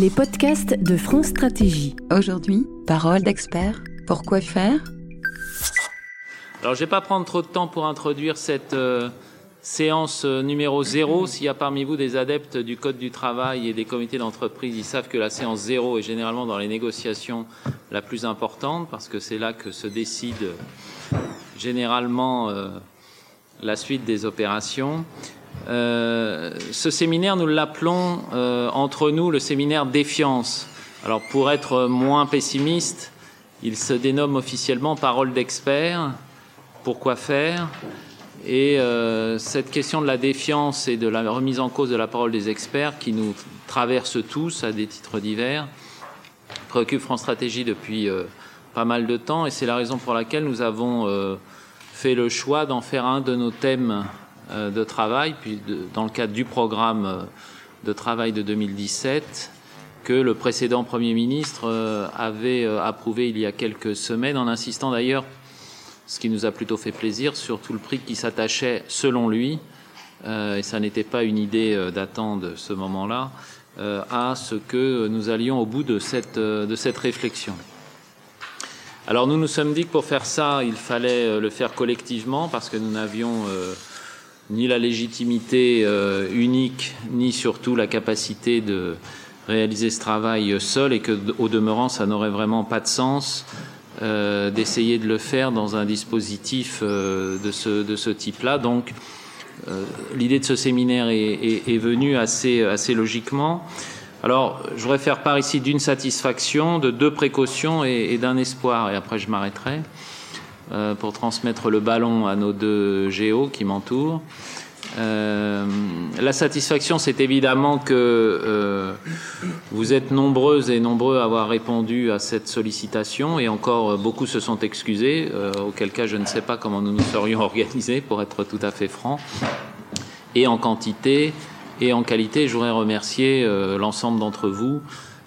les podcasts de France Stratégie. Aujourd'hui, parole d'expert. Pourquoi faire? Alors, je ne vais pas prendre trop de temps pour introduire cette euh, séance euh, numéro 0. S'il y a parmi vous des adeptes du Code du travail et des comités d'entreprise, ils savent que la séance 0 est généralement dans les négociations la plus importante parce que c'est là que se décide généralement euh, la suite des opérations. Euh, ce séminaire, nous l'appelons euh, entre nous le séminaire défiance. Alors pour être moins pessimiste, il se dénomme officiellement parole d'expert. Pourquoi faire? Et euh, cette question de la défiance et de la remise en cause de la parole des experts qui nous traverse tous à des titres divers préoccupe France Stratégie depuis pas mal de temps et c'est la raison pour laquelle nous avons fait le choix d'en faire un de nos thèmes de travail, puis dans le cadre du programme euh, de travail de 2017 que le précédent Premier ministre euh, avait approuvé il y a quelques semaines, en insistant d'ailleurs, ce qui nous a plutôt fait plaisir, sur tout le prix qui s'attachait, selon lui, et ça n'était pas une idée d'attendre ce moment-là, à ce que nous allions au bout de cette, de cette réflexion. Alors nous nous sommes dit que pour faire ça, il fallait le faire collectivement, parce que nous n'avions ni la légitimité euh, unique, ni surtout la capacité de réaliser ce travail seul, et que, au demeurant, ça n'aurait vraiment pas de sens euh, d'essayer de le faire dans un dispositif euh, de ce, type-là. Donc, l'idée de ce séminaire est, venue assez, assez logiquement. Alors, je voudrais faire part ici d'une satisfaction, de deux précautions et, et d'un espoir, et après je m'arrêterai. Euh, pour transmettre le ballon à nos deux géos qui m'entourent. Euh, la satisfaction, c'est évidemment que euh, vous êtes nombreuses et nombreux à avoir répondu à cette sollicitation et encore beaucoup se sont excusés, auquel cas je ne sais pas comment nous nous serions organisés pour être tout à fait franc. Et en quantité et en qualité, je voudrais remercier l'ensemble d'entre vous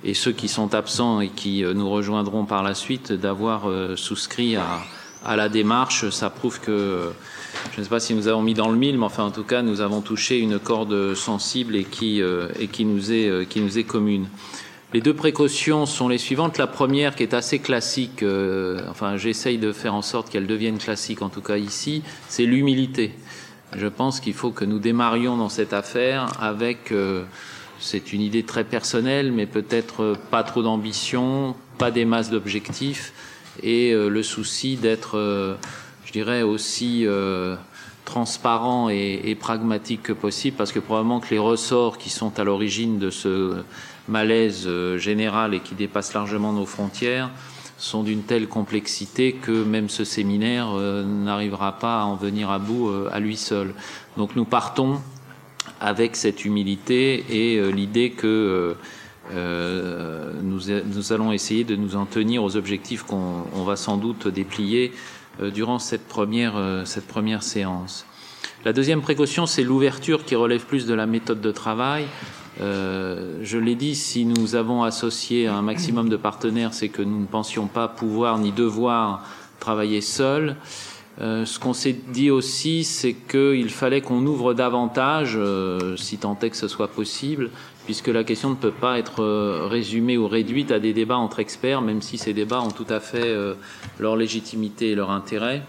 et ceux qui sont absents et qui nous rejoindront par la suite d'avoir souscrit à, à la démarche. Ça prouve que, je ne sais pas si nous avons mis dans le mille, mais enfin en tout cas, nous avons touché une corde sensible et qui, euh, et qui, nous, est, euh, qui nous est commune. Les deux précautions sont les suivantes. La première, qui est assez classique, euh, enfin j'essaye de faire en sorte qu'elle devienne classique, en tout cas ici, c'est l'humilité. Je pense qu'il faut que nous démarrions dans cette affaire avec, c'est une idée très personnelle, mais peut-être pas trop d'ambition, pas des masses d'objectifs, et euh, le souci d'être, euh, je dirais, aussi euh, transparent et, pragmatique que possible, parce que probablement que les ressorts qui sont à l'origine de ce malaise général et qui dépasse largement nos frontières sont d'une telle complexité que même ce séminaire n'arrivera pas à en venir à bout à lui seul. Donc nous partons avec cette humilité et l'idée que euh, nous, nous, allons essayer de nous en tenir aux objectifs qu'on va sans doute déplier euh, durant cette première, euh, cette première séance. La deuxième précaution, c'est l'ouverture qui relève plus de la méthode de travail. Euh, je l'ai dit, si nous avons associé un maximum de partenaires, c'est que nous ne pensions pas pouvoir ni devoir travailler seuls. Euh, ce qu'on s'est dit aussi, c'est qu'il fallait qu'on ouvre davantage, euh, si tant est que ce soit possible, puisque la question ne peut pas être euh, résumée ou réduite à des débats entre experts, même si ces débats ont tout à fait euh, leur légitimité et leur intérêt.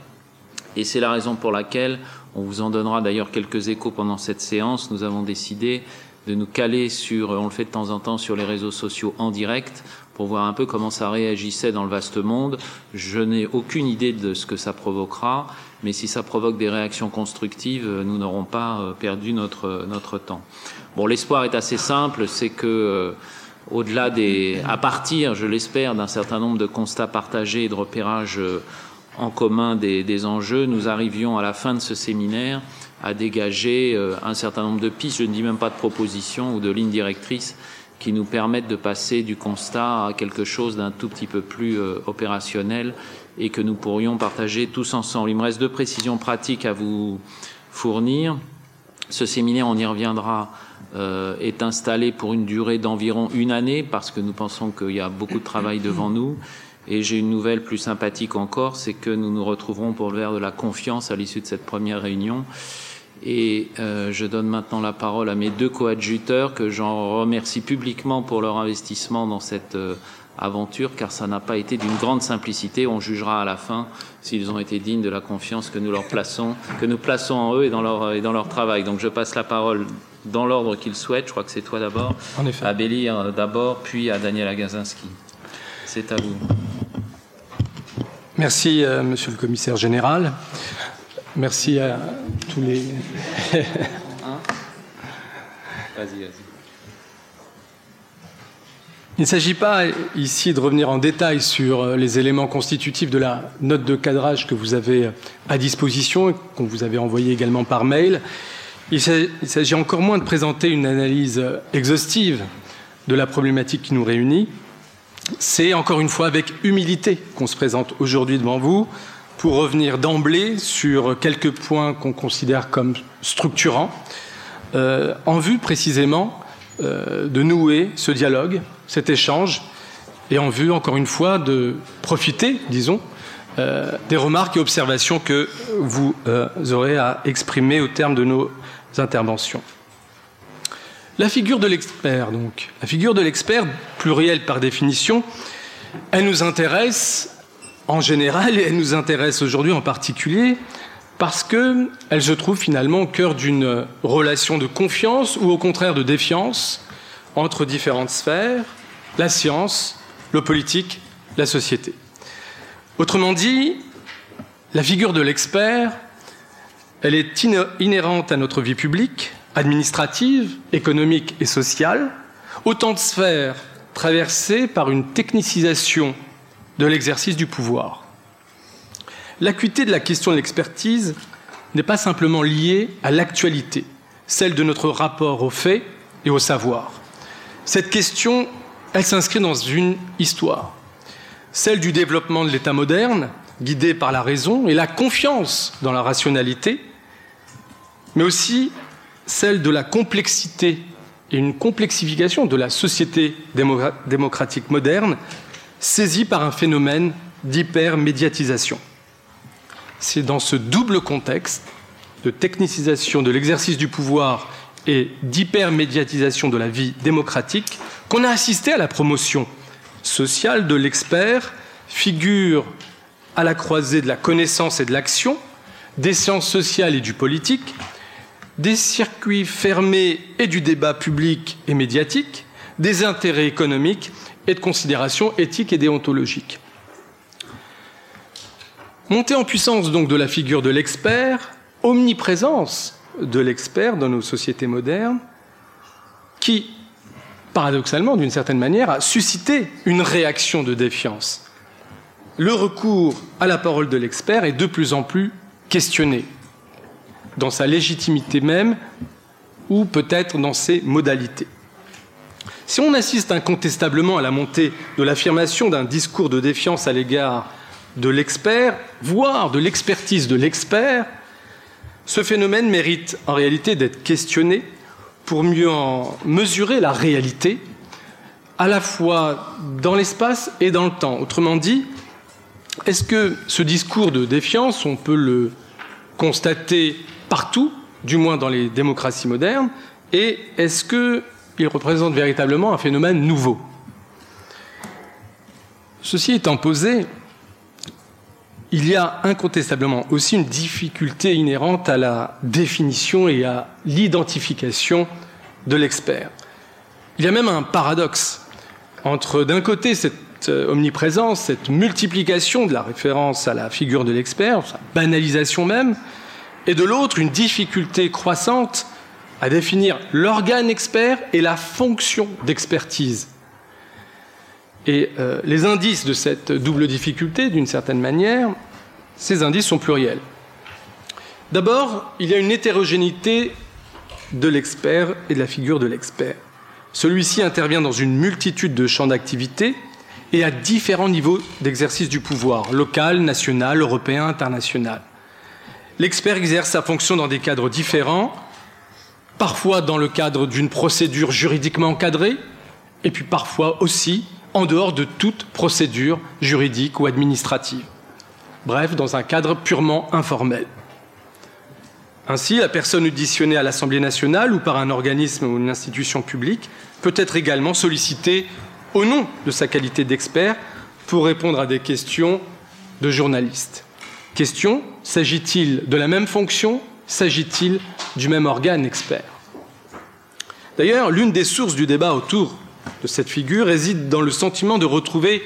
Et c'est la raison pour laquelle, on vous en donnera d'ailleurs quelques échos pendant cette séance, nous avons décidé de nous caler sur, on le fait de temps en temps sur les réseaux sociaux en direct, pour voir un peu comment ça réagissait dans le vaste monde. Je n'ai aucune idée de ce que ça provoquera, mais si ça provoque des réactions constructives, nous n'aurons pas euh, perdu notre, notre temps. Bon, l'espoir est assez simple, c'est que euh, au-delà des, à partir, je l'espère, d'un certain nombre de constats partagés et de repérages euh, en commun des, des, enjeux, nous arrivions à la fin de ce séminaire à dégager euh, un certain nombre de pistes, je ne dis même pas de propositions ou de lignes directrices, qui nous permettent de passer du constat à quelque chose d'un tout petit peu plus opérationnel et que nous pourrions partager tous ensemble. Il me reste deux précisions pratiques à vous fournir. Ce séminaire, on y reviendra, euh, est installé pour une durée d'environ une année parce que nous pensons qu'il y a beaucoup de travail devant nous. Et j'ai une nouvelle plus sympathique encore, c'est que nous nous retrouverons pour le verre de la confiance à l'issue de cette première réunion Et euh, je donne maintenant la parole à mes deux coadjuteurs que j'en remercie publiquement pour leur investissement dans cette euh, aventure, car ça n'a pas été d'une grande simplicité. On jugera à la fin s'ils ont été dignes de la confiance que nous leur plaçons, que nous plaçons en eux et dans leur, et dans leur travail. Donc je passe la parole dans l'ordre qu'ils souhaitent. Je crois que c'est toi d'abord. En effet. À Bélir d'abord, puis à Daniel Agazinski. C'est à vous. Merci, euh, monsieur le commissaire général. Merci à tous les. Hein vas-y, vas-y. Il ne s'agit pas ici de revenir en détail sur euh, les éléments constitutifs de la note de cadrage que vous avez à disposition et qu'on vous avez envoyée également par mail. Il s'agit encore moins de présenter une analyse exhaustive de la problématique qui nous réunit. C'est encore une fois avec humilité qu'on se présente aujourd'hui devant vous pour revenir d'emblée sur quelques points qu'on considère comme structurants, euh, en vue précisément euh, de nouer ce dialogue, cet échange, et en vue, encore une fois, de profiter, disons, euh, des remarques et observations que vous euh, aurez à exprimer au terme de nos interventions. La figure de l'expert, donc. La figure de l'expert, plurielle par définition, elle nous intéresse en général et elle nous intéresse aujourd'hui en particulier parce qu'elle se trouve finalement au cœur d'une relation de confiance ou au contraire de défiance entre différentes sphères, la science, le politique, la société. Autrement dit, la figure de l'expert, elle est inhérente à notre vie publique, administrative, économique et sociale, autant de sphères traversées par une technicisation de l'exercice du pouvoir. L'acuité de la question de l'expertise n'est pas simplement liée à l'actualité, celle de notre rapport aux faits et au savoir. Cette question, elle s'inscrit dans une histoire, celle du développement de l'État moderne, guidé par la raison et la confiance dans la rationalité, mais aussi celle de la complexité et une complexification de la société démocratique moderne, saisie par un phénomène d'hypermédiatisation. C'est dans ce double contexte de technicisation de l'exercice du pouvoir et d'hypermédiatisation de la vie démocratique qu'on a assisté à la promotion sociale de l'expert, figure à la croisée de la connaissance et de l'action, des sciences sociales et du politique, des circuits fermés et du débat public et médiatique, des intérêts économiques et de considérations éthiques et déontologiques. Montée en puissance donc de la figure de l'expert, omniprésence de l'expert dans nos sociétés modernes, qui, paradoxalement, d'une certaine manière, a suscité une réaction de défiance. Le recours à la parole de l'expert est de plus en plus questionné dans sa légitimité même ou peut-être dans ses modalités. Si on assiste incontestablement à la montée de l'affirmation d'un discours de défiance à l'égard de l'expert, voire de l'expertise de l'expert, ce phénomène mérite en réalité d'être questionné pour mieux en mesurer la réalité, à la fois dans l'espace et dans le temps. Autrement dit, est-ce que ce discours de défiance, on peut le constater partout, du moins dans les démocraties modernes, et est-ce qu'il représente véritablement un phénomène nouveau? Ceci étant posé, il y a incontestablement aussi une difficulté inhérente à la définition et à l'identification de l'expert. Il y a même un paradoxe entre, d'un côté, cette euh, omniprésence, cette multiplication de la référence à la figure de l'expert, sa banalisation même, et de l'autre une difficulté croissante à définir l'organe expert et la fonction d'expertise. Et euh, les indices de cette double difficulté, d'une certaine manière, ces indices sont pluriels. D'abord, il y a une hétérogénéité de l'expert et de la figure de l'expert. Celui-ci intervient dans une multitude de champs d'activité et à différents niveaux d'exercice du pouvoir, local, national, européen, international. L'expert exerce sa fonction dans des cadres différents, parfois dans le cadre d'une procédure juridiquement encadrée, et puis parfois aussi en dehors de toute procédure juridique ou administrative. Bref, dans un cadre purement informel. Ainsi, la personne auditionnée à l'Assemblée nationale ou par un organisme ou une institution publique peut être également sollicitée au nom de sa qualité d'expert pour répondre à des questions de journalistes. Question, s'agit-il de la même fonction? S'agit-il du même organe expert? D'ailleurs, l'une des sources du débat autour de cette figure réside dans le sentiment de retrouver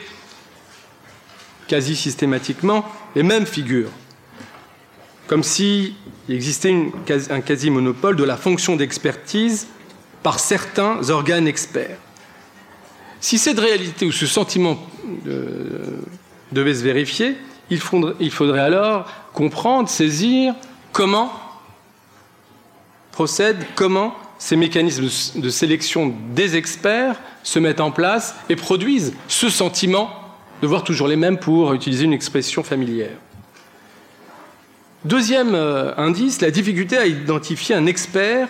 quasi systématiquement les mêmes figures, comme s'il existait un quasi-monopole de la fonction d'expertise par certains organes experts. Si cette réalité ou ce sentiment devait se vérifier, il faudrait alors comprendre, saisir comment procèdent, comment ces mécanismes de sélection des experts se mettent en place et produisent ce sentiment de voir toujours les mêmes pour utiliser une expression familière. Deuxième euh, indice, la difficulté à identifier un expert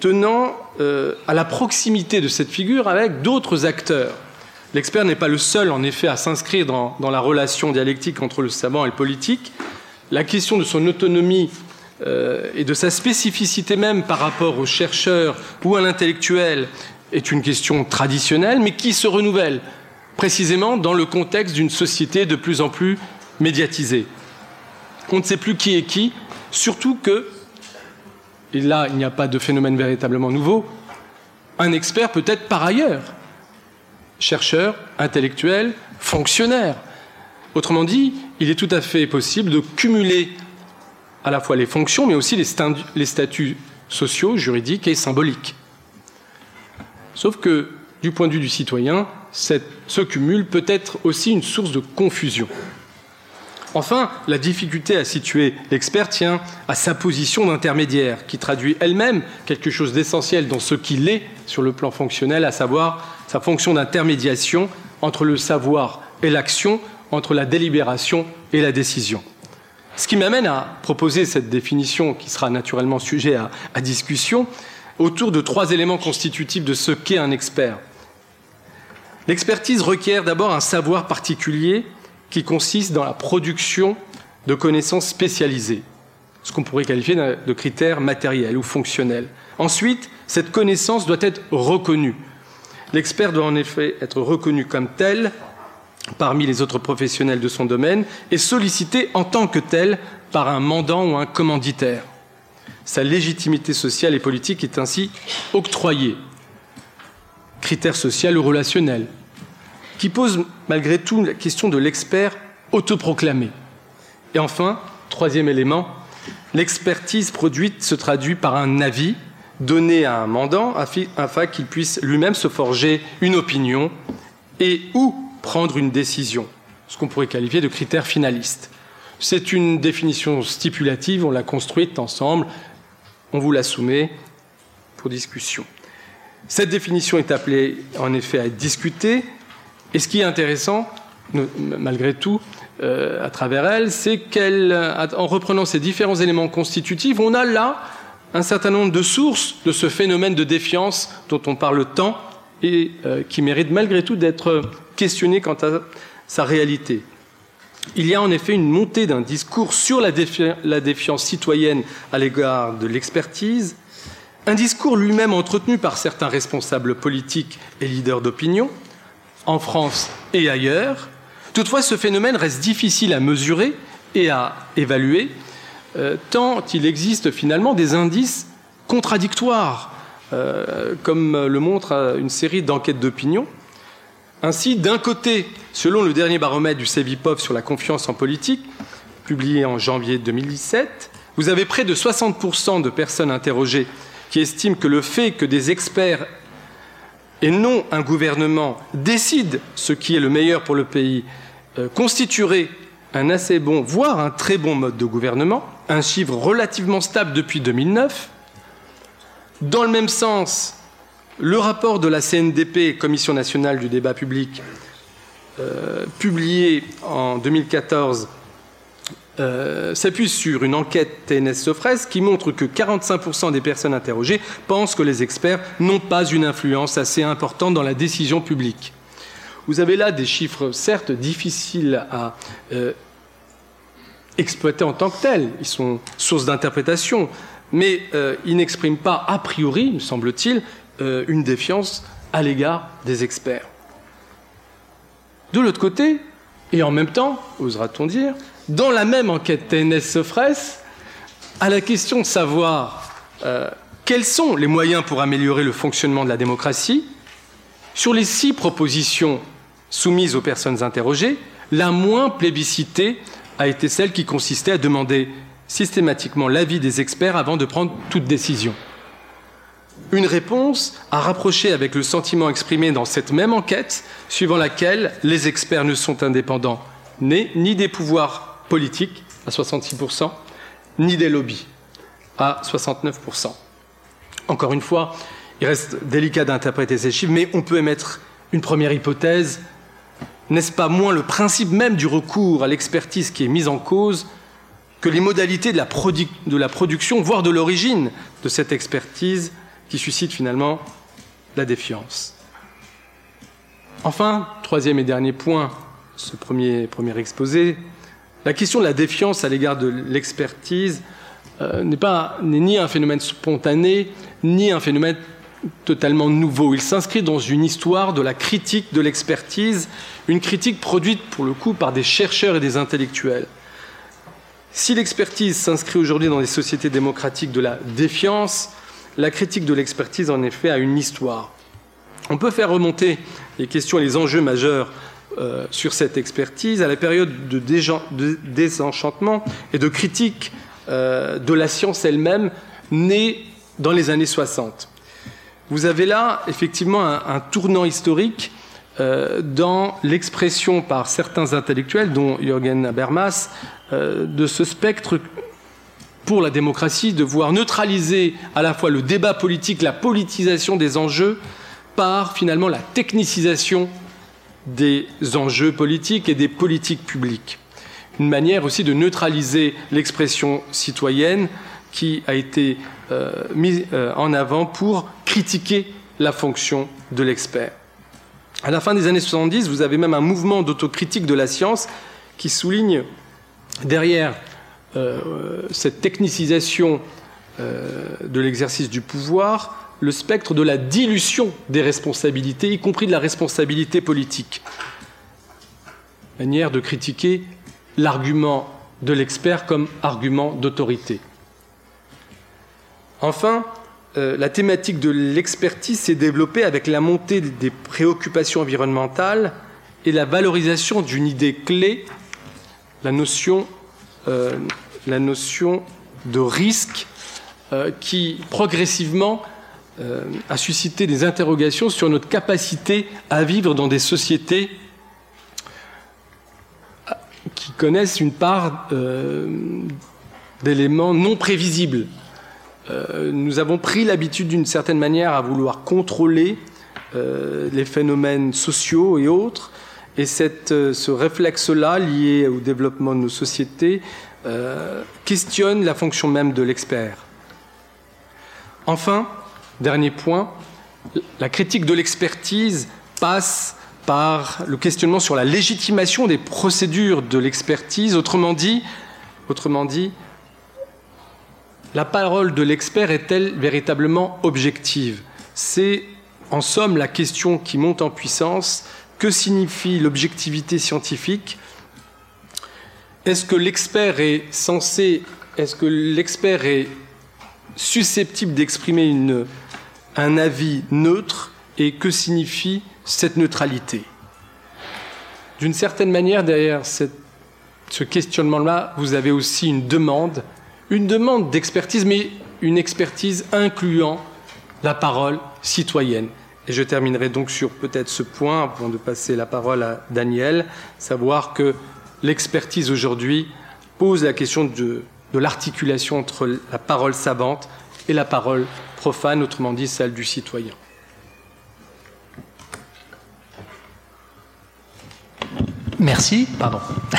tenant euh, à la proximité de cette figure avec d'autres acteurs. L'expert n'est pas le seul, en effet, à s'inscrire dans, dans, la relation dialectique entre le savant et le politique. La question de son autonomie euh, et de sa spécificité même par rapport au chercheur ou à l'intellectuel est une question traditionnelle, mais qui se renouvelle précisément dans le contexte d'une société de plus en plus médiatisée. On ne sait plus qui est qui, surtout que, et là il n'y a pas de phénomène véritablement nouveau, un expert peut être par ailleurs chercheur, intellectuel, fonctionnaire. Autrement dit, il est tout à fait possible de cumuler à la fois les fonctions, mais aussi les, statuts sociaux, juridiques et symboliques. Sauf que, du point de vue du citoyen, ce cumul peut être aussi une source de confusion. Enfin, la difficulté à situer l'expert tient à sa position d'intermédiaire, qui traduit elle-même quelque chose d'essentiel dans ce qu'il est sur le plan fonctionnel, à savoir sa fonction d'intermédiation entre le savoir et l'action, entre la délibération et la décision. Ce qui m'amène à proposer cette définition, qui sera naturellement sujet à, discussion, autour de trois éléments constitutifs de ce qu'est un expert. L'expertise requiert d'abord un savoir particulier qui consiste dans la production de connaissances spécialisées, ce qu'on pourrait qualifier de critères matériels ou fonctionnels. Ensuite, cette connaissance doit être reconnue. L'expert doit en effet être reconnu comme tel parmi les autres professionnels de son domaine et sollicité en tant que tel par un mandant ou un commanditaire. Sa légitimité sociale et politique est ainsi octroyée. Critère social ou relationnel, qui pose malgré tout la question de l'expert autoproclamé. Et enfin, troisième élément, l'expertise produite se traduit par un avis donné à un mandant afin qu'il puisse lui-même se forger une opinion et ou prendre une décision, ce qu'on pourrait qualifier de critère finaliste. C'est une définition stipulative, on l'a construite ensemble, on vous la soumet pour discussion. Cette définition est appelée en effet à être discutée, et ce qui est intéressant, malgré tout, euh, à travers elle, c'est qu'en reprenant ces différents éléments constitutifs, on a là un certain nombre de sources de ce phénomène de défiance dont on parle tant et euh, qui mérite malgré tout d'être questionné quant à sa réalité. Il y a en effet une montée d'un discours sur la, défiance citoyenne à l'égard de l'expertise, un discours lui-même entretenu par certains responsables politiques et leaders d'opinion, en France et ailleurs. Toutefois, ce phénomène reste difficile à mesurer et à évaluer, euh, tant il existe finalement des indices contradictoires, euh, comme le montre une série d'enquêtes d'opinion. Ainsi, d'un côté, selon le dernier baromètre du CEVIPOF sur la confiance en politique, publié en janvier 2017, vous avez près de 60% de personnes interrogées qui estiment que le fait que des experts et non un gouvernement décide ce qui est le meilleur pour le pays, euh, constituerait un assez bon, voire un très bon mode de gouvernement, un chiffre relativement stable depuis 2009. Dans le même sens, le rapport de la CNDP, Commission nationale du débat public, euh, publié en 2014, euh, s'appuie sur une enquête TNS Sofres qui montre que 45% des personnes interrogées pensent que les experts n'ont pas une influence assez importante dans la décision publique. Vous avez là des chiffres certes difficiles à euh, exploités en tant que tels, ils sont source d'interprétation, mais ils n'expriment pas a priori, me semble-t-il, euh, une défiance à l'égard des experts. De l'autre côté, et en même temps, osera-t-on dire, dans la même enquête TNS-Sofres, à la question de savoir euh, quels sont les moyens pour améliorer le fonctionnement de la démocratie, sur les six propositions soumises aux personnes interrogées, la moins plébiscitée a été celle qui consistait à demander systématiquement l'avis des experts avant de prendre toute décision. Une réponse à rapprocher avec le sentiment exprimé dans cette même enquête, suivant laquelle les experts ne sont indépendants ni des pouvoirs politiques à 66%, ni des lobbies à 69%. Encore une fois, il reste délicat d'interpréter ces chiffres, mais on peut émettre une première hypothèse. N'est-ce pas moins le principe même du recours à l'expertise qui est mis en cause que les modalités de la production, voire de l'origine de cette expertise qui suscite finalement la défiance Enfin, troisième et dernier point, ce premier, exposé, la question de la défiance à l'égard de l'expertise euh, n'est ni un phénomène spontané, ni un phénomène totalement nouveau. Il s'inscrit dans une histoire de la critique de l'expertise, une critique produite pour le coup par des chercheurs et des intellectuels. Si l'expertise s'inscrit aujourd'hui dans des sociétés démocratiques de la défiance, la critique de l'expertise en effet a une histoire. On peut faire remonter les questions et les enjeux majeurs euh, sur cette expertise à la période de, désenchantement et de critique euh, de la science elle-même née dans les années 60. Vous avez là effectivement un, tournant historique euh, dans l'expression par certains intellectuels, dont Jürgen Habermas, de ce spectre pour la démocratie, de voir neutraliser à la fois le débat politique, la politisation des enjeux, par finalement la technicisation des enjeux politiques et des politiques publiques. Une manière aussi de neutraliser l'expression citoyenne qui a été euh, mise euh, en avant pour critiquer la fonction de l'expert. À la fin des années 70, vous avez même un mouvement d'autocritique de la science qui souligne derrière cette technicisation de l'exercice du pouvoir le spectre de la dilution des responsabilités, y compris de la responsabilité politique. Manière de critiquer l'argument de l'expert comme argument d'autorité. Enfin, euh, la thématique de l'expertise s'est développée avec la montée des préoccupations environnementales et la valorisation d'une idée clé, la notion, euh, la notion de risque euh, qui progressivement a suscité des interrogations sur notre capacité à vivre dans des sociétés qui connaissent une part d'éléments non prévisibles euh, nous avons pris l'habitude d'une certaine manière à vouloir contrôler euh, les phénomènes sociaux et autres. Et euh, ce réflexe-là, lié au développement de nos sociétés, questionne la fonction même de l'expert. Enfin, dernier point, la critique de l'expertise passe par le questionnement sur la légitimation des procédures de l'expertise, autrement dit, autrement dit, la parole de l'expert est-elle véritablement objective? C'est en somme la question qui monte en puissance. Que signifie l'objectivité scientifique? Est-ce que l'expert est censé, est-ce que l'expert est susceptible d'exprimer un avis neutre et que signifie cette neutralité? D'une certaine manière, derrière ce questionnement-là, vous avez aussi une demande une demande d'expertise, mais une expertise incluant la parole citoyenne. Et je terminerai donc sur peut-être ce point, avant de passer la parole à Daniel, savoir que l'expertise aujourd'hui pose la question de, l'articulation entre la parole savante et la parole profane, autrement dit celle du citoyen. Merci, pardon.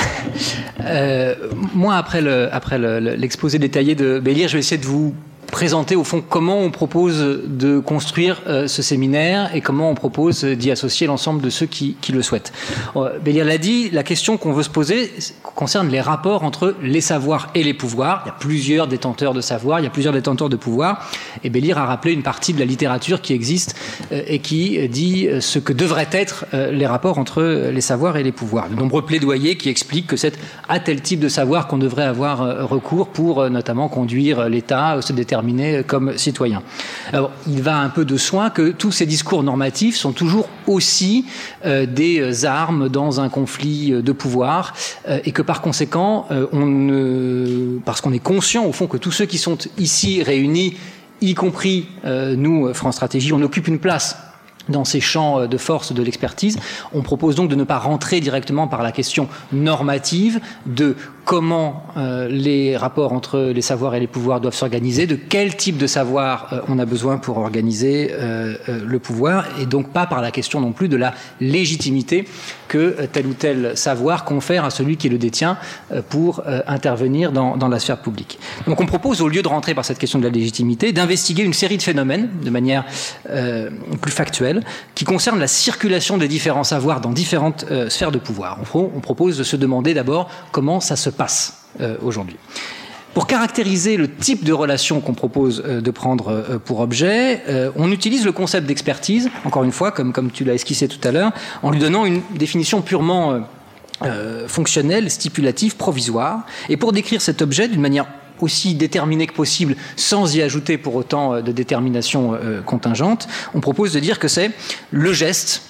Euh, moi, après l'exposé détaillé de Bélir, je vais essayer de vous présenter au fond comment on propose de construire euh, ce séminaire et comment on propose d'y associer l'ensemble de ceux qui, qui le souhaitent. Euh, Bélier l'a dit, la question qu'on veut se poser concerne les rapports entre les savoirs et les pouvoirs. Il y a plusieurs détenteurs de savoir, il y a plusieurs détenteurs de pouvoir, et Bélier a rappelé une partie de la littérature qui existe euh, et qui dit ce que devraient être les rapports entre les savoirs et les pouvoirs. De nombreux plaidoyers qui expliquent que c'est à tel type de savoir qu'on devrait avoir recours pour notamment conduire l'État, se déterminer comme citoyen. Alors, il va un peu de soin que tous ces discours normatifs sont toujours aussi euh, des armes dans un conflit de pouvoir euh, et que par conséquent, euh, parce qu'on est conscient au fond que tous ceux qui sont ici réunis, y compris nous, France Stratégie, on occupe une place dans ces champs de force de l'expertise. On propose donc de ne pas rentrer directement par la question normative de comment euh, les rapports entre les savoirs et les pouvoirs doivent s'organiser, de quel type de savoir euh, on a besoin pour organiser euh, le pouvoir, et donc pas par la question non plus de la légitimité que tel ou tel savoir confère à celui qui le détient pour intervenir dans, dans, la sphère publique. Donc on propose, au lieu de rentrer par cette question de la légitimité, d'investiguer une série de phénomènes de manière plus factuelle qui concernent la circulation des différents savoirs dans différentes sphères de pouvoir. on propose de se demander d'abord comment ça se passe euh, aujourd'hui. Pour caractériser le type de relation qu'on propose euh, de prendre euh, pour objet, on utilise le concept d'expertise, encore une fois, comme, comme tu l'as esquissé tout à l'heure, en lui donnant une définition purement fonctionnelle, stipulative, provisoire. Et pour décrire cet objet d'une manière aussi déterminée que possible, sans y ajouter pour autant de détermination contingente, on propose de dire que c'est le geste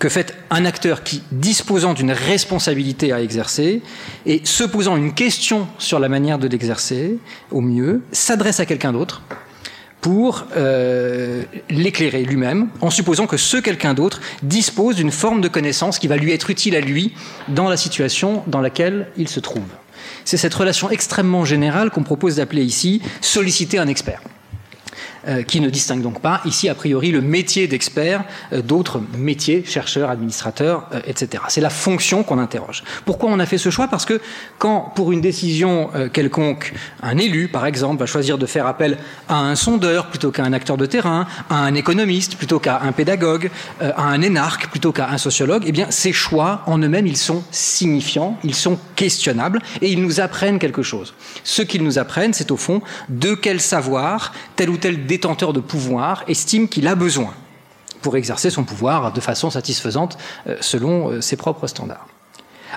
que fait un acteur qui, disposant d'une responsabilité à exercer et se posant une question sur la manière de l'exercer au mieux, s'adresse à quelqu'un d'autre pour euh, l'éclairer lui-même, en supposant que ce quelqu'un d'autre dispose d'une forme de connaissance qui va lui être utile à lui dans la situation dans laquelle il se trouve. C'est cette relation extrêmement générale qu'on propose d'appeler ici solliciter un expert. Euh, qui ne distingue donc pas ici a priori le métier d'expert euh, d'autres métiers, chercheurs, administrateurs, euh, etc. C'est la fonction qu'on interroge. Pourquoi on a fait ce choix? Parce que quand, pour une décision quelconque, un élu, par exemple, va choisir de faire appel à un sondeur plutôt qu'à un acteur de terrain, à un économiste plutôt qu'à un pédagogue, à un énarque plutôt qu'à un sociologue, eh bien, ces choix en eux-mêmes, ils sont signifiants, ils sont questionnables et ils nous apprennent quelque chose. Ce qu'ils nous apprennent, c'est au fond de quel savoir tel ou tel détenteur de pouvoir estime qu'il a besoin pour exercer son pouvoir de façon satisfaisante euh, selon euh, ses propres standards.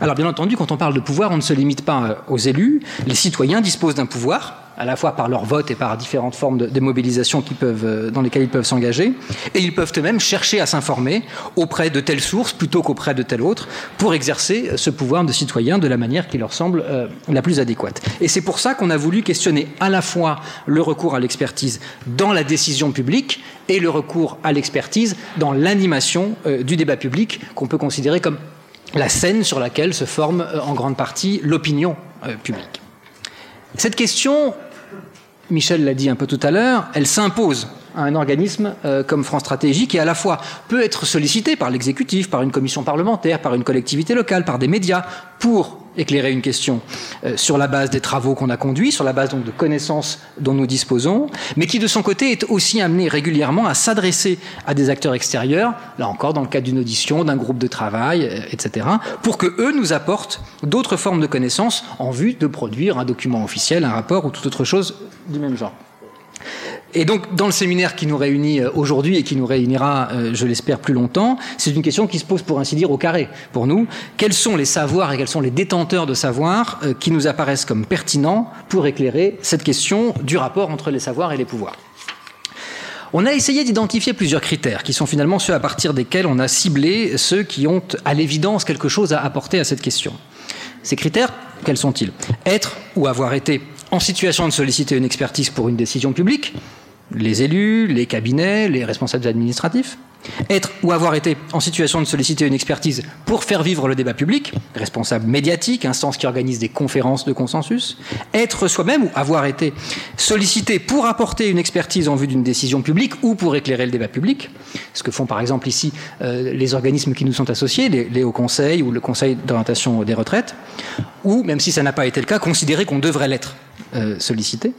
Alors bien entendu, quand on parle de pouvoir, on ne se limite pas euh, aux élus. Les citoyens disposent d'un pouvoir, à la fois par leur vote et par différentes formes de, mobilisation euh, dans lesquelles ils peuvent s'engager. Et ils peuvent eux-mêmes chercher à s'informer auprès de telle source plutôt qu'auprès de telle autre pour exercer ce pouvoir de citoyen de la manière qui leur semble euh, la plus adéquate. Et c'est pour ça qu'on a voulu questionner à la fois le recours à l'expertise dans la décision publique et le recours à l'expertise dans l'animation euh, du débat public qu'on peut considérer comme la scène sur laquelle se forme en grande partie l'opinion publique. Cette question, Michel l'a dit un peu tout à l'heure, elle s'impose un organisme euh, comme France Stratégie qui à la fois peut être sollicité par l'exécutif, par une commission parlementaire, par une collectivité locale, par des médias pour éclairer une question euh, sur la base des travaux qu'on a conduits, sur la base donc de connaissances dont nous disposons, mais qui de son côté est aussi amené régulièrement à s'adresser à des acteurs extérieurs, là encore dans le cadre d'une audition, d'un groupe de travail, euh, etc., pour que eux nous apportent d'autres formes de connaissances en vue de produire un document officiel, un rapport ou toute autre chose du même genre. Et donc, dans le séminaire qui nous réunit euh, aujourd'hui et qui nous réunira, euh, je l'espère, plus longtemps, c'est une question qui se pose, pour ainsi dire, au carré pour nous. Quels sont les savoirs et quels sont les détenteurs de savoirs euh, qui nous apparaissent comme pertinents pour éclairer cette question du rapport entre les savoirs et les pouvoirs? On a essayé d'identifier plusieurs critères qui sont finalement ceux à partir desquels on a ciblé ceux qui ont à l'évidence quelque chose à apporter à cette question. Ces critères, quels sont-ils? Être ou avoir été en situation de solliciter une expertise pour une décision publique, les élus, les cabinets, les responsables administratifs, être ou avoir été en situation de solliciter une expertise pour faire vivre le débat public, responsable médiatique, instance qui organise des conférences de consensus, être soi-même ou avoir été sollicité pour apporter une expertise en vue d'une décision publique ou pour éclairer le débat public, ce que font par exemple ici euh, les organismes qui nous sont associés, les, hauts conseils ou le conseil d'orientation des retraites, ou, même si ça n'a pas été le cas, considérer qu'on devrait l'être euh, sollicité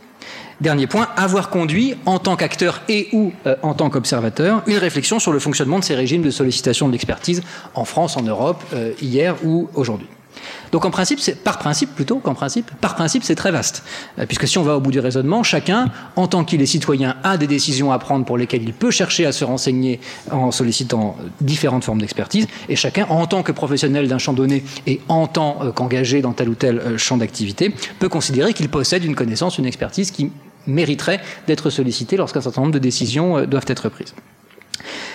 Dernier point, avoir conduit en tant qu'acteur et ou euh, en tant qu'observateur une réflexion sur le fonctionnement de ces régimes de sollicitation de l'expertise en France, en Europe, euh, hier ou aujourd'hui. Donc en principe, c'est par principe plutôt qu'en principe, par principe c'est très vaste, euh, puisque si on va au bout du raisonnement, chacun, en tant qu'il est citoyen, a des décisions à prendre pour lesquelles il peut chercher à se renseigner en sollicitant différentes formes d'expertise, et chacun, en tant que professionnel d'un champ donné et en tant euh, qu'engagé dans tel ou tel euh, champ d'activité, peut considérer qu'il possède une connaissance, une expertise qui mériterait d'être sollicitée lorsqu'un certain nombre de décisions doivent être prises.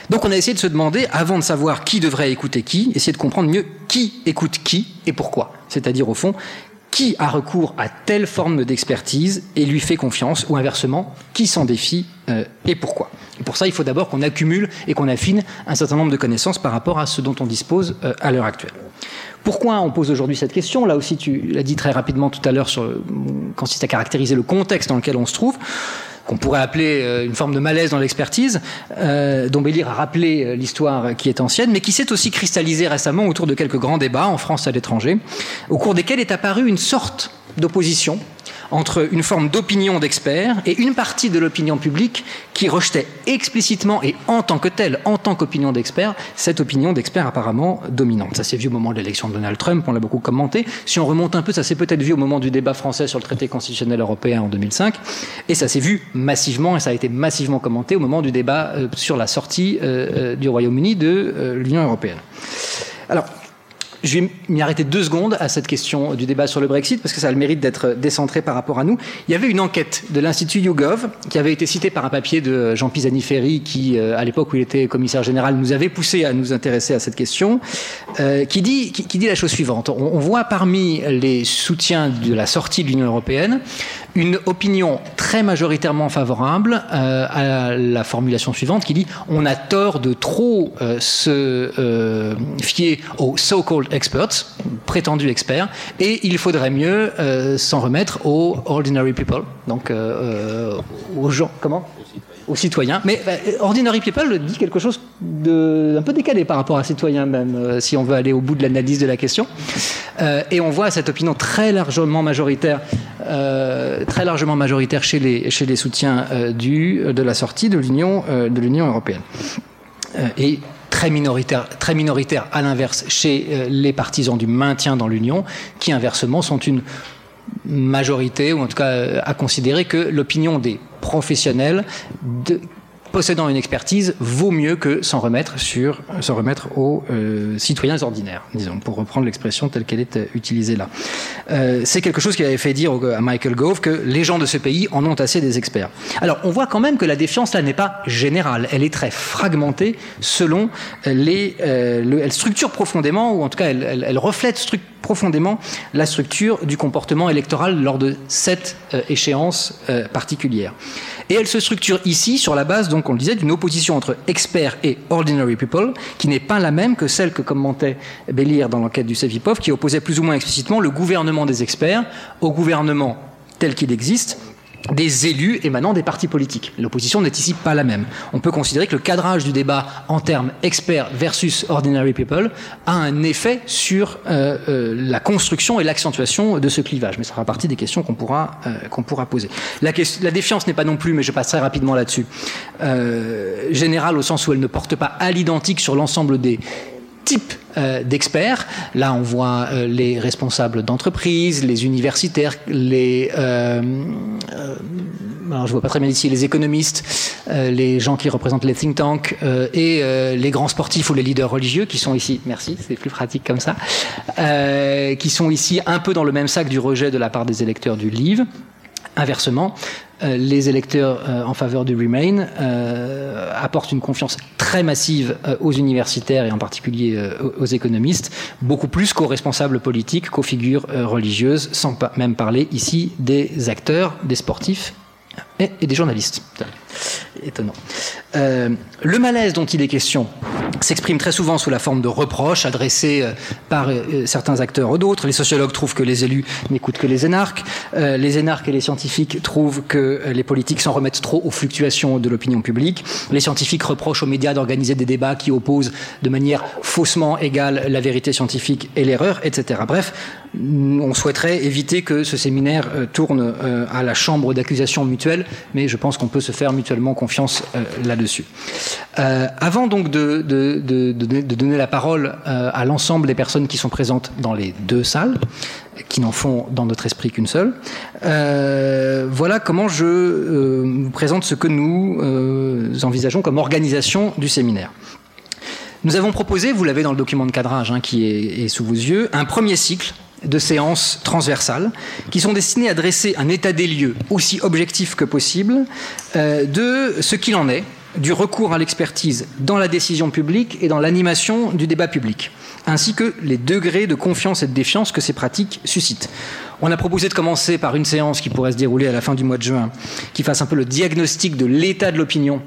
Donc on a essayé de se demander, avant de savoir qui devrait écouter qui, essayer de comprendre mieux qui écoute qui et pourquoi. C'est-à-dire au fond, qui a recours à telle forme d'expertise et lui fait confiance, ou inversement, qui s'en défie euh, et pourquoi. pour ça, il faut d'abord qu'on accumule et qu'on affine un certain nombre de connaissances par rapport à ce dont on dispose euh, à l'heure actuelle. Pourquoi on pose aujourd'hui cette question? Là aussi, tu l'as dit très rapidement tout à l'heure, sur consiste à caractériser le contexte dans lequel on se trouve qu'on pourrait appeler euh, une forme de malaise dans l'expertise, euh, dont Bélir a rappelé euh, l'histoire qui est ancienne, mais qui s'est aussi cristallisée récemment autour de quelques grands débats en France et à l'étranger, au cours desquels est apparue une sorte d'opposition entre une forme d'opinion d'experts et une partie de l'opinion publique qui rejetait explicitement et en tant que telle, en tant qu'opinion d'experts, cette opinion d'experts apparemment dominante. Ça s'est vu au moment de l'élection de Donald Trump, on l'a beaucoup commenté. Si on remonte un peu, ça s'est peut-être vu au moment du débat français sur le traité constitutionnel européen en 2005, et ça s'est vu massivement, et ça a été massivement commenté au moment du débat euh, sur la sortie euh, euh, du Royaume-Uni de l'Union européenne. Alors, je vais m'y arrêter deux secondes à cette question du débat sur le Brexit, parce que ça a le mérite d'être décentré par rapport à nous. Il y avait une enquête de l'Institut YouGov, qui avait été citée par un papier de Jean Pisani-Ferry, qui, euh, à l'époque où il était commissaire général, nous avait poussé à nous intéresser à cette question, euh, qui, dit, la chose suivante. On, voit parmi les soutiens de la sortie de l'Union européenne une opinion très majoritairement favorable euh, à la formulation suivante qui dit on a tort de trop se fier aux so-called experts, prétendus experts, et il faudrait mieux s'en remettre aux ordinary people, donc aux gens. Comment? Aux citoyens. Mais euh, Ordinary People dit quelque chose d'un peu décalé par rapport à citoyens même, euh, si on veut aller au bout de l'analyse de la question. Euh, et on voit cette opinion très largement majoritaire, très largement majoritaire chez les, soutiens de la sortie de l'Union de l'Union européenne. et très minoritaire, à l'inverse chez les partisans du maintien dans l'Union, qui inversement sont une majorité, ou en tout cas à considérer que l'opinion des professionnels de, possédant une expertise vaut mieux que s'en remettre sur s'en remettre aux euh, citoyens ordinaires, disons, pour reprendre l'expression telle qu'elle est euh, utilisée là. Euh, c'est quelque chose qui avait fait dire à Michael Gove que les gens de ce pays en ont assez des experts. Alors, on voit quand même que la défiance là n'est pas générale, elle est très fragmentée selon les, elle structure profondément, ou en tout cas, elle, reflète profondément la structure du comportement électoral lors de cette échéance particulière. Et elle se structure ici sur la base, donc on le disait, d'une opposition entre experts et ordinary people, qui n'est pas la même que celle que commentait Bélir dans l'enquête du Sevipov, qui opposait plus ou moins explicitement le gouvernement des experts au gouvernement tel qu'il existe des élus émanant des partis politiques. L'opposition n'est ici pas la même. On peut considérer que le cadrage du débat en termes experts versus ordinary people a un effet sur euh, euh, la construction et l'accentuation de ce clivage. Mais ça fera partie des questions qu'on pourra, euh, poser. La, la défiance n'est pas non plus, mais je passerai rapidement là-dessus, générale au sens où elle ne porte pas à l'identique sur l'ensemble des types d'experts. Là, on voit les responsables d'entreprises, les universitaires, les alors je vois pas très bien ici, les économistes, euh, les gens qui représentent les think tanks euh, et euh, les grands sportifs ou les leaders religieux qui sont ici, merci, c'est plus pratique comme ça, qui sont ici un peu dans le même sac du rejet de la part des électeurs du livre. Inversement, les électeurs en faveur du Remain apportent une confiance très massive aux universitaires et en particulier aux économistes, beaucoup plus qu'aux responsables politiques, qu'aux figures religieuses, sans même parler ici des acteurs, des sportifs et, des journalistes. Étonnant. le malaise dont il est question s'exprime très souvent sous la forme de reproches adressés par certains acteurs ou d'autres. Les sociologues trouvent que les élus n'écoutent que les énarques. les énarques et les scientifiques trouvent que les politiques s'en remettent trop aux fluctuations de l'opinion publique. Les scientifiques reprochent aux médias d'organiser des débats qui opposent de manière faussement égale la vérité scientifique et l'erreur, etc. Bref, on souhaiterait éviter que ce séminaire euh, tourne euh, à la chambre d'accusation mutuelle, mais je pense qu'on peut se faire mutuellement confiance euh, là-dessus. avant donc de, donner la parole à l'ensemble des personnes qui sont présentes dans les deux salles, qui n'en font dans notre esprit qu'une seule, voilà comment je vous présente ce que nous envisageons comme organisation du séminaire. Nous avons proposé, vous l'avez dans le document de cadrage hein, qui est, sous vos yeux, un premier cycle de séances transversales qui sont destinées à dresser un état des lieux aussi objectif que possible euh, de ce qu'il en est du recours à l'expertise dans la décision publique et dans l'animation du débat public, ainsi que les degrés de confiance et de défiance que ces pratiques suscitent. On a proposé de commencer par une séance qui pourrait se dérouler à la fin du mois de juin, qui fasse un peu le diagnostic de l'état de l'opinion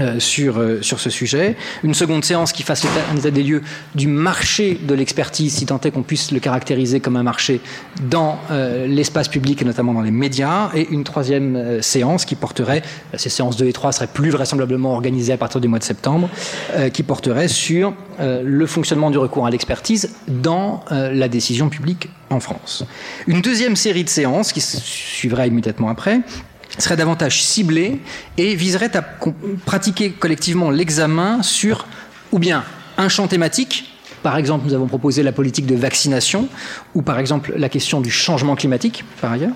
euh, sur, euh, sur ce sujet. Une seconde séance qui fasse un état des lieux du marché de l'expertise, si tant est qu'on puisse le caractériser comme un marché dans euh, l'espace public et notamment dans les médias. Et une troisième séance qui porterait, ces séances 2 et 3 seraient plus vraisemblablement organisées à partir du mois de septembre, qui porterait sur le fonctionnement du recours à l'expertise dans la décision publique en France. Une deuxième série de séances qui suivrait immédiatement après serait davantage ciblé et viserait à pratiquer collectivement l'examen sur ou bien un champ thématique, par exemple, nous avons proposé la politique de vaccination, ou par exemple la question du changement climatique, par ailleurs,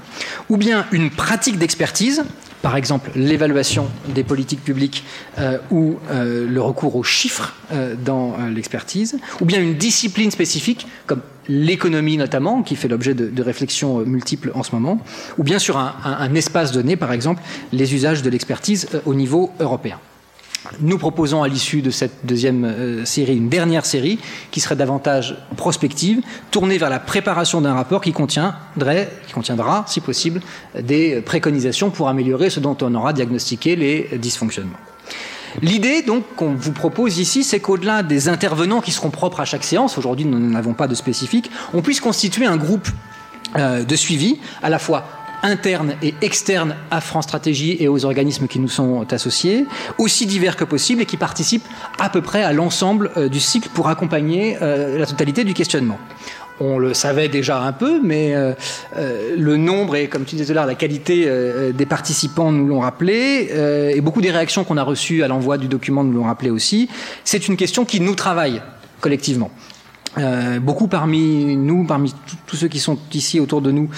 ou bien une pratique d'expertise, par exemple l'évaluation des politiques publiques euh, ou euh, le recours aux chiffres euh, dans l'expertise, ou bien une discipline spécifique, comme l'économie notamment, qui fait l'objet de, réflexions multiples en ce moment, ou bien sur un espace donné, par exemple, les usages de l'expertise au niveau européen. Nous proposons à l'issue de cette deuxième euh, série une dernière série qui serait davantage prospective, tournée vers la préparation d'un rapport qui contiendrait, qui contiendra, si possible, des préconisations pour améliorer ce dont on aura diagnostiqué les dysfonctionnements. L'idée donc qu'on vous propose ici, c'est qu'au-delà des intervenants qui seront propres à chaque séance, aujourd'hui nous n'avons pas de spécifique, on puisse constituer un groupe euh, de suivi à la fois interne et externe à France Stratégie et aux organismes qui nous sont associés, aussi divers que possible et qui participent à peu près à l'ensemble euh, du cycle pour accompagner euh, la totalité du questionnement. On le savait déjà un peu, mais euh, le nombre et, comme tu disais tout à l'heure, la qualité des participants nous l'ont rappelé, et beaucoup des réactions qu'on a reçues à l'envoi du document nous l'ont rappelé aussi. C'est une question qui nous travaille collectivement. Euh, beaucoup parmi nous, parmi tous ceux qui sont ici autour de nous,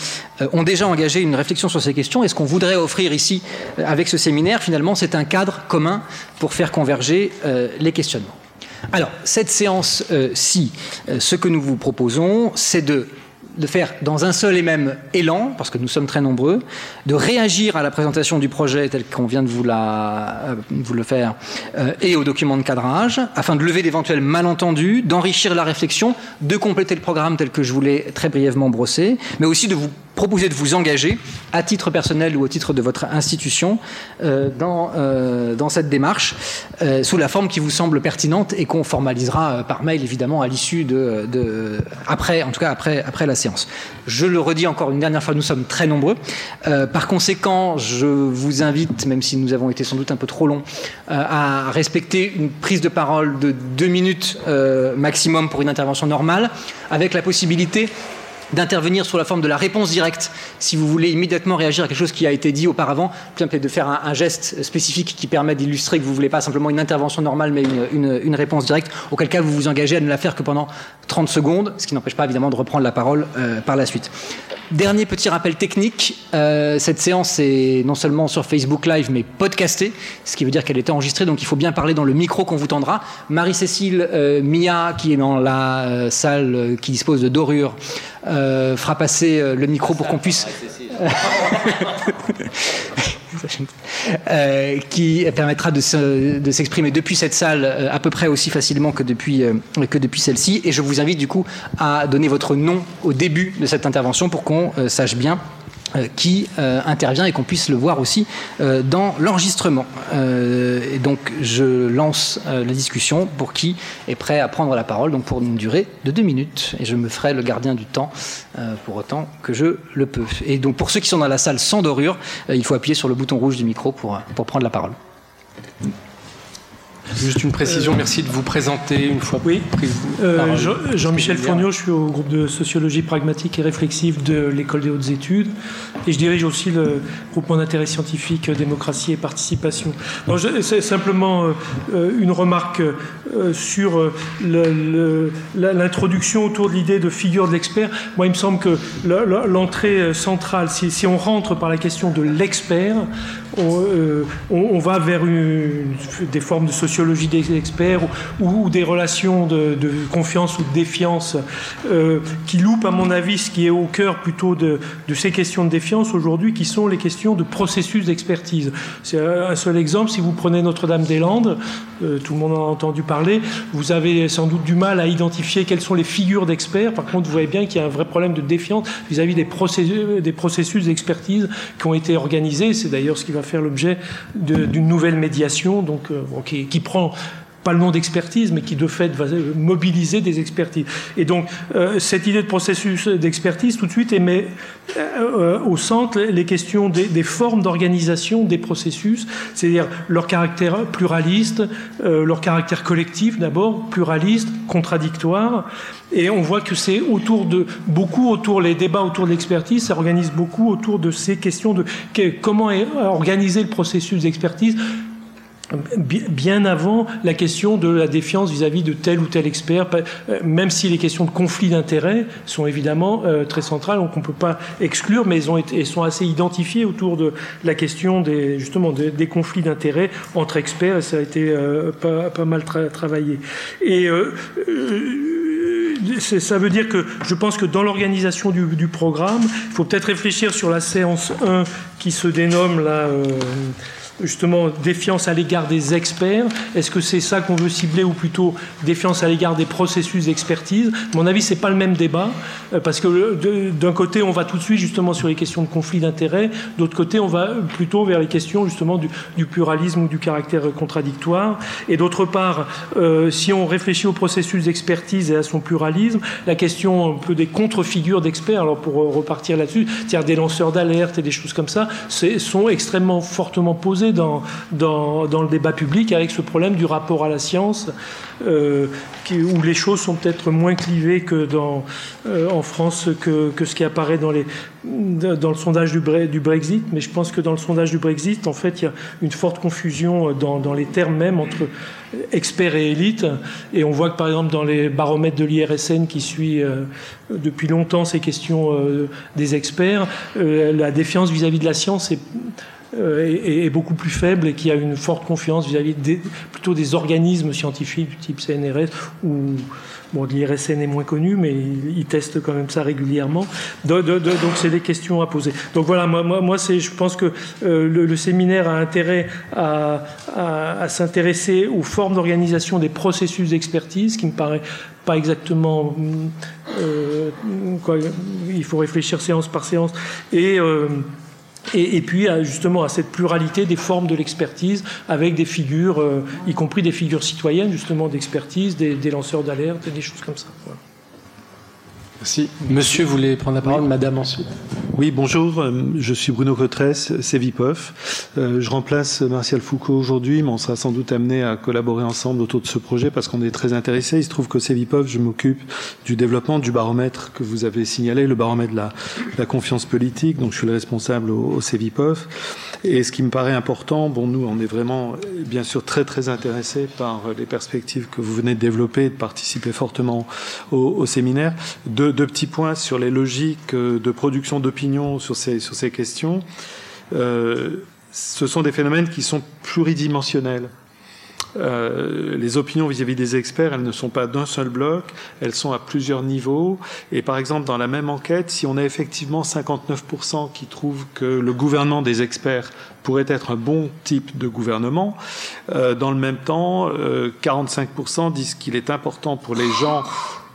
euh, ont déjà engagé une réflexion sur ces questions. Et ce qu'on voudrait offrir ici, euh, avec ce séminaire, finalement, c'est un cadre commun pour faire converger les questionnements? Alors, cette séance-ci, ce que nous vous proposons, c'est de de faire dans un seul et même élan, parce que nous sommes très nombreux, de réagir à la présentation du projet tel qu'on vient de vous, la, euh, vous le faire, euh, et au document de cadrage, afin de lever d'éventuels malentendus, d'enrichir la réflexion, de compléter le programme tel que je vous l'ai très brièvement brossé, mais aussi de vous proposer de vous engager, à titre personnel ou au titre de votre institution, euh, dans, dans cette démarche, sous la forme qui vous semble pertinente et qu'on formalisera par mail, évidemment, à l'issue de, de, après, en tout cas après, après la séance. Je le redis encore une dernière fois, nous sommes très nombreux. Euh, par conséquent, je vous invite, même si nous avons été sans doute un peu trop longs, euh, à respecter une prise de parole de deux minutes euh, maximum pour une intervention normale, avec la possibilité d'intervenir sous la forme de la réponse directe si vous voulez immédiatement réagir à quelque chose qui a été dit auparavant, que de faire un, geste spécifique qui permet d'illustrer que vous ne voulez pas simplement une intervention normale mais une, réponse directe, auquel cas vous vous engagez à ne la faire que pendant 30 secondes, ce qui n'empêche pas évidemment de reprendre la parole euh, par la suite. Dernier petit rappel technique, euh, cette séance est non seulement sur Facebook Live mais podcastée, ce qui veut dire qu'elle est enregistrée, donc il faut bien parler dans le micro qu'on vous tendra. Marie-Cécile euh, Mia, qui est dans la salle qui dispose de dorures, euh, fera passer euh, le micro pour qu'on puisse. Euh, qui permettra de s'exprimer depuis cette salle à peu près aussi facilement que depuis, que depuis celle-ci. Et je vous invite du coup à donner votre nom au début de cette intervention pour qu'on sache bien euh, qui euh, intervient et qu'on puisse le voir aussi euh, dans l'enregistrement. et donc je lance la discussion pour qui est prêt à prendre la parole, donc pour une durée de deux minutes. Et je me ferai le gardien du temps pour autant que je le peux. Et donc pour ceux qui sont dans la salle sans dorure, il faut appuyer sur le bouton rouge du micro pour, pour prendre la parole. Juste une précision, merci de vous présenter une fois oui. Euh, Jean-Michel Fournier, je suis au groupe de sociologie pragmatique et réflexive de l'École des hautes études et je dirige aussi le groupement d'intérêt scientifique démocratie et participation. C'est simplement euh, une remarque euh, sur l'introduction autour de l'idée de figure de l'expert. Moi, il me semble que l'entrée centrale, si, si on rentre par la question de l'expert, euh, on, va vers des formes de sociologie des experts ou, des relations de, confiance ou de défiance euh, qui loupent, à mon avis, ce qui est au cœur plutôt de, ces questions de défiance aujourd'hui, qui sont les questions de processus d'expertise. C'est un seul exemple. Si vous prenez Notre-Dame-des-Landes, euh, tout le monde en a entendu parler, vous avez sans doute du mal à identifier quelles sont les figures d'experts. Par contre, vous voyez bien qu'il y a un vrai problème de défiance vis-à-vis des, processus d'expertise qui ont été organisés. C'est d'ailleurs ce qui va faire l'objet d'une nouvelle médiation, euh, qui, prend pas le nom d'expertise, mais qui de fait va mobiliser des expertises. Et donc, euh, cette idée de processus d'expertise, tout de suite, met euh, au centre les questions des, des formes d'organisation des processus, c'est-à-dire leur caractère pluraliste, leur caractère collectif d'abord, pluraliste, contradictoire. Et on voit que c'est autour de beaucoup autour les débats autour de l'expertise, ça organise beaucoup autour de ces questions de comment organiser le processus d'expertise bien avant la question de la défiance vis-à-vis de tel ou tel expert, euh, même si les questions de conflit d'intérêts sont évidemment euh, très centrales, donc on ne peut pas exclure, mais elles, ont été, sont assez identifiées autour de la question des, justement des, conflits d'intérêts entre experts, et ça a été euh, pas, pas, mal travaillé. Et ça veut dire que je pense que dans l'organisation du, programme, il faut peut-être réfléchir sur la séance 1 qui se dénomme là justement défiance à l'égard des experts. Est-ce que c'est ça qu'on veut cibler ou plutôt défiance à l'égard des processus d'expertise? Mon avis, c'est pas le même débat euh, parce que d'un côté, on va tout de suite justement sur les questions de conflit d'intérêts, d'autre côté, on va plutôt vers les questions justement du, pluralisme ou du caractère contradictoire. Et d'autre part, euh, si on réfléchit au processus d'expertise et à son pluralisme, la question un peu des contre-figures d'experts, alors pour repartir là-dessus, c'est-à-dire des lanceurs d'alerte et des choses comme ça, sont extrêmement fortement posées dans, le débat public avec ce problème du rapport à la science, euh, où les choses sont peut-être moins clivées que euh, en France que, ce qui apparaît dans, le sondage du, Brexit. Mais je pense que dans le sondage du Brexit, en fait, il y a une forte confusion dans, les termes même entre experts et élites. Et on voit que, par exemple, dans les baromètres de l'IRSN qui suit euh, depuis longtemps ces questions des experts, la défiance vis-à-vis -vis de la science est euh, est, beaucoup plus faible et qui a une forte confiance vis-à-vis plutôt des organismes scientifiques du type CNRS ou bon, l'IRSN est moins connu, mais ils, testent quand même ça régulièrement. donc c'est des questions à poser. Donc voilà, moi, moi, moi je pense que euh, le, séminaire a intérêt à, à, s'intéresser aux formes d'organisation des processus d'expertise, qui me paraît pas exactement euh, quoi, il faut réfléchir séance par séance et et, puis justement à cette pluralité des formes de l'expertise avec des figures, euh, y compris des figures citoyennes justement d'expertise, des, lanceurs d'alerte des choses comme ça. Merci. Monsieur voulait prendre la parole, Madame ensuite. Oui, bonjour, euh, je suis Bruno Cotresse, Cevipof. Euh, je remplace Martial Foucault aujourd'hui, mais on sera sans doute amené à collaborer ensemble autour de ce projet parce qu'on est très intéressés. Il se trouve qu'au Cevipof, je m'occupe du développement du baromètre que vous avez signalé, le baromètre de la, confiance politique. Donc je suis le responsable au, au Cevipof. Et ce qui me paraît important, bon, nous, on est vraiment, bien sûr, très très intéressés par les perspectives que vous venez de développer, de participer fortement au, au séminaire. Deux, deux petits points sur les logiques de production d'opinion sur ces, questions. Euh, ce sont des phénomènes qui sont pluridimensionnels. Euh, les opinions vis-à-vis des experts, elles ne sont pas d'un seul bloc, elles sont à plusieurs niveaux. Et par exemple, dans la même enquête, si on a effectivement 59% qui trouvent que le gouvernement des experts pourrait être un bon type de gouvernement, euh, dans le même temps, 45% disent qu'il est important pour les gens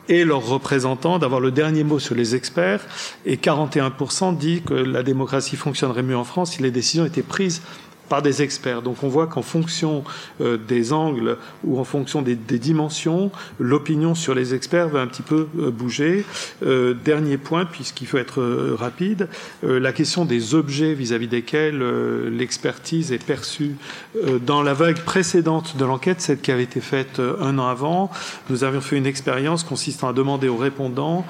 et leurs représentants d'avoir le dernier mot sur les experts. Et 41% dit que la démocratie fonctionnerait mieux en France si les décisions étaient prises par des experts. Donc on voit qu'en fonction euh, des angles ou en fonction des, dimensions, l'opinion sur les experts va un petit peu euh, bouger. Euh, dernier point, puisqu'il faut être rapide, la question des objets vis-à-vis desquels l'expertise est perçue. dans la vague précédente de l'enquête, celle qui avait été faite un an avant, nous avions fait une expérience consistant à demander aux répondants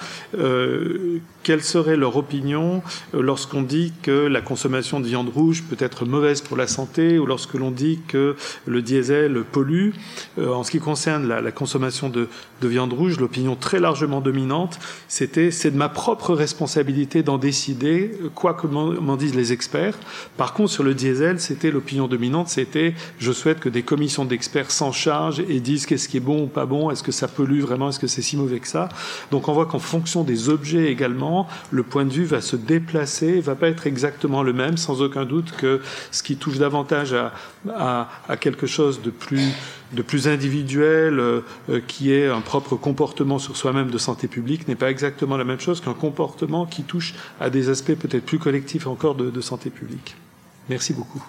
quelle serait leur opinion lorsqu'on dit que la consommation de viande rouge peut être mauvaise pour la santé ou lorsque l'on dit que le diesel pollue. Euh, en ce qui concerne la, consommation de, viande rouge, l'opinion très largement dominante, c'était c'est de ma propre responsabilité d'en décider, quoi que m'en disent les experts. Par contre, sur le diesel, c'était l'opinion dominante, c'était je souhaite que des commissions d'experts s'en chargent et disent qu'est-ce qui est bon ou pas bon, est-ce que ça pollue vraiment, est-ce que c'est si mauvais que ça. Donc on voit qu'en fonction des objets également, le point de vue va se déplacer, va pas être exactement le même, sans aucun doute que ce qui touche davantage à, quelque chose de plus, individuel, euh, qui est un propre comportement sur soi-même de santé publique, n'est pas exactement la même chose qu'un comportement qui touche à des aspects peut-être plus collectifs encore de santé publique. Merci beaucoup.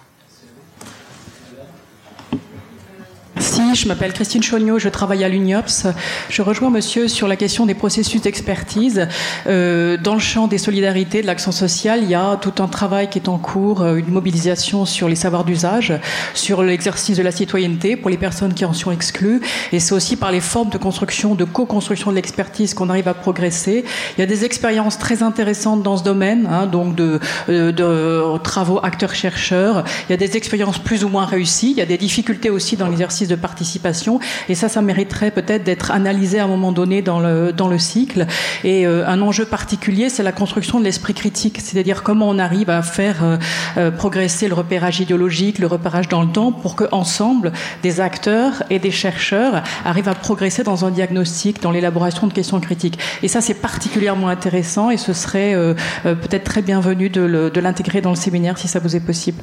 Merci, je m'appelle Christine Chognot, je travaille à l'UNIOPS. Je rejoins monsieur sur la question des processus d'expertise. Euh, dans le champ des solidarités, de l'action sociale, il y a tout un travail qui est en cours, euh, une mobilisation sur les savoirs d'usage, sur l'exercice de la citoyenneté pour les personnes qui en sont exclues. Et c'est aussi par les formes de construction, de co-construction de l'expertise qu'on arrive à progresser. Il y a des expériences très intéressantes dans ce domaine, hein, donc de, euh, de travaux acteurs-chercheurs. Il y a des expériences plus ou moins réussies. Il y a des difficultés aussi dans l'exercice de participation. Et ça, ça mériterait peut-être d'être analysé à un moment donné dans le, dans le cycle. Et euh, un enjeu particulier, c'est la construction de l'esprit critique, c'est-à-dire comment on arrive à faire euh, euh, progresser le repérage idéologique, le repérage dans le temps, pour que ensemble, des acteurs et des chercheurs arrivent à progresser dans un diagnostic, dans l'élaboration de questions critiques. Et ça, c'est particulièrement intéressant et ce serait peut-être très bienvenu de l'intégrer dans le séminaire si ça vous est possible.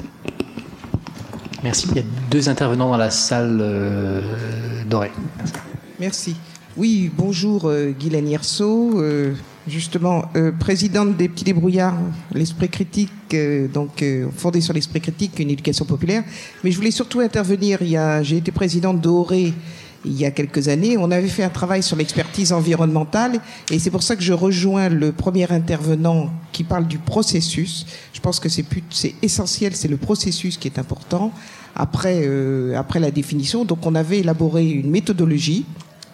Merci. Il y a deux intervenants dans la salle euh, dorée. Merci. Oui, bonjour euh, Guylaine Yerso, euh, justement présidente des Petits Débrouillards, l'esprit critique, donc fondée sur l'esprit critique, une éducation populaire. Mais je voulais surtout intervenir. Il j'ai été présidente d'Oré il y a quelques années. On avait fait un travail sur l'expertise environnementale et c'est pour ça que je rejoins le premier intervenant qui parle du processus. Je pense que c'est essentiel, c'est le processus qui est important après, euh, après la définition. Donc on avait élaboré une méthodologie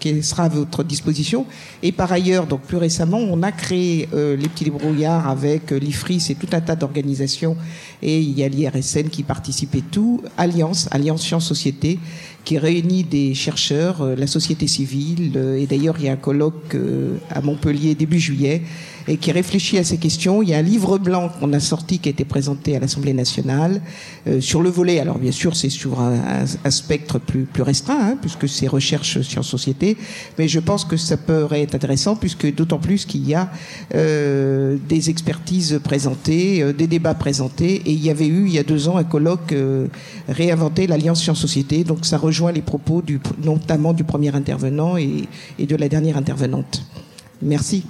qui sera à votre disposition. Et par ailleurs, donc plus récemment, on a créé euh, les petits débrouillards avec euh, l'IFRIS et tout un tas d'organisations. Et il y a l'IRSN qui participe et tout. Alliance, Alliance Sciences Société, qui réunit des chercheurs, euh, la société civile. et d'ailleurs, il y a un colloque à Montpellier début juillet et qui réfléchit à ces questions. Il y a un livre blanc qu'on a sorti qui a été présenté à l'Assemblée nationale euh, sur le volet. Alors bien sûr, c'est sur un, un, spectre plus, plus restreint, hein, puisque c'est recherche sciences société, mais je pense que ça peut être intéressant, puisque d'autant plus qu'il y a euh, des expertises présentées, euh, des débats présentés, et il y avait eu il y a deux ans un colloque euh, réinventé l'Alliance Sciences Société, donc ça rejoint les propos du, notamment du premier intervenant et, et de la dernière intervenante. Merci.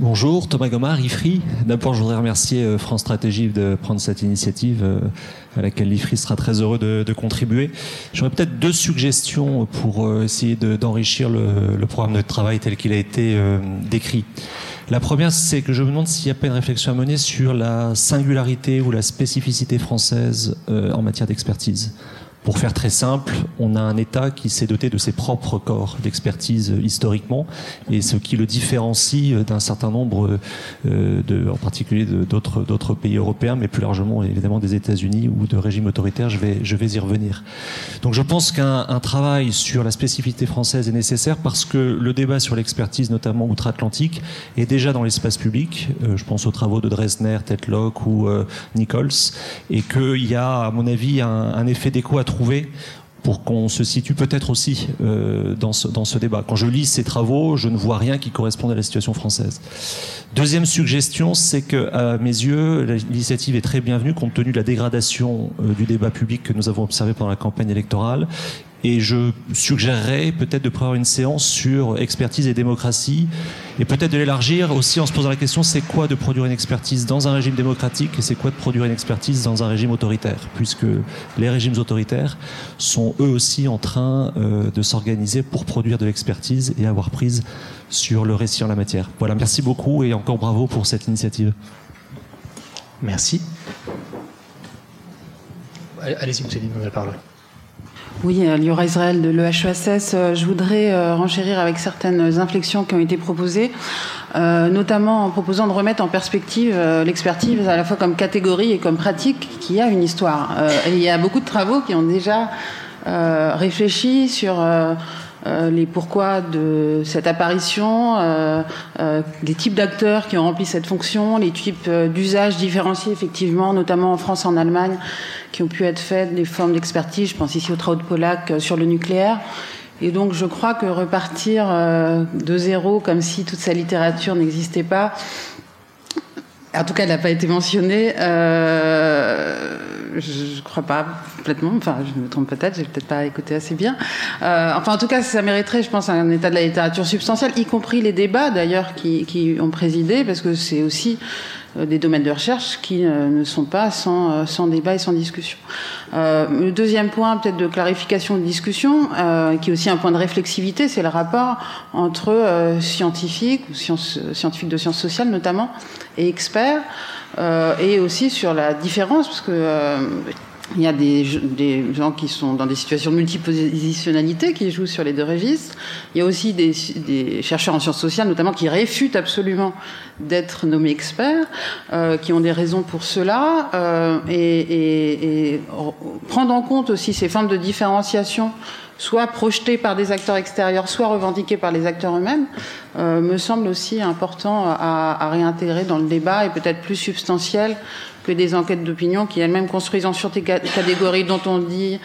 Bonjour, Thomas Gomard, IFRI. D'abord, je voudrais remercier euh, France Stratégie de prendre cette initiative euh, à laquelle l'IFRI sera très heureux de, contribuer. J'aurais peut-être deux suggestions pour euh, essayer d'enrichir le, programme de travail tel qu'il a été décrit. La première, c'est que je me demande s'il n'y a pas une réflexion à mener sur la singularité ou la spécificité française en matière d'expertise. Pour faire très simple, on a un État qui s'est doté de ses propres corps d'expertise euh, historiquement, et ce qui le différencie euh, d'un certain nombre, euh, de, en particulier d'autres pays européens, mais plus largement évidemment des États-Unis ou de régimes autoritaires. Je vais je vais y revenir. Donc je pense qu'un travail sur la spécificité française est nécessaire parce que le débat sur l'expertise, notamment outre-Atlantique, est déjà dans l'espace public. je pense aux travaux de Dresdner, Tetlock ou Nichols, et qu'il y a, à mon avis, un, un effet d'écho à trouver pour qu'on se situe peut-être aussi euh, dans, ce, débat. Quand je lis ces travaux, je ne vois rien qui corresponde à la situation française. Deuxième suggestion, c'est que à mes yeux, l'initiative est très bienvenue compte tenu de la dégradation euh, du débat public que nous avons observé pendant la campagne électorale et je suggérerais peut-être de prévoir une séance sur expertise et démocratie, et peut-être de l'élargir aussi en se posant la question c'est quoi de produire une expertise dans un régime démocratique et c'est quoi de produire une expertise dans un régime autoritaire, puisque les régimes autoritaires sont eux aussi en train euh, de s'organiser pour produire de l'expertise et avoir prise sur le récit en la matière. Voilà, merci beaucoup et encore bravo pour cette initiative. Merci. Allez-y, vous avez la parole. Oui, Liora Israël de l'EHESS. Euh, je voudrais euh, renchérir avec certaines inflexions qui ont été proposées, euh, notamment en proposant de remettre en perspective l'expertise à la fois comme catégorie et comme pratique qui a une histoire. Et il y a beaucoup de travaux qui ont déjà réfléchi sur les pourquoi de cette apparition, les types d'acteurs qui ont rempli cette fonction, les types d'usages différenciés effectivement, notamment en France et en Allemagne, qui ont pu être faites, des formes d'expertise, je pense ici de Pollack euh, sur le nucléaire. Et donc je crois que repartir euh, de zéro comme si toute sa littérature n'existait pas, en tout cas elle n'a pas été mentionnée, euh, je ne crois pas complètement, enfin je me trompe peut-être, j'ai peut-être pas écouté assez bien. enfin en tout cas ça mériterait je pense un état de la littérature substantielle, y compris les débats d'ailleurs qui, qui, ont présidé, parce que c'est aussi euh, des domaines de recherche qui euh, ne sont pas sans, euh, sans débat et sans discussion. le deuxième point, peut-être de clarification de discussion, qui est aussi un point de réflexivité, c'est le rapport entre scientifiques, ou scientifiques de sciences sociales notamment, et experts, et aussi sur la différence, parce que il y a des, des, gens qui sont dans des situations de multipositionnalité qui jouent sur les deux registres. Il y a aussi des, des chercheurs en sciences sociales, notamment, qui réfutent absolument d'être nommés experts, euh, qui ont des raisons pour cela, euh, et, et, et, prendre en compte aussi ces formes de différenciation, soit projetées par des acteurs extérieurs, soit revendiquées par les acteurs eux-mêmes, euh, me semble aussi important à, à réintégrer dans le débat et peut-être plus substantiel que des enquêtes d'opinion qui elles-mêmes construisent sur des catégories dont on dit,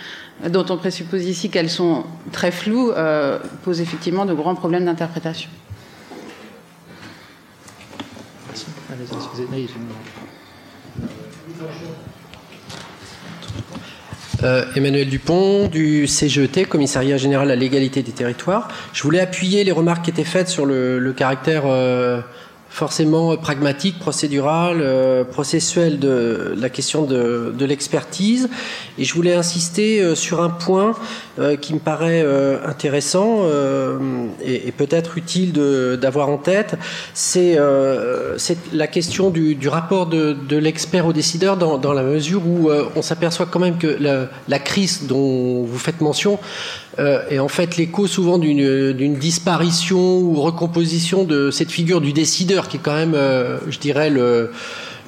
dont on présuppose ici qu'elles sont très floues, euh, posent effectivement de grands problèmes d'interprétation. Euh, Emmanuel Dupont du CGET, Commissariat général à l'égalité des territoires. Je voulais appuyer les remarques qui étaient faites sur le, caractère euh, forcément pragmatique, procédural, euh, processuel de la question de, de l'expertise. Et je voulais insister euh, sur un point euh, qui me paraît euh, intéressant euh, et, et peut-être utile d'avoir en tête, c'est la question du, du rapport de, de l'expert au décideur dans, dans, la mesure où on s'aperçoit quand même que la, la, crise dont vous faites mention est en fait l'écho souvent d'une disparition ou recomposition de cette figure du décideur qui est quand même, je dirais, le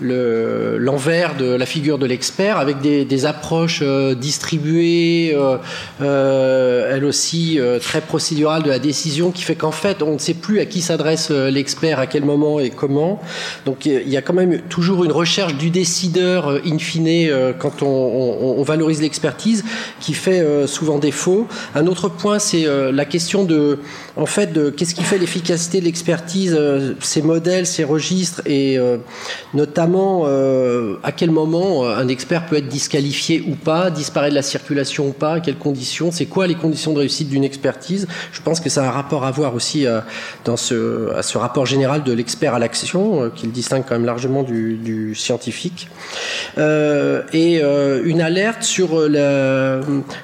l'envers de la figure de l'expert avec des, approches euh, distribuées, euh, euh, elle aussi euh, très procédurales de la décision, qui fait qu'en fait on ne sait plus à qui s'adresse l'expert, à quel moment et comment. Donc il y a quand même toujours une recherche du décideur in fine quand on, on, on valorise l'expertise, qui fait souvent défaut. Un autre point, c'est la question de, en fait, de qu'est-ce qui fait l'efficacité de l'expertise, ces modèles, ces registres et notamment euh, à quel moment euh, un expert peut être disqualifié ou pas, disparaître de la circulation ou pas, à quelles conditions, c'est quoi les conditions de réussite d'une expertise? Je pense que ça a un rapport à voir aussi euh, dans ce, à ce rapport général de l'expert à l'action, qui le distingue quand même largement du, scientifique. et une alerte sur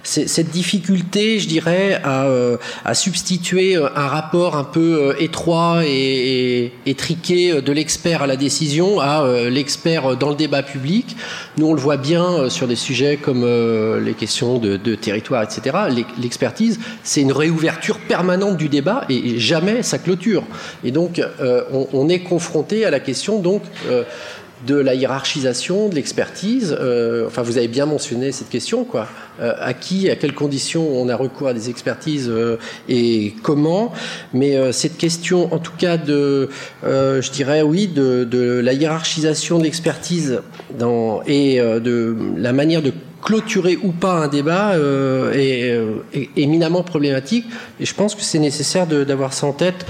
cette difficulté, je dirais, à, substituer un rapport un peu étroit et, et étriqué de l'expert à la décision à l'expert dans le débat public. Nous, on le voit bien euh, sur des sujets comme euh, les questions de, territoire, etc. L'expertise, c'est une réouverture permanente du débat et jamais sa clôture. Et donc, euh, on, on, est confronté à la question donc de la hiérarchisation, de l'expertise. Euh, enfin, vous avez bien mentionné cette question, quoi. Euh, à qui, à quelles conditions on a recours à des expertises euh, et comment. Mais euh, cette question, en tout cas, de, euh, je dirais oui, de, de la hiérarchisation de l'expertise et euh, de la manière de clôturer ou pas un débat est, est, éminemment problématique. Et je pense que c'est nécessaire d'avoir ça en tête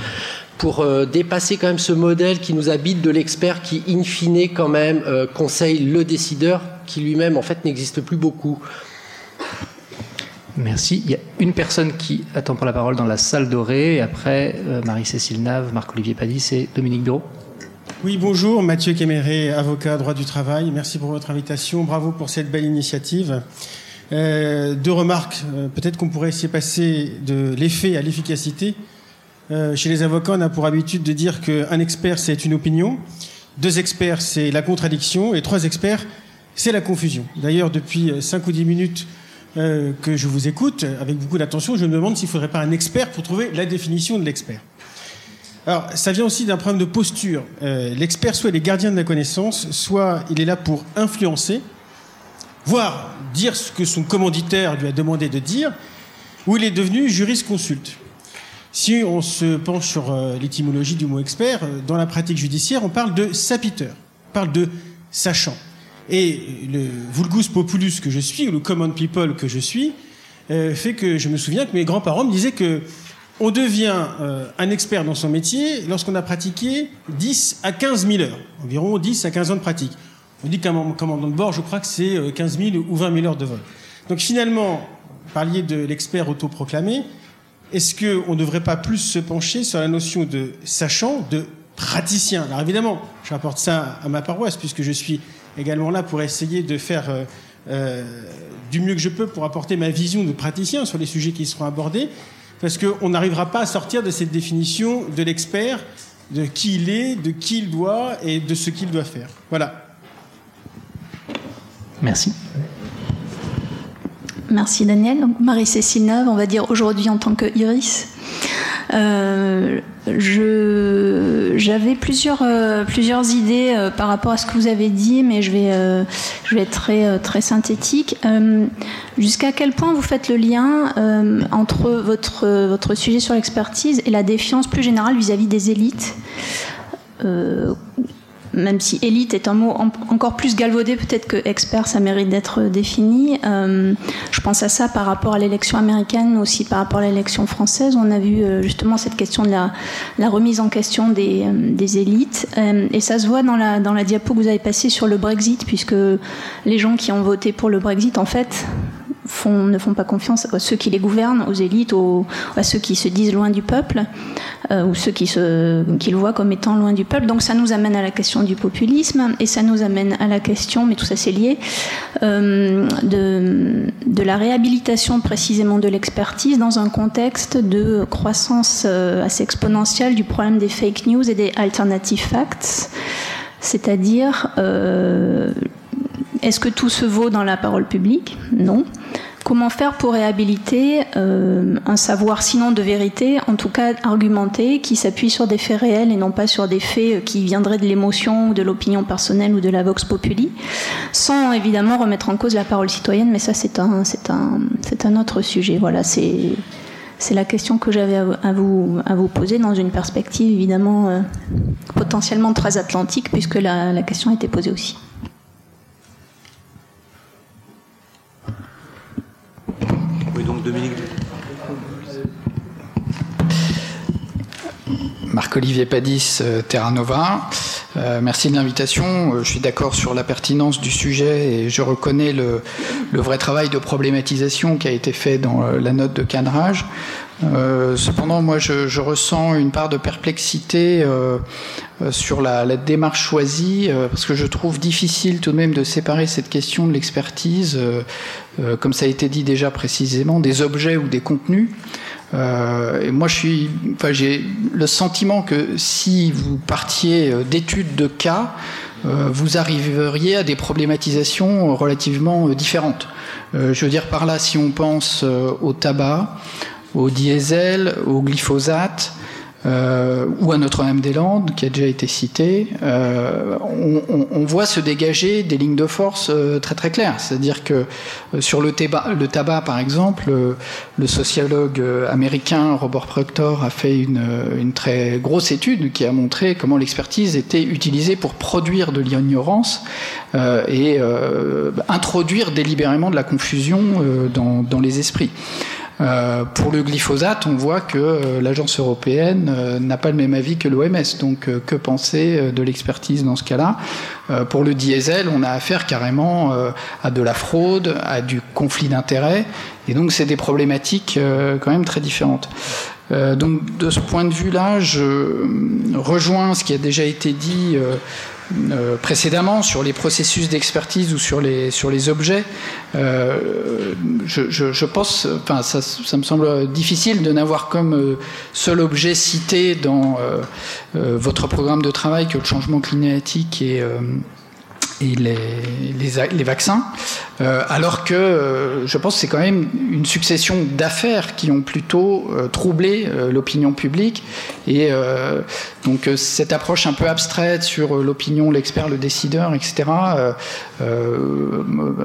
pour dépasser quand même ce modèle qui nous habite de l'expert qui, in fine, quand même, conseille le décideur qui lui-même, en fait, n'existe plus beaucoup. Merci. Il y a une personne qui attend pour la parole dans la salle dorée. Et après, euh, Marie-Cécile Nave, Marc-Olivier Padis et Dominique Bureau. Oui, bonjour. Mathieu Kéméré, avocat droit du travail. Merci pour votre invitation. Bravo pour cette belle initiative. Euh, deux remarques. Euh, peut-être qu'on pourrait essayer de passer de l'effet à l'efficacité. Chez les avocats, on a pour habitude de dire qu'un expert, c'est une opinion. Deux experts, c'est la contradiction. Et trois experts, c'est la confusion. D'ailleurs, depuis cinq ou dix minutes, euh, que je vous écoute avec beaucoup d'attention, je me demande s'il ne faudrait pas un expert pour trouver la définition de l'expert. Alors, ça vient aussi d'un problème de posture. Euh, l'expert, soit il est gardien de la connaissance, soit il est là pour influencer, voire dire ce que son commanditaire lui a demandé de dire, ou il est devenu juriste-consulte. Si on se penche sur euh, l'étymologie du mot expert, dans la pratique judiciaire, on parle de sapiteur, on parle de sachant. Et le vulgus populus que je suis, ou le common people que je suis, euh, fait que je me souviens que mes grands-parents me disaient que on devient euh, un expert dans son métier lorsqu'on a pratiqué 10 à 15 000 heures, environ 10 à 15 ans de pratique. On dit qu'un commandant de bord, je crois que c'est 15 euh, 000 ou 20 000 heures de vol. Donc finalement, vous parliez de l'expert autoproclamé, est-ce qu'on ne devrait pas plus se pencher sur la notion de sachant, de praticien? Alors évidemment, je rapporte ça à ma paroisse puisque je suis également là pour essayer de faire euh, euh, du mieux que je peux pour apporter ma vision de praticien sur les sujets qui seront abordés, parce qu'on n'arrivera pas à sortir de cette définition de l'expert, de qui il est, de qui il doit et de ce qu'il doit faire. Voilà. Merci. Merci Daniel. Marie-Cécile Neuve, on va dire aujourd'hui en tant que Iris. Euh, j'avais plusieurs, euh, idées euh, par rapport à ce que vous avez dit, mais je vais, être très, synthétique. Jusqu'à quel point vous faites le lien entre votre, sujet sur l'expertise et la défiance plus générale vis-à-vis -vis des élites? Même si élite est un mot encore plus galvaudé peut-être que expert, ça mérite d'être défini. Euh, je pense à ça par rapport à l'élection américaine, aussi par rapport à l'élection française. On a vu euh, justement cette question de la, remise en question des, euh, élites. et ça se voit dans la, dans la diapo que vous avez passée sur le Brexit, puisque les gens qui ont voté pour le Brexit, en fait, ne font pas confiance à ceux qui les gouvernent, aux élites, à ceux qui se disent loin du peuple, euh, ou ceux qui, se, le voient comme étant loin du peuple. Donc ça nous amène à la question du populisme, et ça nous amène à la question, mais tout ça c'est lié, euh, de, de, la réhabilitation précisément de l'expertise dans un contexte de croissance euh, assez exponentielle du problème des fake news et des alternative facts. C'est-à-dire, est-ce que tout se vaut dans la parole publique? Non. Comment faire pour réhabiliter euh, un savoir sinon de vérité, en tout cas argumenté, qui s'appuie sur des faits réels et non pas sur des faits qui viendraient de l'émotion ou de l'opinion personnelle ou de la vox populi, sans évidemment remettre en cause la parole citoyenne, mais ça c'est un, autre sujet. Voilà, c'est, la question que j'avais à vous, poser dans une perspective évidemment euh, potentiellement transatlantique, puisque la, la question a été posée aussi. Dominique. Marc-Olivier Padis, euh, Terra Nova. Euh, merci de l'invitation. Euh, je suis d'accord sur la pertinence du sujet et je reconnais le, vrai travail de problématisation qui a été fait dans la note de cadrage. cependant, moi, je, ressens une part de perplexité sur la, démarche choisie, parce que je trouve difficile tout de même de séparer cette question de l'expertise comme ça a été dit déjà précisément, des objets ou des contenus. Euh, et moi, je suis, enfin, j'ai le sentiment que si vous partiez euh, d'études de cas, vous arriveriez à des problématisations relativement différentes. je veux dire par là, si on pense au tabac, au diesel, au glyphosate, euh, ou à Notre-Dame-des-Landes, qui a déjà été cité, euh, on, on, on, voit se dégager des lignes de force euh, très très claires. C'est-à-dire que euh, sur le tabac, le tabac, par exemple, euh, le sociologue américain Robert Proctor a fait une, une, très grosse étude qui a montré comment l'expertise était utilisée pour produire de l'ignorance et introduire délibérément de la confusion dans, dans les esprits. Euh, pour le glyphosate, on voit que euh, l'agence européenne euh, n'a pas le même avis que l'OMS. Donc, que penser de l'expertise dans ce cas-là? Pour le diesel, on a affaire carrément à de la fraude, à du conflit d'intérêts. Et donc, c'est des problématiques quand même très différentes. donc, de ce point de vue-là, je rejoins ce qui a déjà été dit euh, précédemment sur les processus d'expertise ou sur les, sur les objets, euh, je, je, je, pense, enfin, ça, ça, me semble difficile de n'avoir comme euh, seul objet cité dans euh, euh, votre programme de travail que le changement climatique et et les, vaccins, euh, alors que euh, je pense que c'est quand même une succession d'affaires qui ont plutôt euh, troublé l'opinion publique. Et donc cette approche un peu abstraite sur l'opinion, l'expert, le décideur, etc.,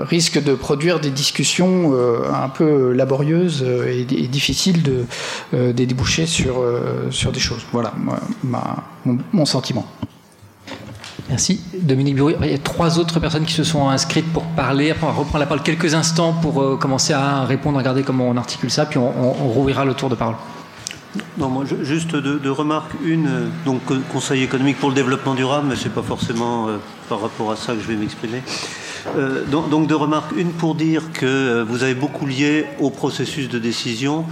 risque de produire des discussions un peu laborieuses et, et difficiles de, de déboucher sur, sur des choses. Voilà mon sentiment. Merci. Dominique Bureau, il y a trois autres personnes qui se sont inscrites pour parler. Après, on va reprendre la parole quelques instants pour euh, commencer à répondre, regarder comment on articule ça, puis on, on, rouvrira le tour de parole. Non, moi, juste deux, remarques. Une, donc, Conseil économique pour le développement durable, mais ce n'est pas forcément euh, par rapport à ça que je vais m'exprimer. Euh, donc, deux remarques. Une pour dire que euh, vous avez beaucoup lié au processus de décision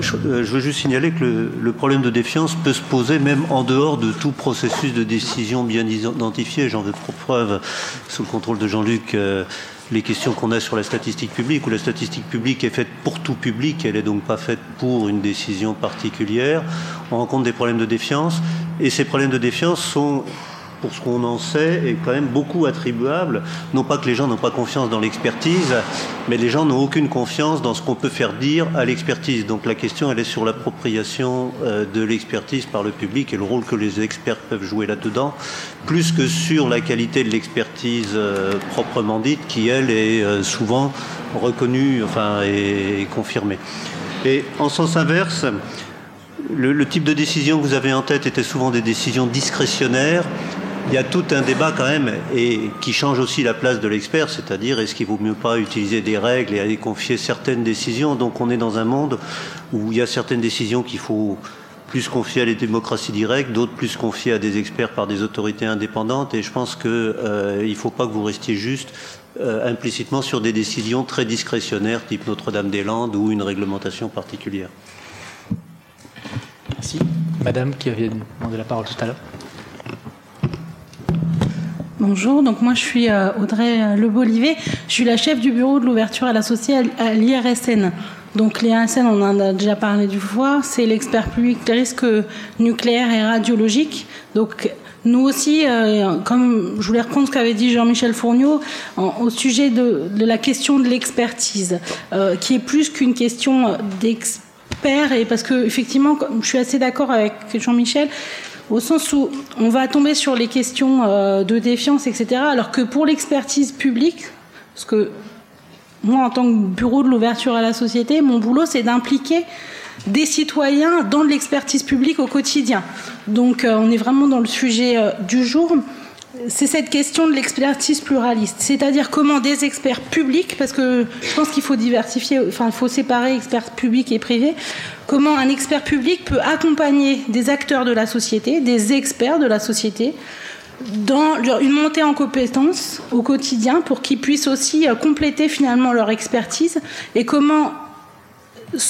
je, veux juste signaler que le, le, problème de défiance peut se poser même en dehors de tout processus de décision bien identifié. J'en veux pour preuve, sous le contrôle de Jean-Luc, euh, les questions qu'on a sur la statistique publique, où la statistique publique est faite pour tout public, elle n'est donc pas faite pour une décision particulière. On rencontre des problèmes de défiance, et ces problèmes de défiance sont pour ce qu'on en sait, est quand même beaucoup attribuable. Non pas que les gens n'ont pas confiance dans l'expertise, mais les gens n'ont aucune confiance dans ce qu'on peut faire dire à l'expertise. Donc la question, elle est sur l'appropriation euh, de l'expertise par le public et le rôle que les experts peuvent jouer là-dedans, plus que sur la qualité de l'expertise euh, proprement dite, qui, elle, est euh, souvent reconnue enfin, et, confirmée. Et en sens inverse, le, le, type de décision que vous avez en tête était souvent des décisions discrétionnaires il y a tout un débat quand même et qui change aussi la place de l'expert, c'est-à-dire est-ce qu'il vaut mieux pas utiliser des règles et aller confier certaines décisions? Donc on est dans un monde où il y a certaines décisions qu'il faut plus confier à les démocraties directes, d'autres plus confier à des experts par des autorités indépendantes. Et je pense qu'il euh, ne faut pas que vous restiez juste euh, implicitement sur des décisions très discrétionnaires, type Notre-Dame-des-Landes ou une réglementation particulière. Merci. Madame qui avait demandé la parole tout à l'heure. Bonjour, donc moi je suis euh, Audrey euh, Lebolivet, je suis la chef du bureau de l'ouverture à la société à l'IRSN. Donc l'IRSN, on en a déjà parlé du fois, c'est l'expert public des risques nucléaires et radiologiques. Donc nous aussi, euh, comme je voulais reprendre ce qu'avait dit Jean-Michel Fournier au sujet de, la question de l'expertise, qui est plus qu'une question d'expert, et parce que effectivement, je suis assez d'accord avec Jean-Michel, au sens où on va tomber sur les questions euh, de défiance, etc. Alors que pour l'expertise publique, parce que moi, en tant que bureau de l'ouverture à la société, mon boulot, c'est d'impliquer des citoyens dans de l'expertise publique au quotidien. Donc, euh, on est vraiment dans le sujet euh, du jour. C'est cette question de l'expertise pluraliste, c'est-à-dire comment des experts publics, parce que je pense qu'il faut diversifier, enfin, il faut séparer experts publics et privés, comment un expert public peut accompagner des acteurs de la société, des experts de la société, dans une montée en compétences au quotidien pour qu'ils puissent aussi compléter finalement leur expertise et comment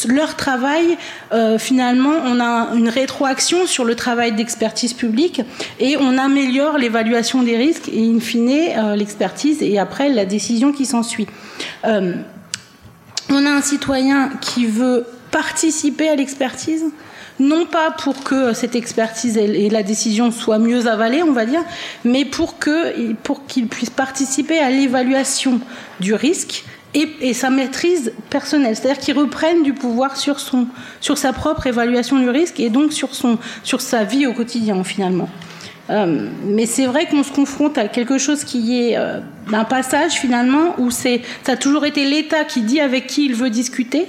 leur travail, euh, finalement, on a une rétroaction sur le travail d'expertise publique et on améliore l'évaluation des risques et, in fine, euh, l'expertise et après la décision qui s'ensuit. Euh, on a un citoyen qui veut participer à l'expertise, non pas pour que cette expertise et la décision soient mieux avalées, on va dire, mais pour qu'il pour qu puisse participer à l'évaluation du risque et, sa maîtrise personnelle, c'est-à-dire qu'ils reprennent du pouvoir sur, son, sur sa propre évaluation du risque et donc sur, son, sur sa vie au quotidien finalement. Euh, mais c'est vrai qu'on se confronte à quelque chose qui est euh, un passage finalement où c'est ça a toujours été l'État qui dit avec qui il veut discuter,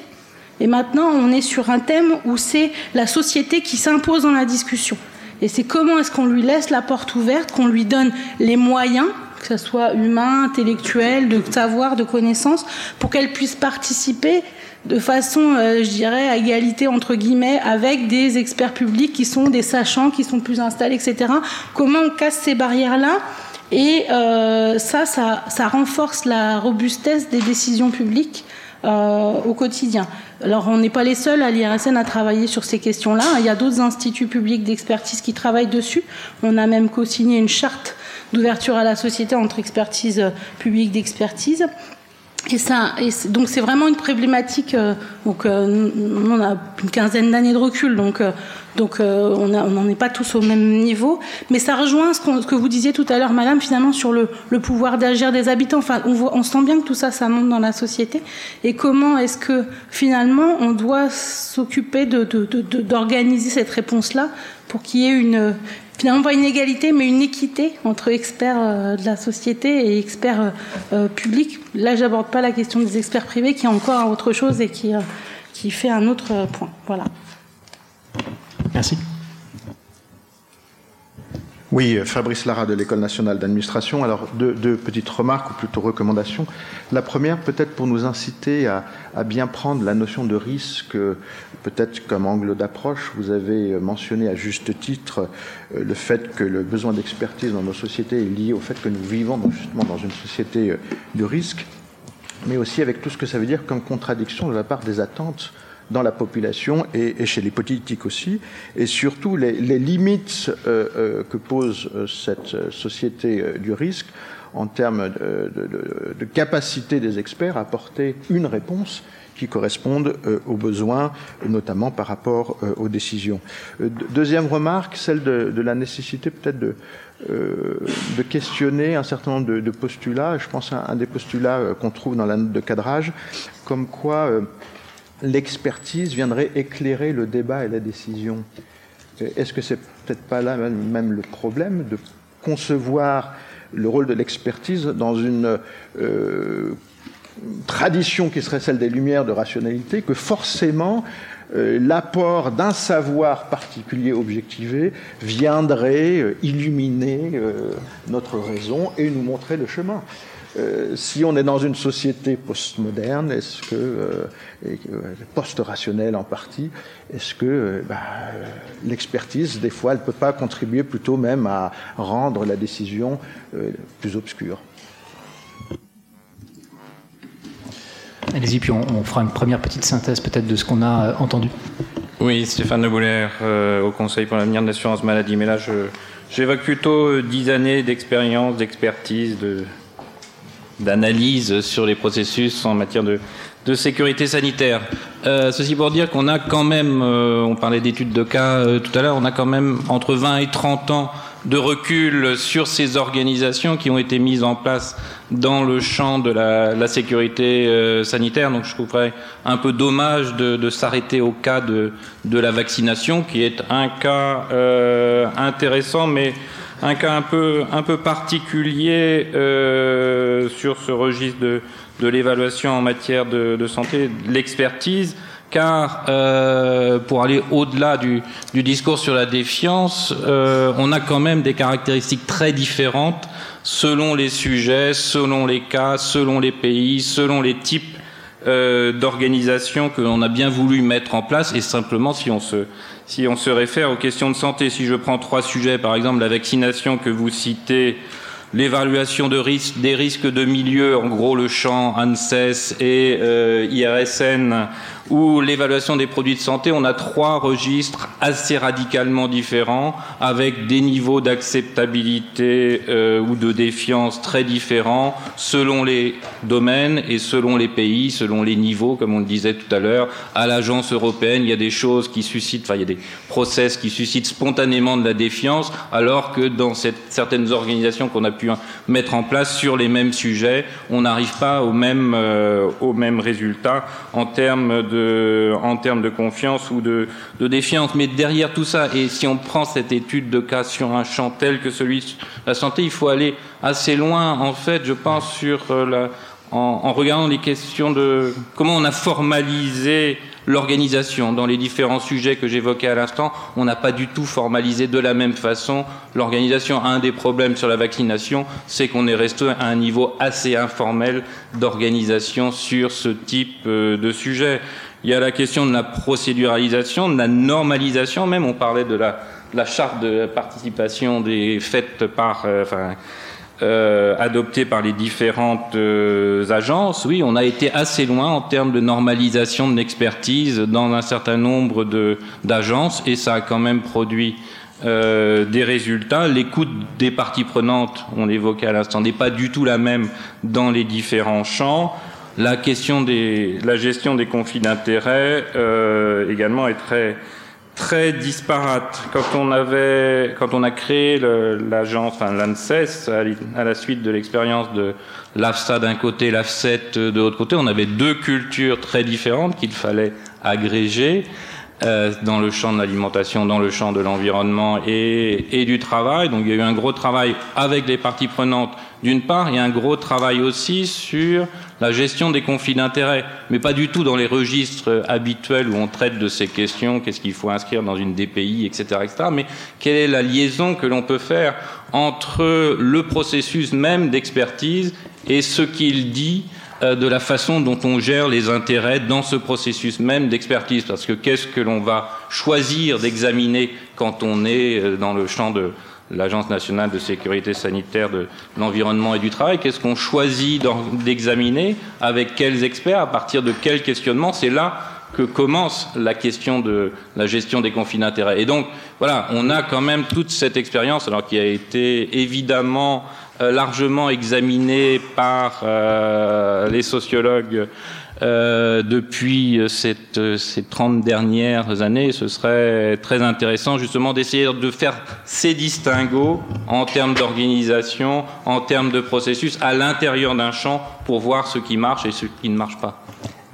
et maintenant on est sur un thème où c'est la société qui s'impose dans la discussion. Et c'est comment est-ce qu'on lui laisse la porte ouverte, qu'on lui donne les moyens que ce soit humain, intellectuel, de savoir, de connaissances, pour qu'elle puisse participer de façon, euh, je dirais, à égalité entre guillemets, avec des experts publics qui sont des sachants, qui sont plus installés, etc. Comment on casse ces barrières-là? Et euh, ça, ça, ça, renforce la robustesse des décisions publiques euh, au quotidien. Alors, on n'est pas les seuls à l'IRSN à travailler sur ces questions-là. Il y a d'autres instituts publics d'expertise qui travaillent dessus. On a même co-signé une charte d'ouverture à la société entre expertise publique d'expertise. Et ça, donc c'est vraiment une problématique. Euh, donc, euh, on a une quinzaine d'années de recul, donc, euh, on n'en est pas tous au même niveau. Mais ça rejoint ce, que vous disiez tout à l'heure, Madame, finalement sur le, pouvoir d'agir des habitants. Enfin, on, sent bien que tout ça, ça monte dans la société. Et comment est-ce que finalement on doit s'occuper d'organiser de, de, cette réponse-là pour qu'il y ait une, finalement pas une égalité, mais une équité entre experts euh, de la société et experts euh, euh, publics. Là, j'aborde pas la question des experts privés, qui est encore autre chose et qui, qui fait un autre point. Voilà. Merci. Oui, Fabrice Lara de l'École nationale d'administration. Alors, deux, petites remarques ou plutôt recommandations. La première, peut-être pour nous inciter à, à, bien prendre la notion de risque, peut-être comme angle d'approche. Vous avez mentionné à juste titre euh, le fait que le besoin d'expertise dans nos sociétés est lié au fait que nous vivons justement dans une société euh, de risque, mais aussi avec tout ce que ça veut dire comme contradiction de la part des attentes dans la population et, chez les politiques aussi, et surtout les, limites euh, euh, que pose euh, cette société du risque en termes de, capacité des experts à apporter une réponse qui corresponde aux besoins, notamment par rapport aux décisions. deuxième remarque, celle de, la nécessité peut-être de, de questionner un certain nombre de, postulats. Je pense à un des postulats qu'on trouve dans la note de cadrage, comme quoi l'expertise viendrait éclairer le débat et la décision. Est-ce que c'est peut-être pas là même le problème de concevoir le rôle de l'expertise dans une euh, tradition qui serait celle des lumières de rationalité, que forcément euh, l'apport d'un savoir particulier objectivé viendrait euh, illuminer notre raison et nous montrer le chemin? Euh, si on est dans une société postmoderne, est-ce que, euh, euh, post-rationnelle en partie, est-ce que bah, l'expertise, des fois, elle ne peut pas contribuer plutôt même à rendre la décision plus obscure? Allez-y, puis on, fera une première petite synthèse peut-être de ce qu'on a entendu. Oui, Stéphane Le au Conseil pour l'avenir de l'assurance maladie. Mais là, j'évoque plutôt dix années d'expérience, d'expertise, de, d'analyse sur les processus en matière de, sécurité sanitaire. Euh, ceci pour dire qu'on a quand même, euh, on parlait d'études de cas euh, tout à l'heure, on a quand même entre 20 et 30 ans de recul sur ces organisations qui ont été mises en place dans le champ de la, sécurité sanitaire. Donc je trouverais un peu dommage de, de s'arrêter au cas de, de, la vaccination, qui est un cas intéressant, mais un cas un peu, un peu particulier euh, sur ce registre de, de l'évaluation en matière de, de santé, l'expertise, car euh, pour aller au-delà du, du, discours sur la défiance, euh, on a quand même des caractéristiques très différentes selon les sujets, selon les cas, selon les pays, selon les types euh, d'organisations que l'on a bien voulu mettre en place, et simplement si on se si on se réfère aux questions de santé, si je prends trois sujets, par exemple la vaccination que vous citez, l'évaluation de risque, des risques de milieu, en gros le champ ANSES et euh, IRSN, ou l'évaluation des produits de santé, on a trois registres assez radicalement différents, avec des niveaux d'acceptabilité euh, ou de défiance très différents selon les domaines et selon les pays, selon les niveaux, comme on le disait tout à l'heure. À l'agence européenne, il y a des choses qui suscitent, enfin il y a des process qui suscitent spontanément de la défiance, alors que dans certaines organisations qu'on a pu mettre en place sur les mêmes sujets. On n'arrive pas au même, euh, au même résultat en termes de, en termes de confiance ou de, de défiance. Mais derrière tout ça, et si on prend cette étude de cas sur un champ tel que celui de la santé, il faut aller assez loin, en fait, je pense, sur euh, la, en, en regardant les questions de comment on a formalisé l'organisation. Dans les différents sujets que j'évoquais à l'instant, on n'a pas du tout formalisé de la même façon l'organisation. Un des problèmes sur la vaccination, c'est qu'on est resté à un niveau assez informel d'organisation sur ce type euh, de sujet. Il y a la question de la procéduralisation, de la normalisation même. On parlait de la, la charte de participation des par... Euh, enfin, euh, adoptée par les différentes euh, agences, oui, on a été assez loin en termes de normalisation de l'expertise dans un certain nombre d'agences et ça a quand même produit euh, des résultats. L'écoute des parties prenantes, on l'évoquait à l'instant, n'est pas du tout la même dans les différents champs. La question des, la gestion des conflits d'intérêts euh, également est très très disparate. Quand on avait, quand on a créé l'agence, enfin l'ANSES, à, la suite de l'expérience de l'AFSA d'un côté, l'AFSET de l'autre côté, on avait deux cultures très différentes qu'il fallait agréger. Euh, dans le champ de l'alimentation, dans le champ de l'environnement et, et, du travail. Donc il y a eu un gros travail avec les parties prenantes d'une part, a un gros travail aussi sur la gestion des conflits d'intérêts, mais pas du tout dans les registres habituels où on traite de ces questions, qu'est-ce qu'il faut inscrire dans une DPI, etc., etc. Mais quelle est la liaison que l'on peut faire entre le processus même d'expertise et ce qu'il dit de la façon dont on gère les intérêts dans ce processus même d'expertise. Parce que qu'est-ce que l'on va choisir d'examiner quand on est euh, dans le champ de l'Agence nationale de sécurité sanitaire de l'environnement et du travail? Qu'est-ce qu'on choisit d'examiner Avec quels experts? À partir de quels questionnements? C'est là que commence la question de la gestion des conflits d'intérêts. Et donc, voilà, on a quand même toute cette expérience, alors qui a été évidemment euh, largement examiné par euh, les sociologues euh, depuis ces 30 dernières années. Ce serait très intéressant justement d'essayer de faire ces distinguos en termes d'organisation, en termes de processus à l'intérieur d'un champ pour voir ce qui marche et ce qui ne marche pas.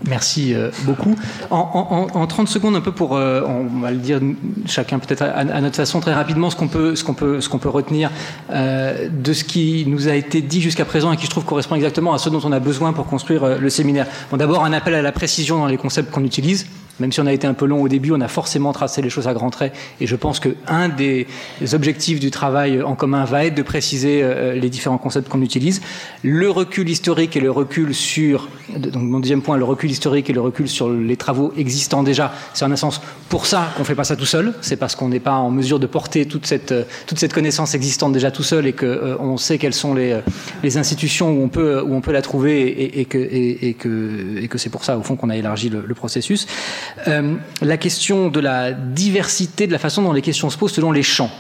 Merci euh, beaucoup. En, en, en, 30 secondes, un peu pour, euh, on va le dire chacun peut-être à, à, notre façon très rapidement, ce qu'on peut, ce qu'on peut, ce qu'on peut retenir euh, de ce qui nous a été dit jusqu'à présent et qui je trouve correspond exactement à ce dont on a besoin pour construire euh, le séminaire. Bon, d'abord un appel à la précision dans les concepts qu'on utilise. Même si on a été un peu long au début, on a forcément tracé les choses à grands traits. Et je pense qu'un des objectifs du travail en commun va être de préciser euh, les différents concepts qu'on utilise. Le recul historique et le recul sur, donc mon deuxième point, le recul historique et le recul sur les travaux existants déjà, c'est en un sens pour ça qu'on fait pas ça tout seul. C'est parce qu'on n'est pas en mesure de porter toute cette, euh, toute cette connaissance existante déjà tout seul et qu'on euh, sait quelles sont les, les institutions où on peut, où on peut la trouver et, que, et, que, et que c'est pour ça, au fond, qu'on a élargi le processus. Euh, la question de la diversité de la façon dont les questions se posent selon les champs.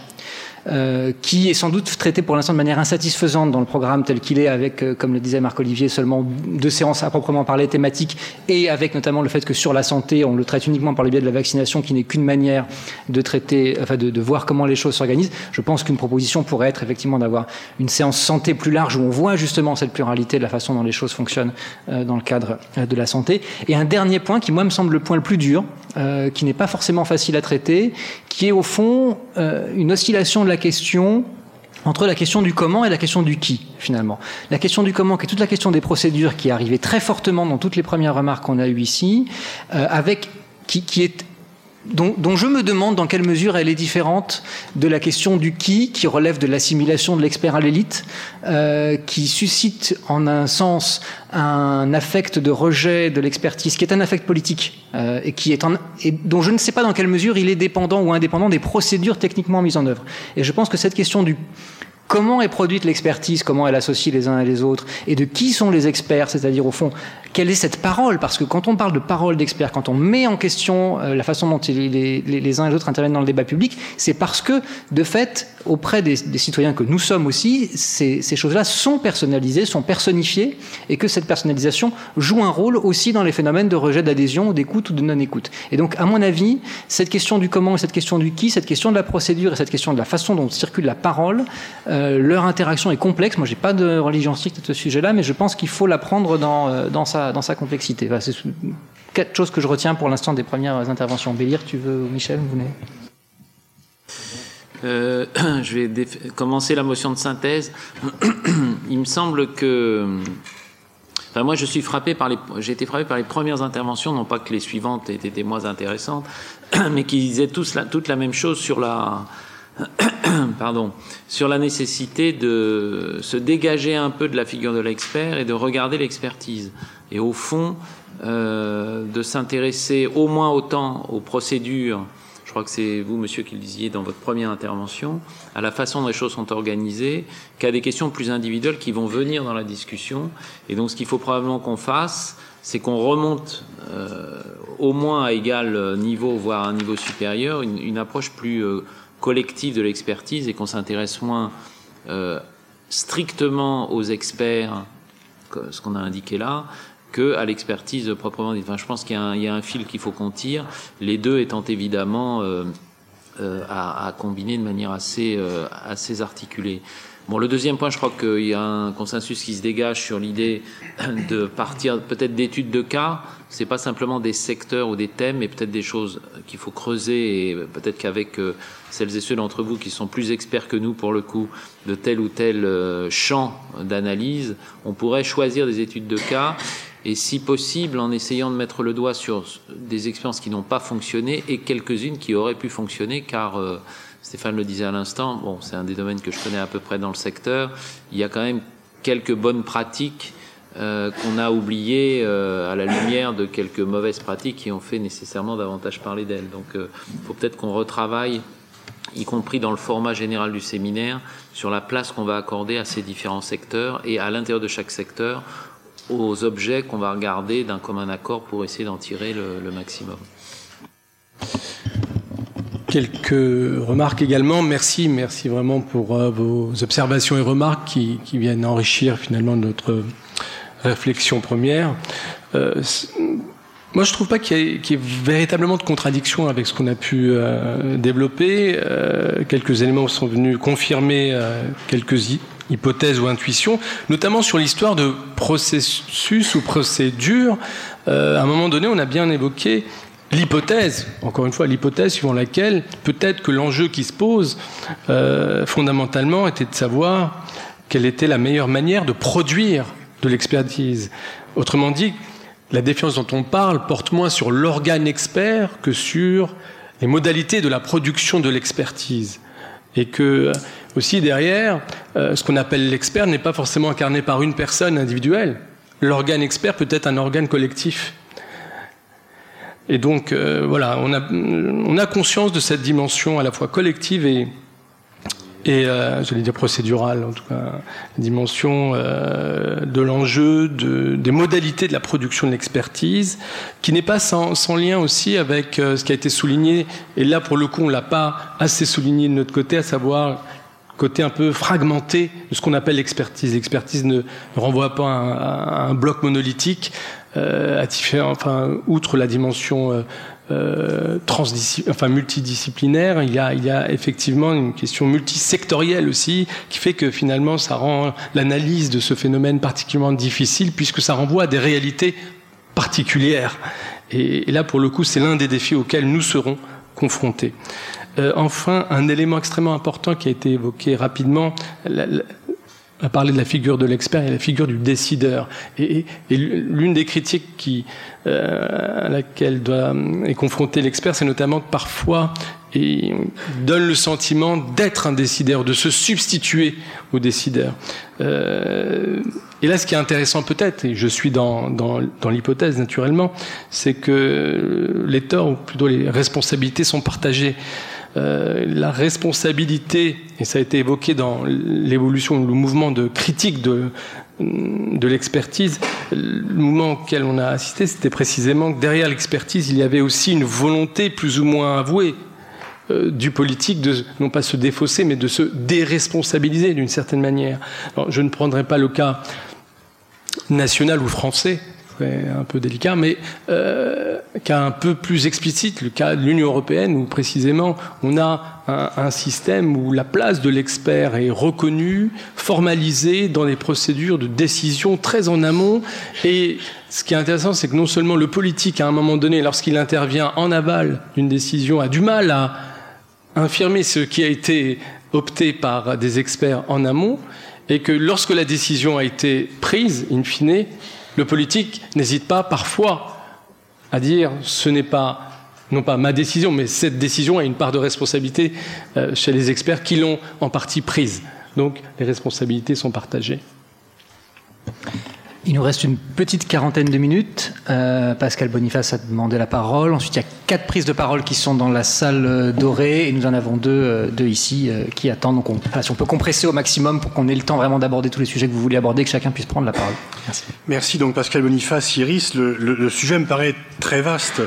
Euh, qui est sans doute traité pour l'instant de manière insatisfaisante dans le programme tel qu'il est, avec, euh, comme le disait Marc-Olivier, seulement deux séances à proprement parler thématiques, et avec notamment le fait que sur la santé, on le traite uniquement par le biais de la vaccination, qui n'est qu'une manière de traiter, enfin de, de voir comment les choses s'organisent. Je pense qu'une proposition pourrait être effectivement d'avoir une séance santé plus large où on voit justement cette pluralité de la façon dont les choses fonctionnent euh, dans le cadre euh, de la santé. Et un dernier point qui, moi, me semble le point le plus dur, euh, qui n'est pas forcément facile à traiter, qui est au fond euh, une oscillation de la question entre la question du comment et la question du qui, finalement. La question du comment, qui est toute la question des procédures, qui est arrivée très fortement dans toutes les premières remarques qu'on a eues ici, euh, avec qui, qui est dont, je me demande dans quelle mesure elle est différente de la question du qui, qui relève de l'assimilation de l'expert à l'élite, euh, qui suscite en un sens un affect de rejet de l'expertise, qui est un affect politique, euh, et, qui est en, et dont je ne sais pas dans quelle mesure il est dépendant ou indépendant des procédures techniquement mises en œuvre. Et je pense que cette question du comment est produite l'expertise, comment elle associe les uns et les autres, et de qui sont les experts, c'est-à-dire au fond, quelle est cette parole? Parce que quand on parle de parole d'experts, quand on met en question euh, la façon dont les, uns et les autres interviennent dans le débat public, c'est parce que, de fait, auprès des, citoyens que nous sommes aussi, ces, choses-là sont personnalisées, sont personnifiées, et que cette personnalisation joue un rôle aussi dans les phénomènes de rejet d'adhésion, d'écoute ou de non-écoute. Et donc, à mon avis, cette question du comment et cette question du qui, cette question de la procédure et cette question de la façon dont circule la parole, euh, Euh, leur interaction est complexe. Moi, j'ai pas de religion stricte à ce sujet-là, mais je pense qu'il faut la prendre dans, euh, dans, sa, dans sa complexité. c'est quatre choses que je retiens pour l'instant des premières interventions. Bélir, tu veux, Michel, vous voulez euh, je vais commencer la motion de synthèse. Il me semble que Enfin, moi, je suis frappé par les, j'ai été frappé par les premières interventions, non pas que les suivantes aient été moins intéressantes, mais qui disaient tous la, toute la même chose sur la, pardon, sur la nécessité de se dégager un peu de la figure de l'expert et de regarder l'expertise. Et au fond, euh, de s'intéresser au moins autant aux procédures je crois que c'est vous, monsieur, qui le disiez dans votre première intervention, à la façon dont les choses sont organisées, qu'à des questions plus individuelles qui vont venir dans la discussion. Et donc, ce qu'il faut probablement qu'on fasse, c'est qu'on remonte euh, au moins à égal niveau, voire à un niveau supérieur, une, approche plus euh, collective de l'expertise et qu'on s'intéresse moins euh, strictement aux experts, ce qu'on a indiqué là, que à l'expertise proprement dite. Je pense qu'il y, a un fil qu'il faut qu'on tire, les deux étant évidemment euh, euh, à, combiner de manière assez articulée. Bon, le deuxième point, je crois qu'il y a un consensus qui se dégage sur l'idée de partir peut-être d'études de cas. C'est pas simplement des secteurs ou des thèmes, mais peut-être des choses qu'il faut creuser et peut-être qu'avec euh, celles et ceux d'entre vous qui sont plus experts que nous pour le coup de tel ou tel euh, champ d'analyse, on pourrait choisir des études de cas et si possible en essayant de mettre le doigt sur des expériences qui n'ont pas fonctionné et quelques-unes qui auraient pu fonctionner car euh, Stéphane le disait à l'instant, c'est un des domaines que je connais à peu près dans le secteur, il y a quand même quelques bonnes pratiques euh, qu'on a oubliées euh, à la lumière de quelques mauvaises pratiques qui ont fait nécessairement davantage parler d'elles. Donc il faut peut-être qu'on retravaille y compris dans le format général du séminaire, sur la place qu'on va accorder à ces différents secteurs et à l'intérieur de chaque secteur, aux objets qu'on va regarder d'un commun accord pour essayer d'en tirer le, maximum. Quelques remarques également. Merci, merci vraiment pour euh, vos observations et remarques qui, viennent enrichir finalement notre réflexion première. Euh, moi, je trouve pas qu'il y, ait véritablement de contradiction avec ce qu'on a pu euh, développer. quelques éléments sont venus confirmer quelques hypothèse ou intuition, notamment sur l'histoire de processus ou procédure. À un moment donné, on a bien évoqué l'hypothèse, encore une fois, l'hypothèse suivant laquelle peut-être que l'enjeu qui se pose euh, fondamentalement était de savoir quelle était la meilleure manière de produire de l'expertise. Autrement dit, la défiance dont on parle porte moins sur l'organe expert que sur les modalités de la production de l'expertise. Et que aussi derrière, euh, ce qu'on appelle l'expert n'est pas forcément incarné par une personne individuelle. L'organe expert peut être un organe collectif. Et donc, euh, voilà, on a, on a conscience de cette dimension à la fois collective et, et euh, j'allais dire procédurale, en tout cas, dimension euh, de l'enjeu, de, des modalités de la production de l'expertise, qui n'est pas sans, lien aussi avec euh, ce qui a été souligné, et là pour le coup on l'a pas assez souligné de notre côté, à savoir côté un peu fragmenté de ce qu'on appelle l'expertise. L'expertise ne, renvoie pas à, un bloc monolithique, euh, outre la dimension euh, euh multidisciplinaire, il y, a, effectivement une question multisectorielle aussi, qui fait que finalement ça rend l'analyse de ce phénomène particulièrement difficile, puisque ça renvoie à des réalités particulières. Et, et là, pour le coup, c'est l'un des défis auxquels nous serons confrontés. Euh, enfin, un élément extrêmement important qui a été évoqué rapidement, à parler de la figure de l'expert et la figure du décideur. Et, l'une des critiques qui, euh, à laquelle doit, est confronté l'expert, c'est notamment que parfois il donne le sentiment d'être un décideur, de se substituer au décideur. Euh, et là, ce qui est intéressant peut-être, et je suis dans, dans, dans l'hypothèse naturellement, c'est que les torts, ou plutôt les responsabilités, sont partagées. Euh, la responsabilité, et ça a été évoqué dans l'évolution, le mouvement de critique de, l'expertise, le mouvement auquel on a assisté, c'était précisément que derrière l'expertise, il y avait aussi une volonté plus ou moins avouée euh, du politique de non pas se défausser, mais de se déresponsabiliser d'une certaine manière. je ne prendrai pas le cas national ou français, un peu délicat, mais euh, cas un peu plus explicite, le cas de l'Union européenne, où précisément on a un, un système où la place de l'expert est reconnue, formalisée dans des procédures de décision très en amont. Et ce qui est intéressant, c'est que non seulement le politique, à un moment donné, lorsqu'il intervient en aval d'une décision, a du mal à infirmer ce qui a été opté par des experts en amont, et que lorsque la décision a été prise, in fine, le politique n'hésite pas parfois à dire ce n'est pas non pas ma décision, mais cette décision a une part de responsabilité euh, chez les experts qui l'ont en partie prise. Donc les responsabilités sont partagées. Il nous reste une petite quarantaine de minutes. Euh, Pascal Boniface a demandé la parole. Ensuite, il y a quatre prises de parole qui sont dans la salle euh, dorée et nous en avons deux, euh, ici qui attendent. Donc, on, si on peut compresser au maximum pour qu'on ait le temps vraiment d'aborder tous les sujets que vous voulez aborder, que chacun puisse prendre la parole. Merci. Merci. Donc, Pascal Boniface, Iris, le, le, le sujet me paraît très vaste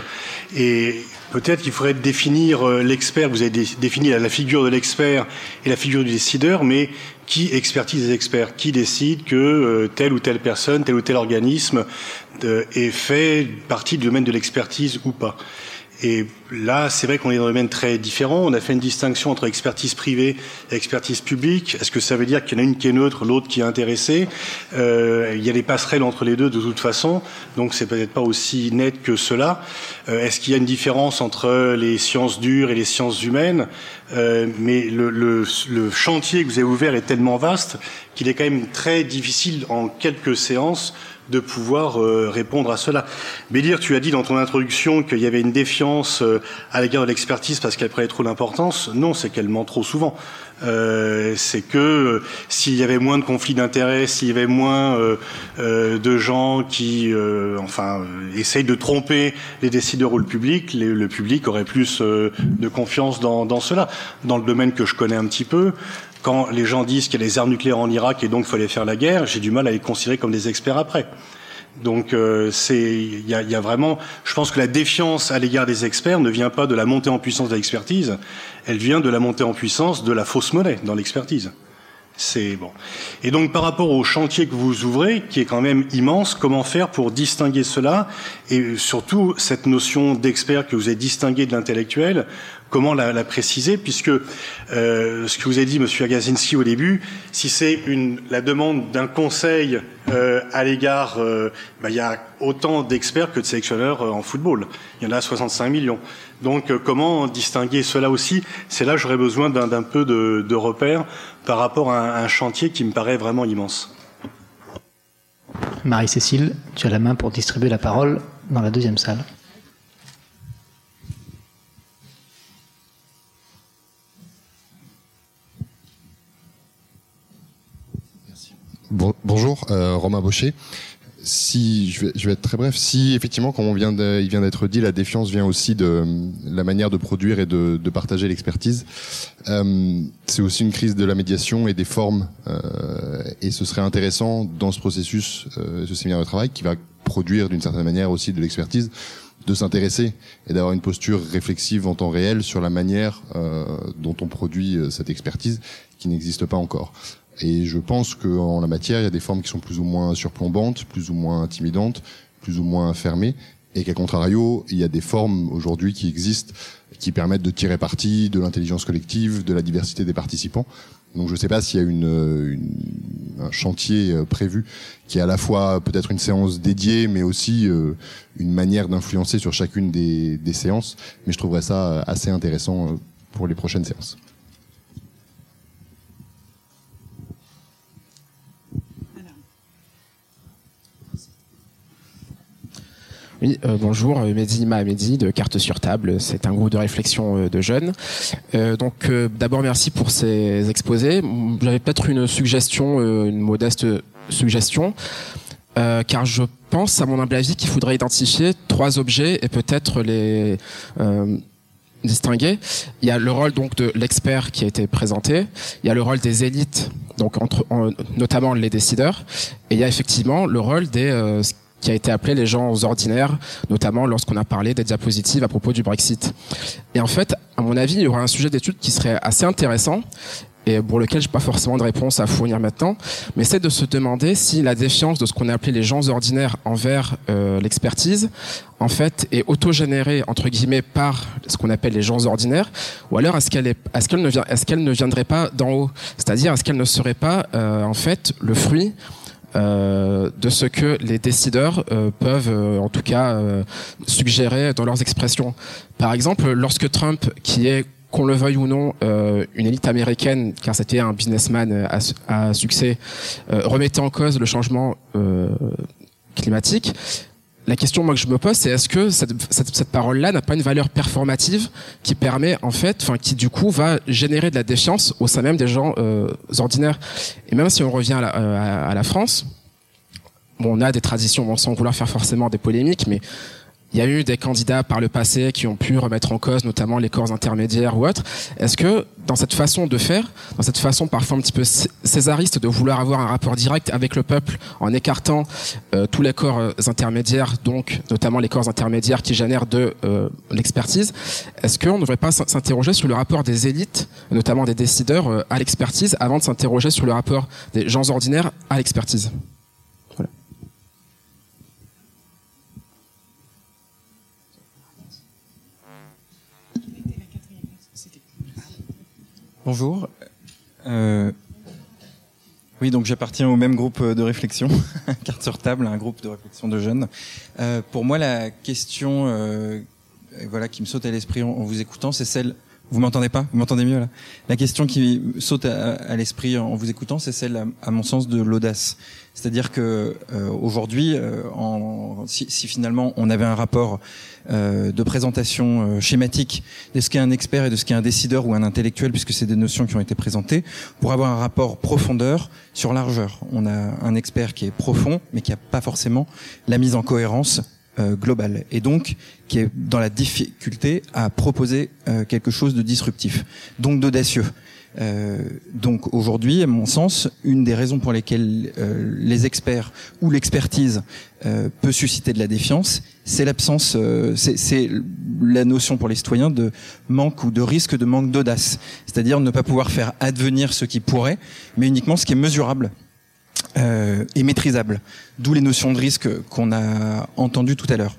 et Peut-être qu'il faudrait définir l'expert, vous avez défini la figure de l'expert et la figure du décideur, mais qui expertise les experts Qui décide que telle ou telle personne, tel ou tel organisme est fait partie du domaine de l'expertise ou pas et là, c'est vrai qu'on est dans un domaine très différent. On a fait une distinction entre expertise privée et expertise publique. Est-ce que ça veut dire qu'il y en a une qui est neutre, l'autre qui est intéressée? Euh, Il y a des passerelles entre les deux de toute façon, donc c'est peut-être pas aussi net que cela. Euh, Est-ce qu'il y a une différence entre les sciences dures et les sciences humaines? Euh, Mais le, le, le chantier que vous avez ouvert est tellement vaste qu'il est quand même très difficile en quelques séances de pouvoir euh, répondre à cela. Bélir, tu as dit dans ton introduction qu'il y avait une défiance euh, à l'égard de l'expertise parce qu'elle prenait trop d'importance. Non, c'est qu'elle ment trop souvent. Euh, c'est que euh, s'il y avait moins de conflits d'intérêts, s'il y avait moins euh, de gens qui, enfin, essayent de tromper les décideurs ou le public, le public aurait plus de confiance dans, dans cela. Dans le domaine que je connais un petit peu, quand les gens disent qu'il y a des armes nucléaires en Irak et donc il fallait faire la guerre, j'ai du mal à les considérer comme des experts après. Donc euh, il y a, y a, vraiment, je pense que la défiance à l'égard des experts ne vient pas de la montée en puissance de l'expertise, elle vient de la montée en puissance de la fausse monnaie dans l'expertise. C'est bon. Et donc par rapport au chantier que vous ouvrez, qui est quand même immense, comment faire pour distinguer cela? Et surtout cette notion d'expert que vous avez distingué de l'intellectuel comment la, préciser, puisque euh, ce que vous avez dit, Monsieur Agazinski, au début, si c'est la demande d'un conseil euh, à l'égard, euh, bah, il y a autant d'experts que de sélectionneurs en football. Il y en a 65 millions. Donc, comment distinguer cela aussi? C'est là j'aurais besoin d'un peu de, de repères par rapport à un chantier qui me paraît vraiment immense. Marie-Cécile, tu as la main pour distribuer la parole dans la deuxième salle. Bon, bonjour, euh, Romain Baucher. Si je vais, être très bref, si effectivement, comme on vient de, il vient d'être dit, la défiance vient aussi de la manière de produire et de, partager l'expertise. Euh, c'est aussi une crise de la médiation et des formes, euh, et ce serait intéressant dans ce processus, euh, ce séminaire de travail, qui va produire d'une certaine manière aussi de l'expertise, de s'intéresser et d'avoir une posture réflexive en temps réel sur la manière euh, dont on produit euh, cette expertise qui n'existe pas encore. Et je pense qu'en la matière, il y a des formes qui sont plus ou moins surplombantes, plus ou moins intimidantes, plus ou moins fermées, et qu'à contrario, il y a des formes aujourd'hui qui existent, qui permettent de tirer parti de l'intelligence collective, de la diversité des participants. Donc je ne sais pas s'il y a une, une, un chantier prévu qui est à la fois peut-être une séance dédiée, mais aussi euh, une manière d'influencer sur chacune des, des séances. Mais je trouverais ça assez intéressant pour les prochaines séances. Oui, euh, bonjour, Mehdi Mahamedi de Carte sur Table. C'est un groupe de réflexion euh, de jeunes. Euh, donc, euh, d'abord, merci pour ces exposés. J'avais peut-être une suggestion, euh, une modeste suggestion, euh, car je pense, à mon humble avis, qu'il faudrait identifier trois objets et peut-être les distinguer. Il y a le rôle donc de l'expert qui a été présenté. Il y a le rôle des élites, donc notamment les décideurs. Et il y a effectivement le rôle des qui a été appelé les gens ordinaires, notamment lorsqu'on a parlé des diapositives à propos du Brexit. Et en fait, à mon avis, il y aura un sujet d'étude qui serait assez intéressant et pour lequel je n'ai pas forcément de réponse à fournir maintenant, mais c'est de se demander si la défiance de ce qu'on a appelé les gens ordinaires envers euh, l'expertise, en fait, est autogénérée entre guillemets par ce qu'on appelle les gens ordinaires, ou alors est-ce qu'elle est, est-ce qu'elle ne vient, est-ce qu'elle ne viendrait pas d'en haut, c'est-à-dire est-ce qu'elle ne serait pas euh, en fait le fruit euh, de ce que les décideurs euh, peuvent, euh, en tout cas, euh, suggérer dans leurs expressions. Par exemple, lorsque Trump, qui est qu'on le veuille ou non, euh, une élite américaine, car c'était un businessman euh, à, à succès, remettait en cause le changement climatique. La question moi que je me pose, c'est est-ce que cette, cette, cette parole-là n'a pas une valeur performative qui permet en fait, enfin qui du coup va générer de la défiance au sein même des gens euh, ordinaires? Et même si on revient à la, euh, à, à la France, bon, on a des traditions, bon, sans vouloir faire forcément des polémiques, mais il y a eu des candidats par le passé qui ont pu remettre en cause notamment les corps intermédiaires ou autres. Est-ce que dans cette façon de faire, dans cette façon parfois un petit peu césariste de vouloir avoir un rapport direct avec le peuple en écartant euh, tous les corps euh, intermédiaires, donc notamment les corps intermédiaires qui génèrent de euh, l'expertise, est-ce qu'on ne devrait pas s'interroger sur le rapport des élites, notamment des décideurs, à l'expertise avant de s'interroger sur le rapport des gens ordinaires à l'expertise? Bonjour. Euh, oui, donc j'appartiens au même groupe de réflexion, carte sur table, un groupe de réflexion de jeunes. Euh, pour moi, la question, euh, voilà, qui me saute à l'esprit en, vous écoutant, c'est celle. Vous m'entendez pas? Vous m'entendez mieux là? La question qui saute à, l'esprit en vous écoutant, c'est celle, à, mon sens, de l'audace. C'est-à-dire que euh, aujourd'hui, euh, si, finalement on avait un rapport euh, de présentation schématique de ce qu'est un expert et de ce qu'est un décideur ou un intellectuel, puisque c'est des notions qui ont été présentées, pour avoir un rapport profondeur sur largeur. On a un expert qui est profond, mais qui n'a pas forcément la mise en cohérence globale, et donc qui est dans la difficulté à proposer quelque chose de disruptif, donc d'audacieux. Euh, donc aujourd'hui, à mon sens, une des raisons pour lesquelles euh, les experts ou l'expertise euh, peut susciter de la défiance, c'est l'absence, euh, c'est la notion pour les citoyens de manque ou de risque de manque d'audace, c'est-à-dire ne pas pouvoir faire advenir ce qui pourrait, mais uniquement ce qui est mesurable. Euh, et maîtrisable, d'où les notions de risque qu'on a entendues tout à l'heure.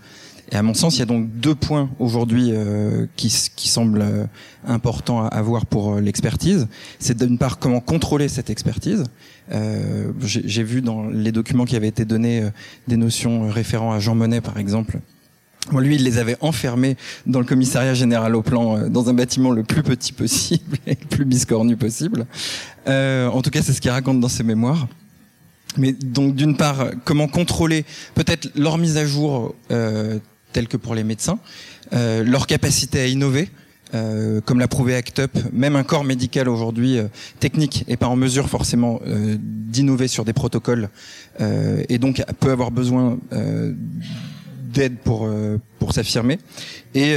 Et à mon sens, il y a donc deux points aujourd'hui euh, qui, qui, semblent euh, importants à avoir pour euh, l'expertise. C'est d'une part comment contrôler cette expertise. Euh, J'ai vu dans les documents qui avaient été donnés des notions référant à Jean Monnet, par exemple. Bon, lui, il les avait enfermés dans le commissariat général au plan, dans un bâtiment le plus petit possible et le plus biscornu possible. en tout cas, c'est ce qu'il raconte dans ses mémoires. Mais donc d'une part, comment contrôler peut-être leur mise à jour euh, telle que pour les médecins, euh, leur capacité à innover, euh, comme l'a prouvé ACT UP, même un corps médical aujourd'hui euh, technique est pas en mesure forcément d'innover sur des protocoles et donc peut avoir besoin d'aide pour pour s'affirmer. Et,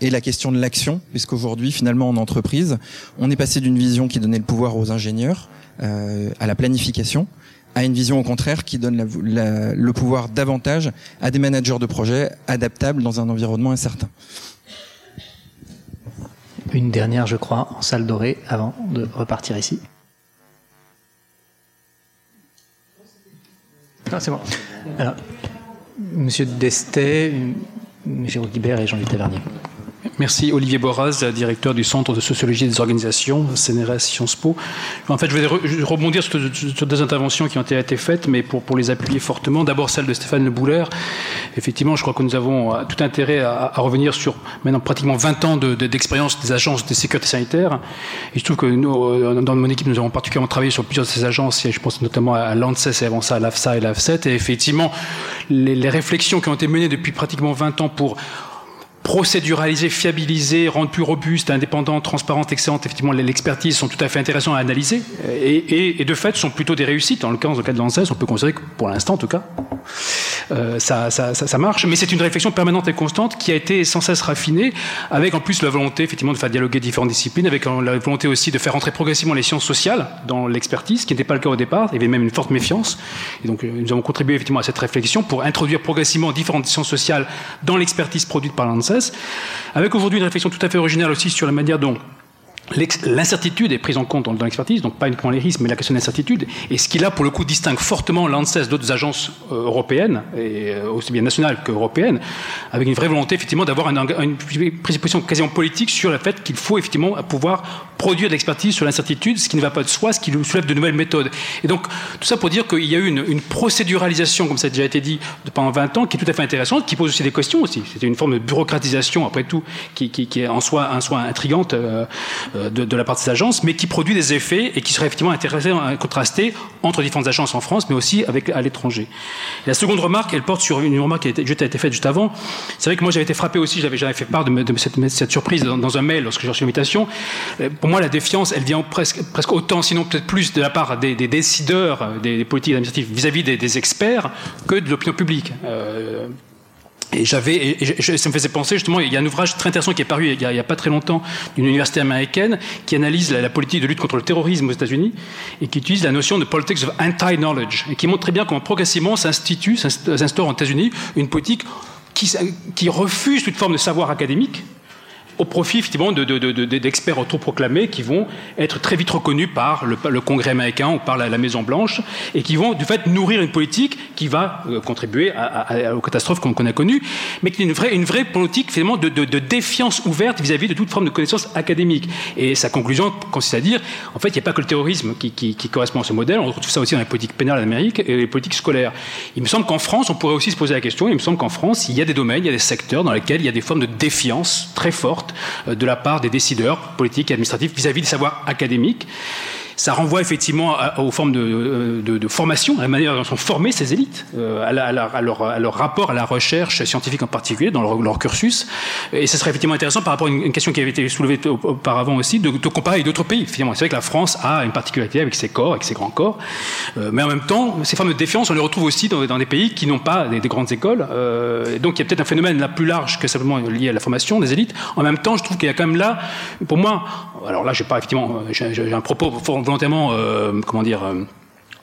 et la question de l'action puisqu'aujourd'hui finalement en entreprise on est passé d'une vision qui donnait le pouvoir aux ingénieurs à la planification à une vision au contraire qui donne le pouvoir davantage à des managers de projets adaptables dans un environnement incertain. Une dernière, je crois, en salle dorée avant de repartir ici. Ah, c'est bon. Alors, Monsieur Destet, Jérôme Guibert et Jean-Luc Tavernier. Merci. Olivier Boraz, directeur du Centre de sociologie des organisations, CNRS Sciences Po. En fait, je vais rebondir sur, deux interventions qui ont été faites, mais pour, les appuyer fortement. D'abord, celle de Stéphane Le Bouler. Effectivement, je crois que nous avons tout intérêt à, revenir sur maintenant pratiquement 20 ans d'expérience de, de, des agences de sécurité sanitaire. Et je trouve que nous, dans mon équipe, nous avons particulièrement travaillé sur plusieurs de ces agences. Et je pense notamment à l'ANSES et avant ça à l'AFSA et l'AFSET. Et effectivement, les réflexions qui ont été menées depuis pratiquement 20 ans pour procéduraliser, fiabiliser, rendre plus robuste, indépendante, transparente, excellente, effectivement, l'expertise sont tout à fait intéressantes à analyser et, de fait sont plutôt des réussites. En l'occurrence, dans le cas de l'ANSES, on peut considérer que pour l'instant, en tout cas, euh, ça, ça, marche. Mais c'est une réflexion permanente et constante qui a été sans cesse raffinée, avec en plus la volonté, effectivement, de faire dialoguer différentes disciplines, avec la volonté aussi de faire entrer progressivement les sciences sociales dans l'expertise, ce qui n'était pas le cas au départ. Il y avait même une forte méfiance. Et donc, euh, nous avons contribué effectivement à cette réflexion pour introduire progressivement différentes sciences sociales dans l'expertise produite par l'ANSES avec aujourd'hui une réflexion tout à fait originale aussi sur la manière dont L'incertitude est prise en compte dans l'expertise, donc pas uniquement les risques, mais la question de l'incertitude. Et ce qui là, pour le coup, distingue fortement l'ANSES d'autres agences euh, européennes, et euh, aussi bien nationales qu'européennes, avec une vraie volonté effectivement d'avoir une, une position quasiment politique sur le fait qu'il faut effectivement pouvoir produire de l'expertise sur l'incertitude, ce qui ne va pas de soi, ce qui soulève de nouvelles méthodes. Et donc, tout ça pour dire qu'il y a eu une, procéduralisation, comme ça a déjà été dit, pendant 20 ans, qui est tout à fait intéressante, qui pose aussi des questions aussi. C'était une forme de bureaucratisation, après tout, qui, est en soi, en soi intrigante. Euh, de, la part de ces agences, mais qui produit des effets et qui serait effectivement intéressant à contraster entre différentes agences en France, mais aussi avec, à l'étranger. La seconde remarque, elle porte sur une remarque qui a été, été faite juste avant. C'est vrai que moi j'avais été frappé aussi, j'avais jamais fait part de, cette, surprise dans, un mail lorsque j'ai reçu l'invitation. Euh, pour moi, la défiance, elle vient presque, autant, sinon peut-être plus, de la part des, des décideurs, des, des politiques administratives vis-à-vis des, experts que de l'opinion publique. Euh, et j'avais, ça me faisait penser justement, il y a un ouvrage très intéressant qui est paru il n'y a, pas très longtemps d'une université américaine qui analyse la, politique de lutte contre le terrorisme aux États-Unis et qui utilise la notion de politics of anti-knowledge et qui montre très bien comment progressivement s'institue, s'instaure aux États-Unis une politique qui, qui refuse toute forme de savoir académique au profit effectivement d'experts de, autoproclamés qui vont être très vite reconnus par le, Congrès américain ou par la, Maison Blanche et qui vont du fait nourrir une politique qui va euh, contribuer aux catastrophes qu'on a connues, mais qui est une vraie, politique finalement de, défiance ouverte vis-à-vis de toute forme de connaissance académique. Et sa conclusion consiste à dire, en fait, il n'y a pas que le terrorisme qui, qui, correspond à ce modèle, on retrouve ça aussi dans la politique pénale en Amérique et les politiques scolaires. Il me semble qu'en France, on pourrait aussi se poser la question, il me semble qu'en France, il y a des domaines, il y a des secteurs dans lesquels il y a des formes de défiance très fortes de la part des décideurs politiques et administratifs vis-à-vis des savoirs académiques. Ça renvoie effectivement aux formes de, de, formation, à la manière dont sont formées ces élites, euh, à, leur, rapport à la recherche scientifique en particulier, dans leur, cursus. Et ce serait effectivement intéressant par rapport à une, question qui avait été soulevée auparavant aussi, de, comparer avec d'autres pays. Finalement, c'est vrai que la France a une particularité avec ses corps, avec ses grands corps, euh, mais en même temps, ces formes de défiance, on les retrouve aussi dans, des pays qui n'ont pas des, grandes écoles. Euh, donc il y a peut-être un phénomène là plus large que simplement lié à la formation des élites. En même temps, je trouve qu'il y a quand même là, pour moi, alors là, j'ai pas effectivement, j'ai un propos volontairement, euh, comment dire. Euh,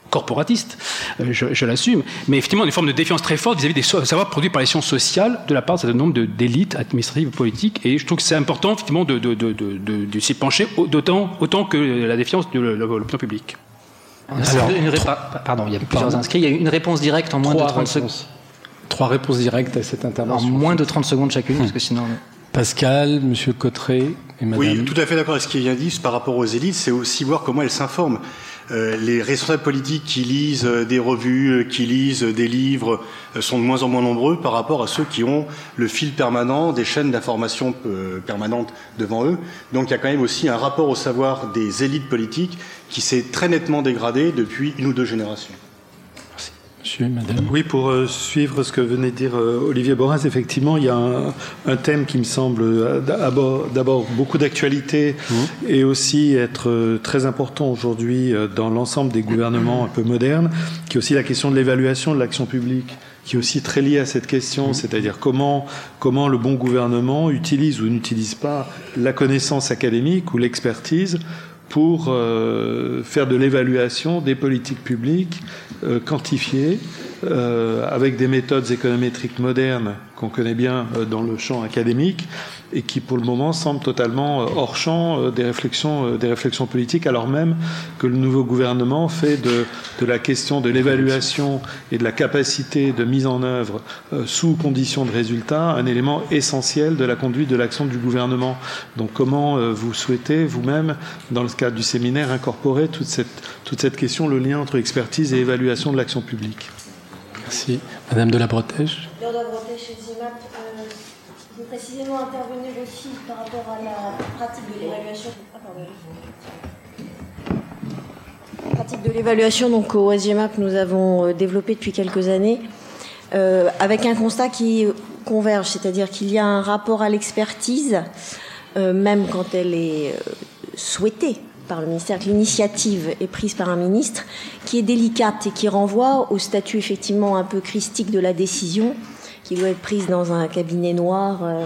corporatiste, euh, je, l'assume, mais effectivement une forme de défiance très forte vis-à-vis des savoirs produits par les sciences sociales de la part d'un certain nombre d'élites administratives politiques, et je trouve que c'est important effectivement de, de, de, de s'y pencher d'autant autant que la défiance de l'opinion publique. Alors, une pardon, il y a plusieurs inscrits, il y a une réponse directe en moins de 30 secondes. Trois réponses directes à cette intervention. En moins de 30 secondes chacune, parce que sinon... Pascal, Monsieur Cotteret Oui, tout à fait d'accord avec ce qui vient dit par rapport aux élites, c'est aussi voir comment elles s'informent. Euh, les responsables politiques qui lisent euh, des revues, euh, qui lisent des livres, sont de moins en moins nombreux par rapport à ceux qui ont le fil permanent des chaînes d'information permanentes devant eux. Donc il y a quand même aussi un rapport au savoir des élites politiques qui s'est très nettement dégradé depuis une ou deux générations. Oui, pour euh, suivre ce que venait de dire euh, Olivier Borras, effectivement, il y a un, thème qui me semble euh, d'abord beaucoup d'actualité mmh. et aussi être très important aujourd'hui dans l'ensemble des gouvernements un peu modernes, qui est aussi la question de l'évaluation de l'action publique qui est aussi très liée à cette question, mmh. c'est-à-dire comment, comment le bon gouvernement utilise ou n'utilise pas la connaissance académique ou l'expertise pour faire de l'évaluation des politiques publiques euh, quantifié euh, avec des méthodes économétriques modernes qu'on connaît bien euh, dans le champ académique et qui pour le moment semblent totalement hors champ des réflexions, des réflexions politiques, alors même que le nouveau gouvernement fait de, de la question de l'évaluation et de la capacité de mise en œuvre sous conditions de résultats un élément essentiel de la conduite de l'action du gouvernement. Donc comment vous souhaitez vous-même, dans le cadre du séminaire, incorporer toute cette, toute cette question, le lien entre expertise et évaluation de l'action publique? Merci. Madame de la Bretèche. de la Bretèche et ZIMAP, euh, vous précisément intervenir aussi par rapport à la pratique de l'évaluation. Ah, pratique de l'évaluation donc au SGMAP nous avons euh, développé depuis quelques années euh, avec un constat qui converge, c'est-à-dire qu'il y a un rapport à l'expertise, euh, même quand elle est souhaitée par le ministère, que l'initiative est prise par un ministre, qui est délicate et qui renvoie au statut effectivement un peu christique de la décision, qui doit être prise dans un cabinet noir euh,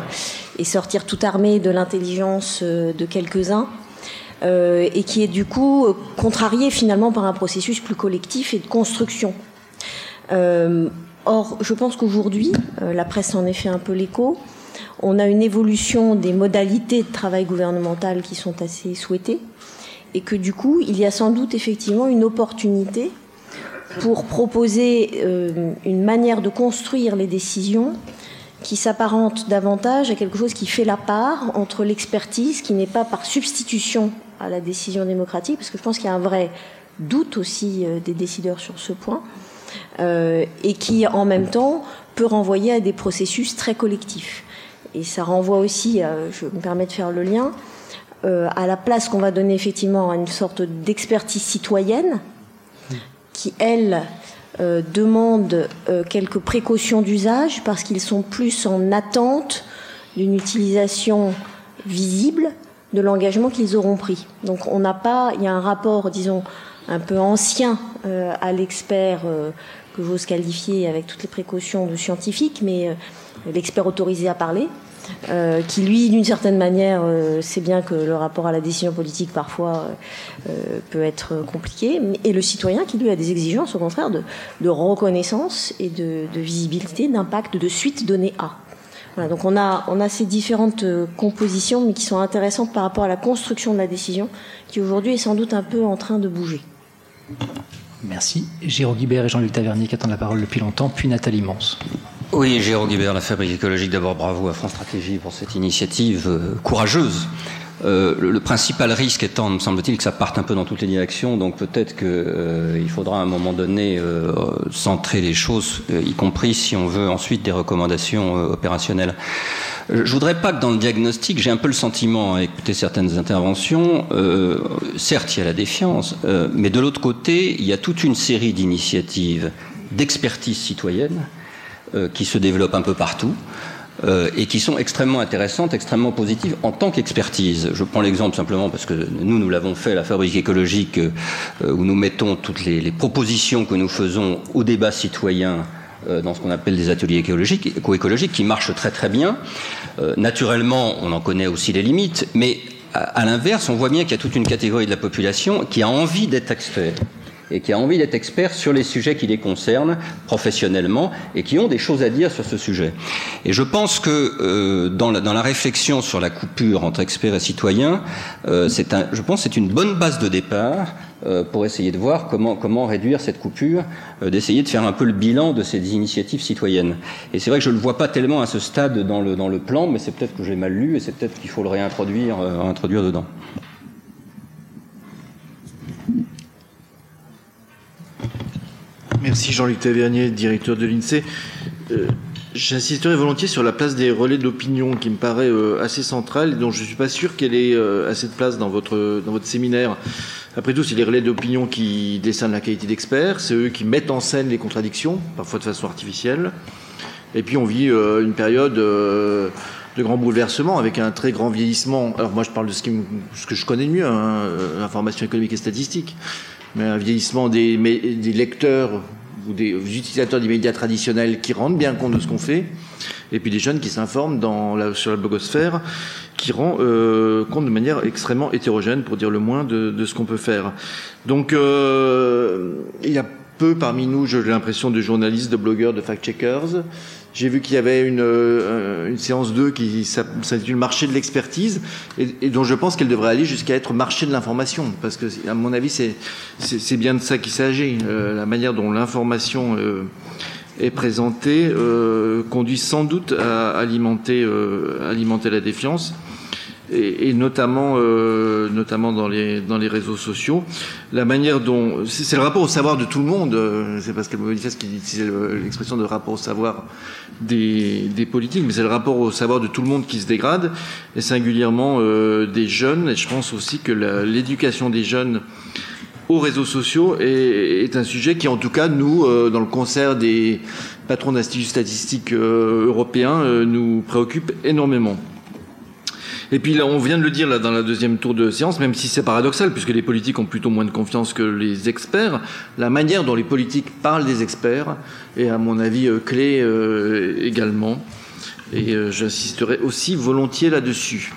et sortir tout armé de l'intelligence euh, de quelques-uns, euh, et qui est du coup contrarié finalement par un processus plus collectif et de construction. or, je pense qu'aujourd'hui, la presse en est fait un peu l'écho, On a une évolution des modalités de travail gouvernemental qui sont assez souhaitées et que du coup, il y a sans doute effectivement une opportunité pour proposer euh, une manière de construire les décisions qui s'apparente davantage à quelque chose qui fait la part entre l'expertise, qui n'est pas par substitution à la décision démocratique, parce que je pense qu'il y a un vrai doute aussi euh, des décideurs sur ce point, euh, et qui en même temps peut renvoyer à des processus très collectifs. Et ça renvoie aussi, je me permets de faire le lien, à la place qu'on va donner effectivement à une sorte d'expertise citoyenne, qui, elle, euh, demandent euh, quelques précautions d'usage parce qu'ils sont plus en attente d'une utilisation visible de l'engagement qu'ils auront pris. Donc on n'a pas, il y a un rapport, disons, un peu ancien euh, à l'expert que j'ose qualifier avec toutes les précautions de scientifique, mais l'expert autorisé à parler, euh, qui lui, d'une certaine manière, euh, sait bien que le rapport à la décision politique parfois euh, peut être compliqué, et le citoyen qui lui a des exigences au contraire de, reconnaissance et de, visibilité d'impact de suite donné à. Voilà, donc on a, on a ces différentes compositions, mais qui sont intéressantes par rapport à la construction de la décision, qui aujourd'hui est sans doute un peu en train de bouger. Merci. Jérôme Guibert et Jean-Luc Tavernier qui attendent la parole depuis longtemps, puis Nathalie Mons. Oui, Jérôme Guibert, la Fabrique écologique. D'abord, bravo à France Stratégie pour cette initiative euh, courageuse. Euh, le, principal risque étant, me semble-t-il, que ça parte un peu dans toutes les directions, donc peut-être qu'il euh, faudra à un moment donné centrer les choses, y compris si on veut ensuite des recommandations opérationnelles. Je voudrais pas que dans le diagnostic, j'ai un peu le sentiment, à écouter certaines interventions, certes il y a la défiance, mais de l'autre côté, il y a toute une série d'initiatives d'expertise citoyenne qui se développent un peu partout. Euh, et qui sont extrêmement intéressantes, extrêmement positives en tant qu'expertise. Je prends l'exemple simplement parce que nous, nous l'avons fait, la fabrique écologique, euh, où nous mettons toutes les, les, propositions que nous faisons au débat citoyen dans ce qu'on appelle des ateliers écologiques, éco-écologiques, qui marchent très très bien. naturellement, on en connaît aussi les limites, mais à, à l'inverse, on voit bien qu'il y a toute une catégorie de la population qui a envie d'être expert et qui a envie d'être expert sur les sujets qui les concernent professionnellement et qui ont des choses à dire sur ce sujet. Et je pense que euh, dans, la, dans, la, réflexion sur la coupure entre experts et citoyens, euh, un, je pense c'est une bonne base de départ euh, pour essayer de voir comment, comment réduire cette coupure, euh, d'essayer de faire un peu le bilan de ces initiatives citoyennes. Et c'est vrai que je ne le vois pas tellement à ce stade dans le, dans le plan, mais c'est peut-être que j'ai mal lu et c'est peut-être qu'il faut le réintroduire euh, introduire dedans. Merci Jean-Luc Tavernier, directeur de l'INSEE. Euh, j'insisterai volontiers sur la place des relais d'opinion qui me paraît euh, assez centrale et dont je ne suis pas sûr qu'elle ait euh, assez de place dans votre, dans votre séminaire. Après tout, c'est les relais d'opinion qui descendent la qualité d'experts, c'est eux qui mettent en scène les contradictions, parfois de façon artificielle. Et puis on vit une période de grands bouleversements avec un très grand vieillissement. Alors moi je parle de ce, que je connais mieux, hein, l'information économique et statistique mais un vieillissement des, lecteurs ou des utilisateurs des médias traditionnels qui rendent bien compte de ce qu'on fait, et puis des jeunes qui s'informent sur la blogosphère, qui rendent euh, compte de manière extrêmement hétérogène, pour dire le moins, de, de ce qu'on peut faire. Donc, euh, il y a peu parmi nous, j'ai l'impression, de journalistes, de blogueurs, de fact-checkers. J'ai vu qu'il y avait une, euh, une séance 2 qui s'intitule Marché de l'expertise et, dont je pense qu'elle devrait aller jusqu'à être marché de l'information parce que à mon avis c'est bien de ça qu'il s'agit. Euh, la manière dont l'information euh, est présentée conduit sans doute à alimenter alimenter la défiance et, notamment, euh, notamment dans les, dans les réseaux sociaux. La manière dont. C'est le rapport au savoir de tout le monde. Euh, c'est Pascal Manifeste qui utilisait l'expression de rapport au savoir des, des politiques, mais c'est le rapport au savoir de tout le monde qui se dégrade, et singulièrement euh, des jeunes. Et je pense aussi que l'éducation des jeunes aux réseaux sociaux est, un sujet qui, en tout cas, nous, dans le concert des patrons d'instituts statistiques européens, nous préoccupe énormément. Et puis là, on vient de le dire là dans la deuxième tour de séance, même si c'est paradoxal, puisque les politiques ont plutôt moins de confiance que les experts, la manière dont les politiques parlent des experts est, à mon avis, euh, clé euh, également. Et euh, j'insisterai aussi volontiers là-dessus.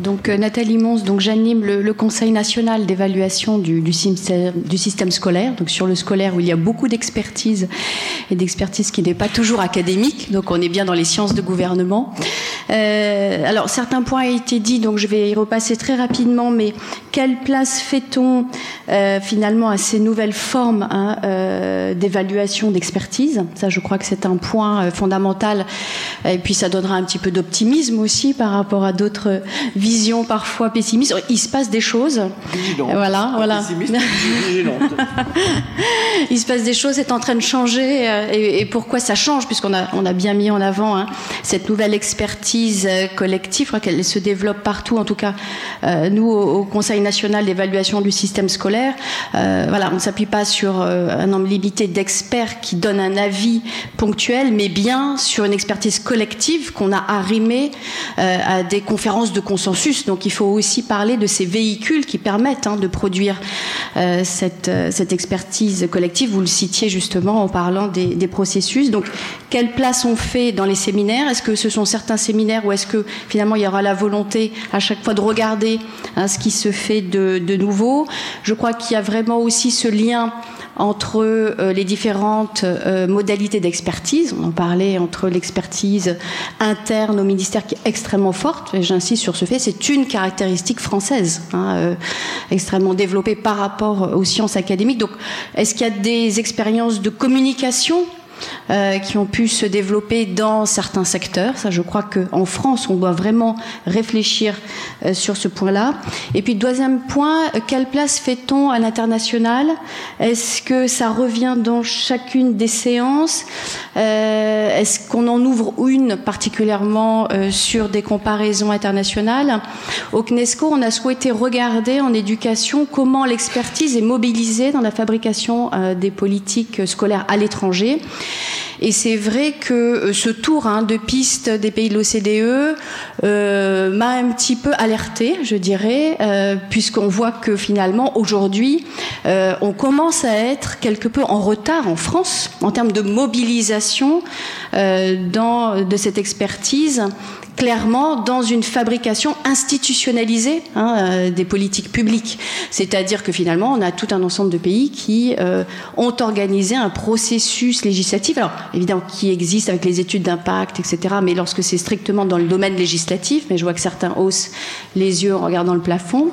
Donc euh, Nathalie Mons, j'anime le, Conseil national d'évaluation du, système, scolaire, donc sur le scolaire où il y a beaucoup d'expertise et d'expertise qui n'est pas toujours académique, donc on est bien dans les sciences de gouvernement. Euh, alors certains points ont été dit, donc je vais y repasser très rapidement, mais quelle place fait-on euh, finalement à ces nouvelles formes hein, d'évaluation, d'expertise? Ça, je crois que c'est un point fondamental, et puis ça donnera un petit peu d'optimisme aussi par rapport à d'autres vision parfois pessimiste. Il se passe des choses. Voilà, voilà. Il se passe des choses, c'est en train de changer. Euh, et, pourquoi ça change Puisqu'on a, on a bien mis en avant hein, cette nouvelle expertise euh, collective. Je crois qu'elle se développe partout. En tout cas, euh, nous, au, Conseil national d'évaluation du système scolaire, voilà, on ne s'appuie pas sur un nombre limité d'experts qui donnent un avis ponctuel, mais bien sur une expertise collective qu'on a arrimée à des conférences de consensus donc il faut aussi parler de ces véhicules qui permettent hein, de produire euh, cette, euh, cette, expertise collective. Vous le citiez justement en parlant des, processus. Donc quelle place on fait dans les séminaires? Est-ce que ce sont certains séminaires ou est-ce que finalement il y aura la volonté à chaque fois de regarder hein, ce qui se fait de nouveau? Je crois qu'il y a vraiment aussi ce lien entre euh, les différentes euh, modalités d'expertise. On en parlait entre l'expertise interne au ministère qui est extrêmement forte, et j'insiste sur ce fait, c'est une caractéristique française, hein, euh, extrêmement développée par rapport aux sciences académiques. Donc, est-ce qu'il y a des expériences de communication euh, qui ont pu se développer dans certains secteurs. Ça, je crois qu'en France, on doit vraiment réfléchir euh, sur ce point-là. Et puis, deuxième point, euh, quelle place fait-on à l'international? Est-ce que ça revient dans chacune des séances? Est-ce qu'on en ouvre une particulièrement sur des comparaisons internationales? Au CNESCO, on a souhaité regarder en éducation comment l'expertise est mobilisée dans la fabrication des politiques scolaires à l'étranger. Et c'est vrai que euh, ce tour hein, de piste des pays de l'OCDE euh, m'a un petit peu alerté, je dirais, euh, puisqu'on voit que finalement aujourd'hui, on commence à être quelque peu en retard en France en termes de mobilisation de cette expertise clairement dans une fabrication institutionnalisée hein, euh, des politiques publiques. C'est-à-dire que finalement, on a tout un ensemble de pays qui euh, ont organisé un processus législatif, alors évidemment qui existe avec les études d'impact, etc., mais lorsque c'est strictement dans le domaine législatif, mais je vois que certains haussent les yeux en regardant le plafond,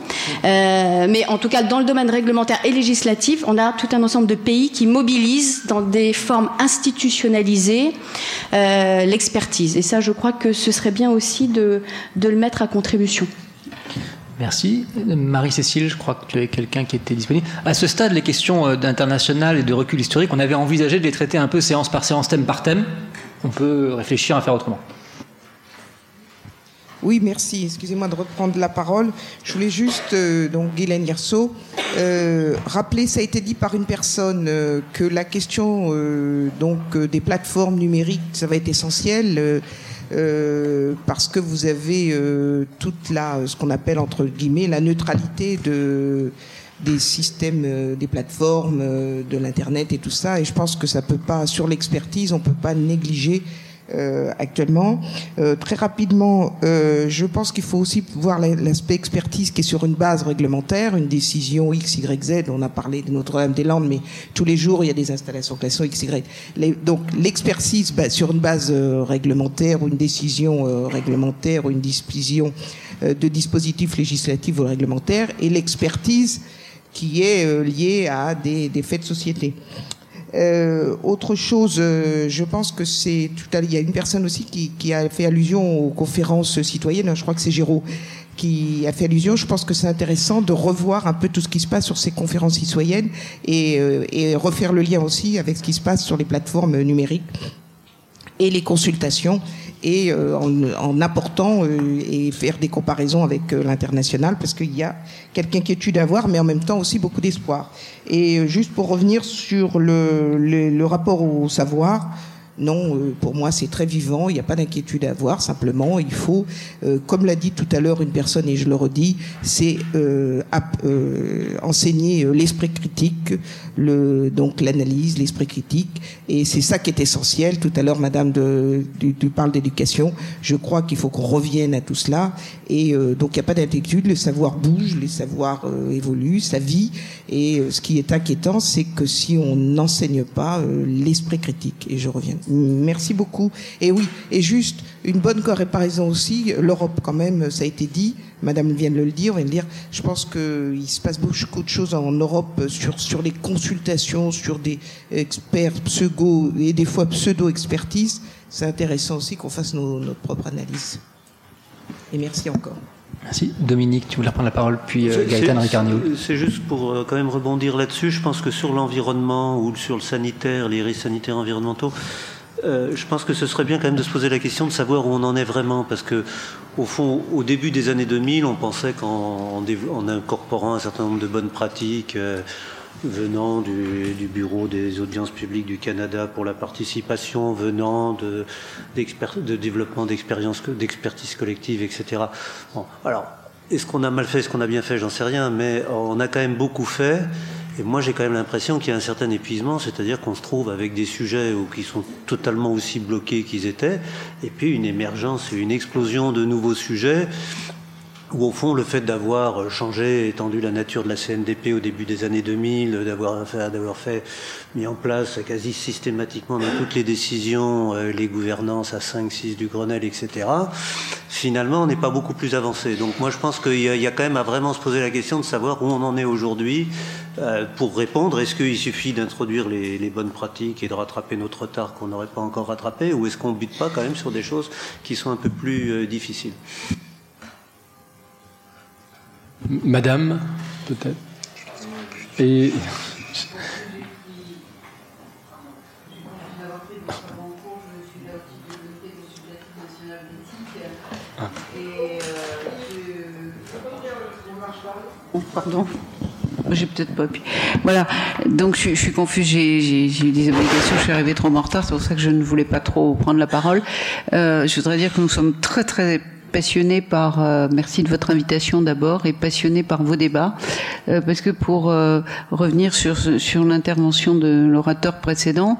euh, mais en tout cas dans le domaine réglementaire et législatif, on a tout un ensemble de pays qui mobilisent dans des formes institutionnalisées l'expertise. Et ça, je crois que ce serait bien aussi de, le mettre à contribution. Merci. Marie-Cécile, je crois que tu avais quelqu'un qui était disponible. À ce stade, les questions euh, d'international et de recul historique, on avait envisagé de les traiter un peu séance par séance, thème par thème. On peut réfléchir à faire autrement. Oui, merci. Excusez-moi de reprendre la parole. Je voulais juste, euh, donc Guylaine Yerso, euh, rappeler, ça a été dit par une personne, que la question donc des plateformes numériques, ça va être essentiel. Euh, parce que vous avez euh, toute la, ce qu'on appelle entre guillemets la neutralité de des systèmes, euh, des plateformes, de l'internet et tout ça. Et je pense que ça peut pas, sur l'expertise, on peut pas négliger euh, actuellement. Euh, très rapidement, euh, je pense qu'il faut aussi voir l'aspect expertise qui est sur une base réglementaire, une décision X, Y, Z. On a parlé de Notre-Dame-des-Landes, mais tous les jours, il y a des installations classées X, Y. Donc l'expertise bah, sur une base réglementaire ou une décision réglementaire ou une décision de dispositifs législatifs ou réglementaires et l'expertise qui est liée à des, des faits de société. Euh, autre chose, euh, je pense que c'est tout à l'heure, il y a une personne aussi qui, qui, a fait allusion aux conférences citoyennes. Je crois que c'est Géraud qui a fait allusion. Je pense que c'est intéressant de revoir un peu tout ce qui se passe sur ces conférences citoyennes et, euh, et refaire le lien aussi avec ce qui se passe sur les plateformes numériques et les consultations et euh, en, apportant euh, et faire des comparaisons avec euh, l'international parce qu'il y a quelques inquiétudes à avoir mais en même temps aussi beaucoup d'espoir. Et juste pour revenir sur le, le, rapport au savoir, Non, euh, pour moi, c'est très vivant. Il n'y a pas d'inquiétude à avoir. Simplement, il faut, euh, comme l'a dit tout à l'heure une personne, et je le redis, c'est euh, enseigner l'esprit critique, le, donc l'analyse, l'esprit critique. Et c'est ça qui est essentiel. Tout à l'heure, Madame de, du, parle d'éducation. Je crois qu'il faut qu'on revienne à tout cela. Et donc, il n'y a pas d'inquiétude. Le savoir bouge, les savoirs évoluent, ça vit. Et ce qui est inquiétant, c'est que si on n'enseigne pas l'esprit critique, et je reviens Merci beaucoup. Et oui, et juste une bonne comparaison aussi, l'Europe quand même, ça a été dit, Madame vient de le dire, on vient de dire, je pense qu'il se passe beaucoup de choses en Europe sur, sur les consultations, sur des experts pseudo et des fois pseudo-expertise. C'est intéressant aussi qu'on fasse notre propre analyse. Et merci encore. Merci. Dominique, tu voulais reprendre la parole, puis euh, Gaëtan Ricarnio. C'est juste pour euh, quand même rebondir là-dessus. Je pense que sur l'environnement ou sur le sanitaire, les risques sanitaires environnementaux, euh, je pense que ce serait bien quand même de se poser la question de savoir où on en est vraiment, parce que au fond, au début des années 2000, on pensait qu'en incorporant un certain nombre de bonnes pratiques euh, venant du, Bureau des audiences publiques du Canada pour la participation, venant de, développement d'expertise collective, etc. Bon, alors, est-ce qu'on a mal fait, est-ce qu'on a bien fait, j'en sais rien, mais on a quand même beaucoup fait. Et moi, j'ai quand même l'impression qu'il y a un certain épuisement, c'est-à-dire qu'on se trouve avec des sujets qui sont totalement aussi bloqués qu'ils étaient, et puis une émergence une explosion de nouveaux sujets où au fond le fait d'avoir changé, étendu la nature de la CNDP au début des années 2000, d'avoir fait, d'avoir fait mis en place quasi systématiquement dans toutes les décisions euh, les gouvernances à 5, 6 du Grenelle, etc., finalement on n'est pas beaucoup plus avancé. Donc moi je pense qu'il y, a quand même à vraiment se poser la question de savoir où on en est aujourd'hui euh, pour répondre. Est-ce qu'il suffit d'introduire les, les, bonnes pratiques et de rattraper notre retard qu'on n'aurait pas encore rattrapé, ou est-ce qu'on bute pas quand même sur des choses qui sont un peu plus euh, difficiles? Madame, peut-être. Et. Oh, pardon. J'ai peut-être pas. Voilà. Donc je, suis confuse. J'ai eu des obligations. Je suis arrivée trop en retard. C'est pour ça que je ne voulais pas trop prendre la parole. Euh, je voudrais dire que nous sommes très très passionné par, euh, merci de votre invitation d'abord, et passionné par vos débats, euh, parce que pour euh, revenir sur, sur l'intervention de l'orateur précédent,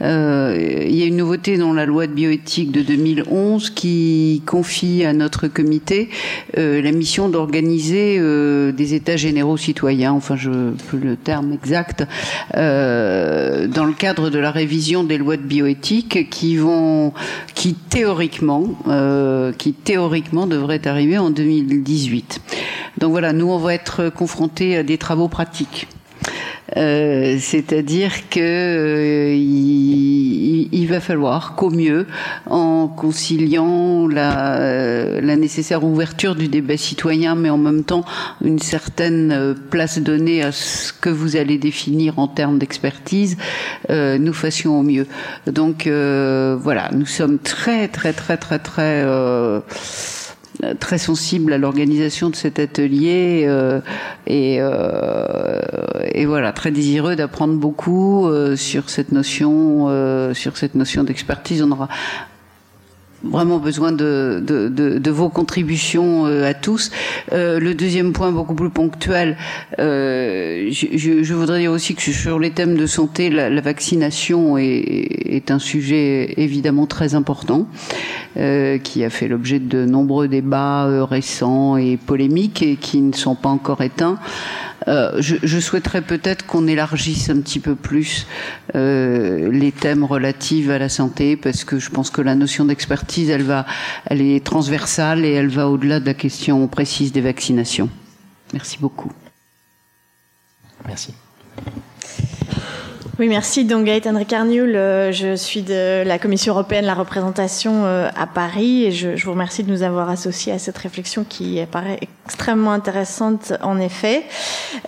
il y a une nouveauté dans la loi de bioéthique de 2011 qui confie à notre comité la mission d'organiser des états généraux citoyens, enfin je plus le terme exact, dans le cadre de la révision des lois de bioéthique qui vont, qui théoriquement, qui théoriquement devrait arriver en 2018. Donc voilà, nous on va être confrontés à des travaux pratiques. Euh, c'est-à-dire que euh, il, va falloir qu'au mieux, en conciliant la, euh, la, nécessaire ouverture du débat citoyen, mais en même temps une certaine place donnée à ce que vous allez définir en termes d'expertise, nous fassions au mieux. Donc voilà, nous sommes très très très très très très sensible à l'organisation de cet atelier euh, et, euh, et, voilà très désireux d'apprendre beaucoup euh, sur cette notion sur cette notion d'expertise. On aura vraiment besoin de, de, de, de vos contributions euh, à tous. Euh, le deuxième point, beaucoup plus ponctuel, euh, je, je, voudrais dire aussi que sur les thèmes de santé, la, la vaccination est, est, un sujet évidemment très important, euh, qui a fait l'objet de nombreux débats euh, récents et polémiques et qui ne sont pas encore éteints. Euh, je, je, souhaiterais peut-être qu'on élargisse un petit peu plus euh, les thèmes relatifs à la santé, parce que je pense que la notion d'expertise, elle va, elle est transversale et elle va au-delà de la question précise des vaccinations. Merci beaucoup. Merci. Oui, merci. Donc Gaëtan Ricarnioul, je suis de la Commission européenne la représentation euh, à Paris et je, je, vous remercie de nous avoir associés à cette réflexion qui paraît extrêmement intéressante en effet.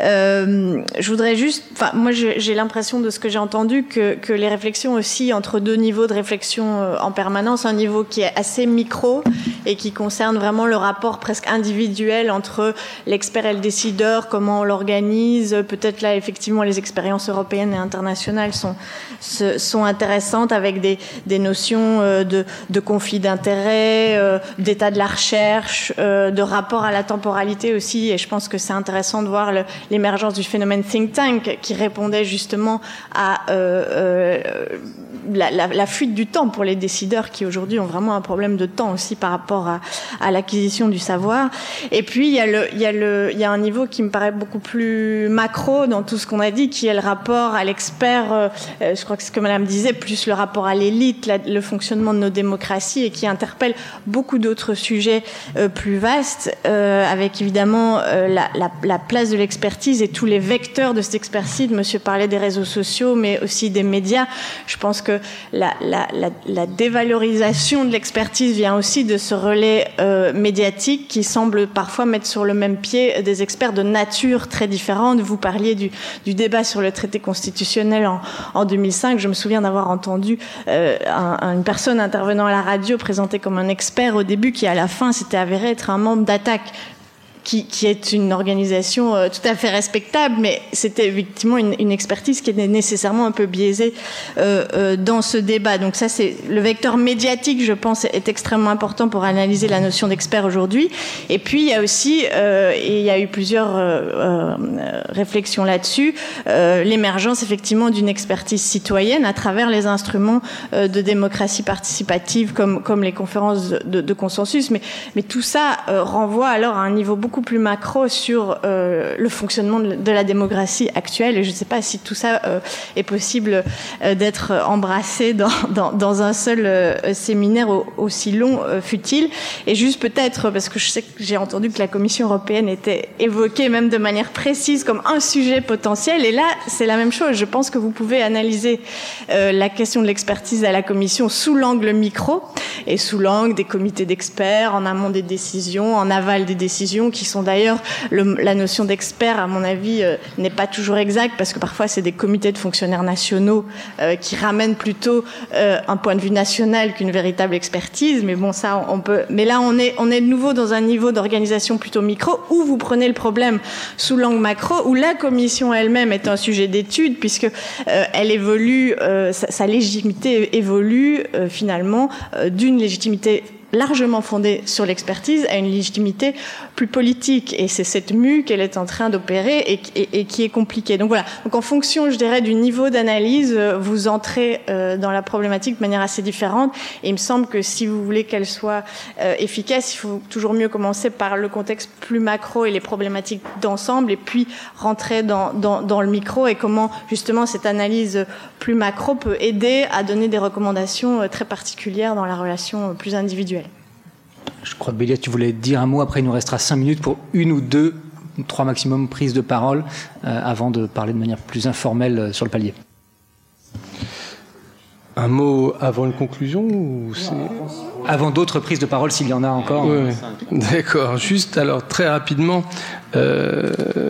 Euh, je voudrais juste, enfin moi j'ai l'impression de ce que j'ai entendu que, les réflexions aussi entre deux niveaux de réflexion euh, en permanence, un niveau qui est assez micro et qui concerne vraiment le rapport presque individuel entre l'expert et le décideur, comment on l'organise, peut-être là effectivement les expériences européennes et internationales sont, sont intéressantes avec des, notions euh, de, conflit d'intérêts, d'état de la recherche, de rapport à la temporalité aussi. Et je pense que c'est intéressant de voir l'émergence du phénomène think tank qui répondait justement à la, fuite du temps pour les décideurs qui aujourd'hui ont vraiment un problème de temps aussi par rapport à, l'acquisition du savoir. Et puis il y, a le, il, y a le, il y a un niveau qui me paraît beaucoup plus macro dans tout ce qu'on a dit, qui est le rapport à l'expert. Euh, je crois que c'est ce que Madame disait, plus le rapport à l'élite, le fonctionnement de nos démocraties, et qui interpelle beaucoup d'autres sujets euh, plus vastes, euh, avec évidemment euh, la, la, place de l'expertise et tous les vecteurs de cette expertise. Monsieur parlait des réseaux sociaux, mais aussi des médias. Je pense que la, dévalorisation de l'expertise vient aussi de ce relais médiatique qui semble parfois mettre sur le même pied des experts de nature très différente. Vous parliez du, débat sur le traité constitutionnel en, en 2005. Je me souviens d'avoir entendu euh, un, une personne intervenant à la radio présentée comme un expert au début qui, à la fin, s'était avéré être un membre d'attaque qui, qui, est une organisation euh, tout à fait respectable, mais c'était effectivement une, une, expertise qui est nécessairement un peu biaisée euh, euh, dans ce débat. Donc ça, c'est le vecteur médiatique, je pense, est extrêmement important pour analyser la notion d'expert aujourd'hui. Et puis il y a aussi, euh, et il y a eu plusieurs euh, euh, réflexions là-dessus, l'émergence effectivement d'une expertise citoyenne à travers les instruments de démocratie participative comme, comme les conférences de, de consensus. Mais, mais tout ça renvoie alors à un niveau beaucoup beaucoup plus macro sur euh, le fonctionnement de, la démocratie actuelle. Et je ne sais pas si tout ça euh, est possible euh, d'être embrassé dans, dans, dans, un seul euh, séminaire au, aussi long euh, fut-il. Et juste peut-être, parce que je sais que j'ai entendu que la Commission européenne était évoquée même de manière précise comme un sujet potentiel. Et là, c'est la même chose. Je pense que vous pouvez analyser la question de l'expertise à la Commission sous l'angle micro et sous l'angle des comités d'experts, en amont des décisions, en aval des décisions, qui sont d'ailleurs la notion d'expert, à mon avis, euh, n'est pas toujours exacte parce que parfois c'est des comités de fonctionnaires nationaux euh, qui ramènent plutôt euh, un point de vue national qu'une véritable expertise. Mais bon, ça, on peut. Mais là, on est on est de nouveau dans un niveau d'organisation plutôt micro où vous prenez le problème sous l'angle macro où la commission elle-même est un sujet d'étude puisque elle évolue, sa, légitimité évolue finalement d'une légitimité largement fondée sur l'expertise à une légitimité plus politique. Et c'est cette mue qu'elle est en train d'opérer et, qui est compliquée. Donc voilà. Donc en fonction, je dirais, du niveau d'analyse, vous entrez euh, dans la problématique de manière assez différente. Et il me semble que si vous voulez qu'elle soit euh, efficace, il faut toujours mieux commencer par le contexte plus macro et les problématiques d'ensemble, et puis rentrer dans, le micro et comment justement cette analyse plus macro peut aider à donner des recommandations euh, très particulières dans la relation plus individuelle. Je crois que Bélia, tu voulais dire un mot. Après, il nous restera cinq minutes pour une ou deux, trois maximum prises de parole euh, avant de parler de manière plus informelle euh, sur le palier. Un mot avant une conclusion ou c'est... Avant d'autres prises de parole, s'il y en a encore. Oui, D'accord. Juste alors très rapidement, euh,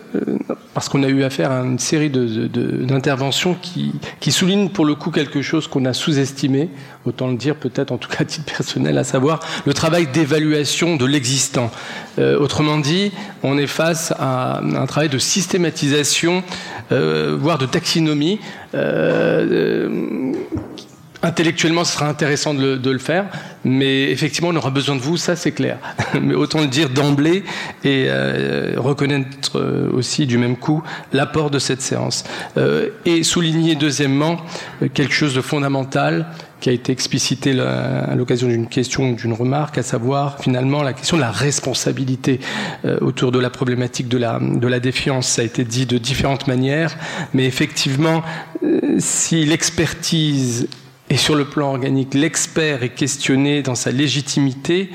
parce qu'on a eu affaire à une série de, de, d'interventions qui, qui soulignent pour le coup quelque chose qu'on a sous-estimé, autant le dire peut-être en tout cas à titre personnel, à savoir le travail d'évaluation de l'existant. Euh, autrement dit, on est face à un travail de systématisation, euh, voire de taxinomie. Euh, Intellectuellement, ce sera intéressant de le, faire, mais effectivement, on aura besoin de vous, ça c'est clair. mais autant le dire d'emblée et reconnaître aussi du même coup l'apport de cette séance. Et souligner deuxièmement quelque chose de fondamental qui a été explicité à l'occasion d'une question ou d'une remarque, à savoir finalement la question de la responsabilité euh, autour de la problématique de la, défiance. Ça a été dit de différentes manières, mais effectivement, euh, si l'expertise et sur le plan organique, l'expert est questionné dans sa légitimité,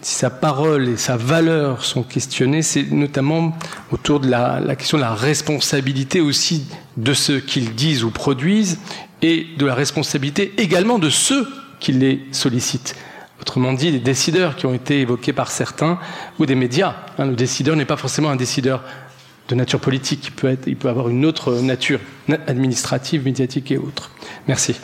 si sa parole et sa valeur sont questionnées, c'est notamment autour de la, question de la responsabilité aussi de ceux qu'ils disent ou produisent et de la responsabilité également de ceux qui les sollicitent. Autrement dit, les décideurs qui ont été évoqués par certains ou des médias. Hein, le décideur n'est pas forcément un décideur de nature politique, il peut, être, il peut avoir une autre nature administrative, médiatique et autre. Merci.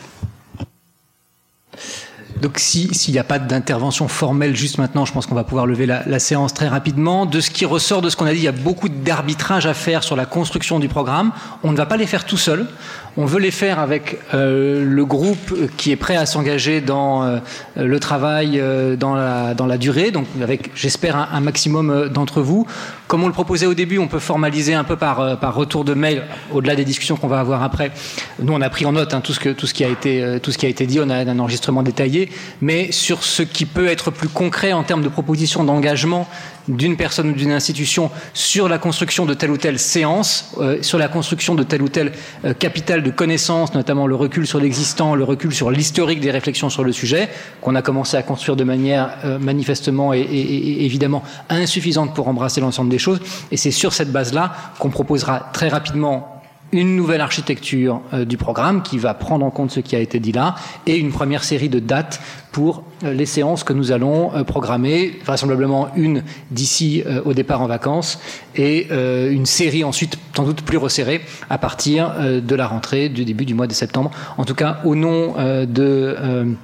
Donc s'il n'y a pas d'intervention formelle juste maintenant, je pense qu'on va pouvoir lever la, séance très rapidement. De ce qui ressort de ce qu'on a dit, il y a beaucoup d'arbitrage à faire sur la construction du programme. On ne va pas les faire tout seul. On veut les faire avec euh, le groupe qui est prêt à s'engager dans euh, le travail euh, dans, la, dans la durée, donc avec, j'espère, un, un, maximum d'entre vous. Comme on le proposait au début, on peut formaliser un peu par, par retour de mail, au-delà des discussions qu'on va avoir après. Nous, on a pris en note hein, tout, ce que, tout, ce qui a été, tout ce qui a été dit, on a un enregistrement détaillé, mais sur ce qui peut être plus concret en termes de propositions d'engagement d'une personne ou d'une institution sur la construction de telle ou telle séance, euh, sur la construction de tel ou tel euh, capital de connaissances, notamment le recul sur l'existant, le recul sur l'historique des réflexions sur le sujet, qu'on a commencé à construire de manière euh, manifestement et, et, et, évidemment insuffisante pour embrasser l'ensemble des choses. Et c'est sur cette base-là qu'on proposera très rapidement une nouvelle architecture euh, du programme qui va prendre en compte ce qui a été dit là et une première série de dates pour euh, les séances que nous allons euh, programmer, vraisemblablement une d'ici au départ en vacances et une série ensuite sans doute plus resserrée à partir de la rentrée du début du mois de septembre. En tout cas, au nom de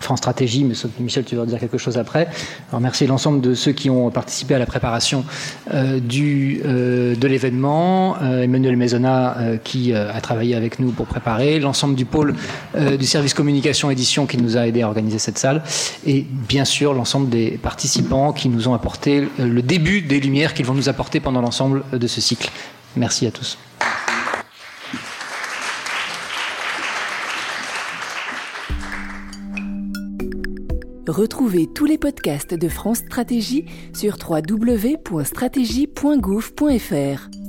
France Stratégie, mais Michel, tu vas dire quelque chose après. Remercier l'ensemble de ceux qui ont participé à la préparation euh, du, euh, de l'événement, euh, Emmanuel Maisonna qui a travaillé avec nous pour préparer, l'ensemble du pôle du service communication édition qui nous a aidé à organiser cette salle, et bien sûr l'ensemble des participants qui nous ont apporté le début des lumières qu'ils vont nous apporter pendant l'ensemble de ce cycle. Merci à tous. Retrouvez tous les podcasts de France Stratégie sur www.stratégie.gouv.fr.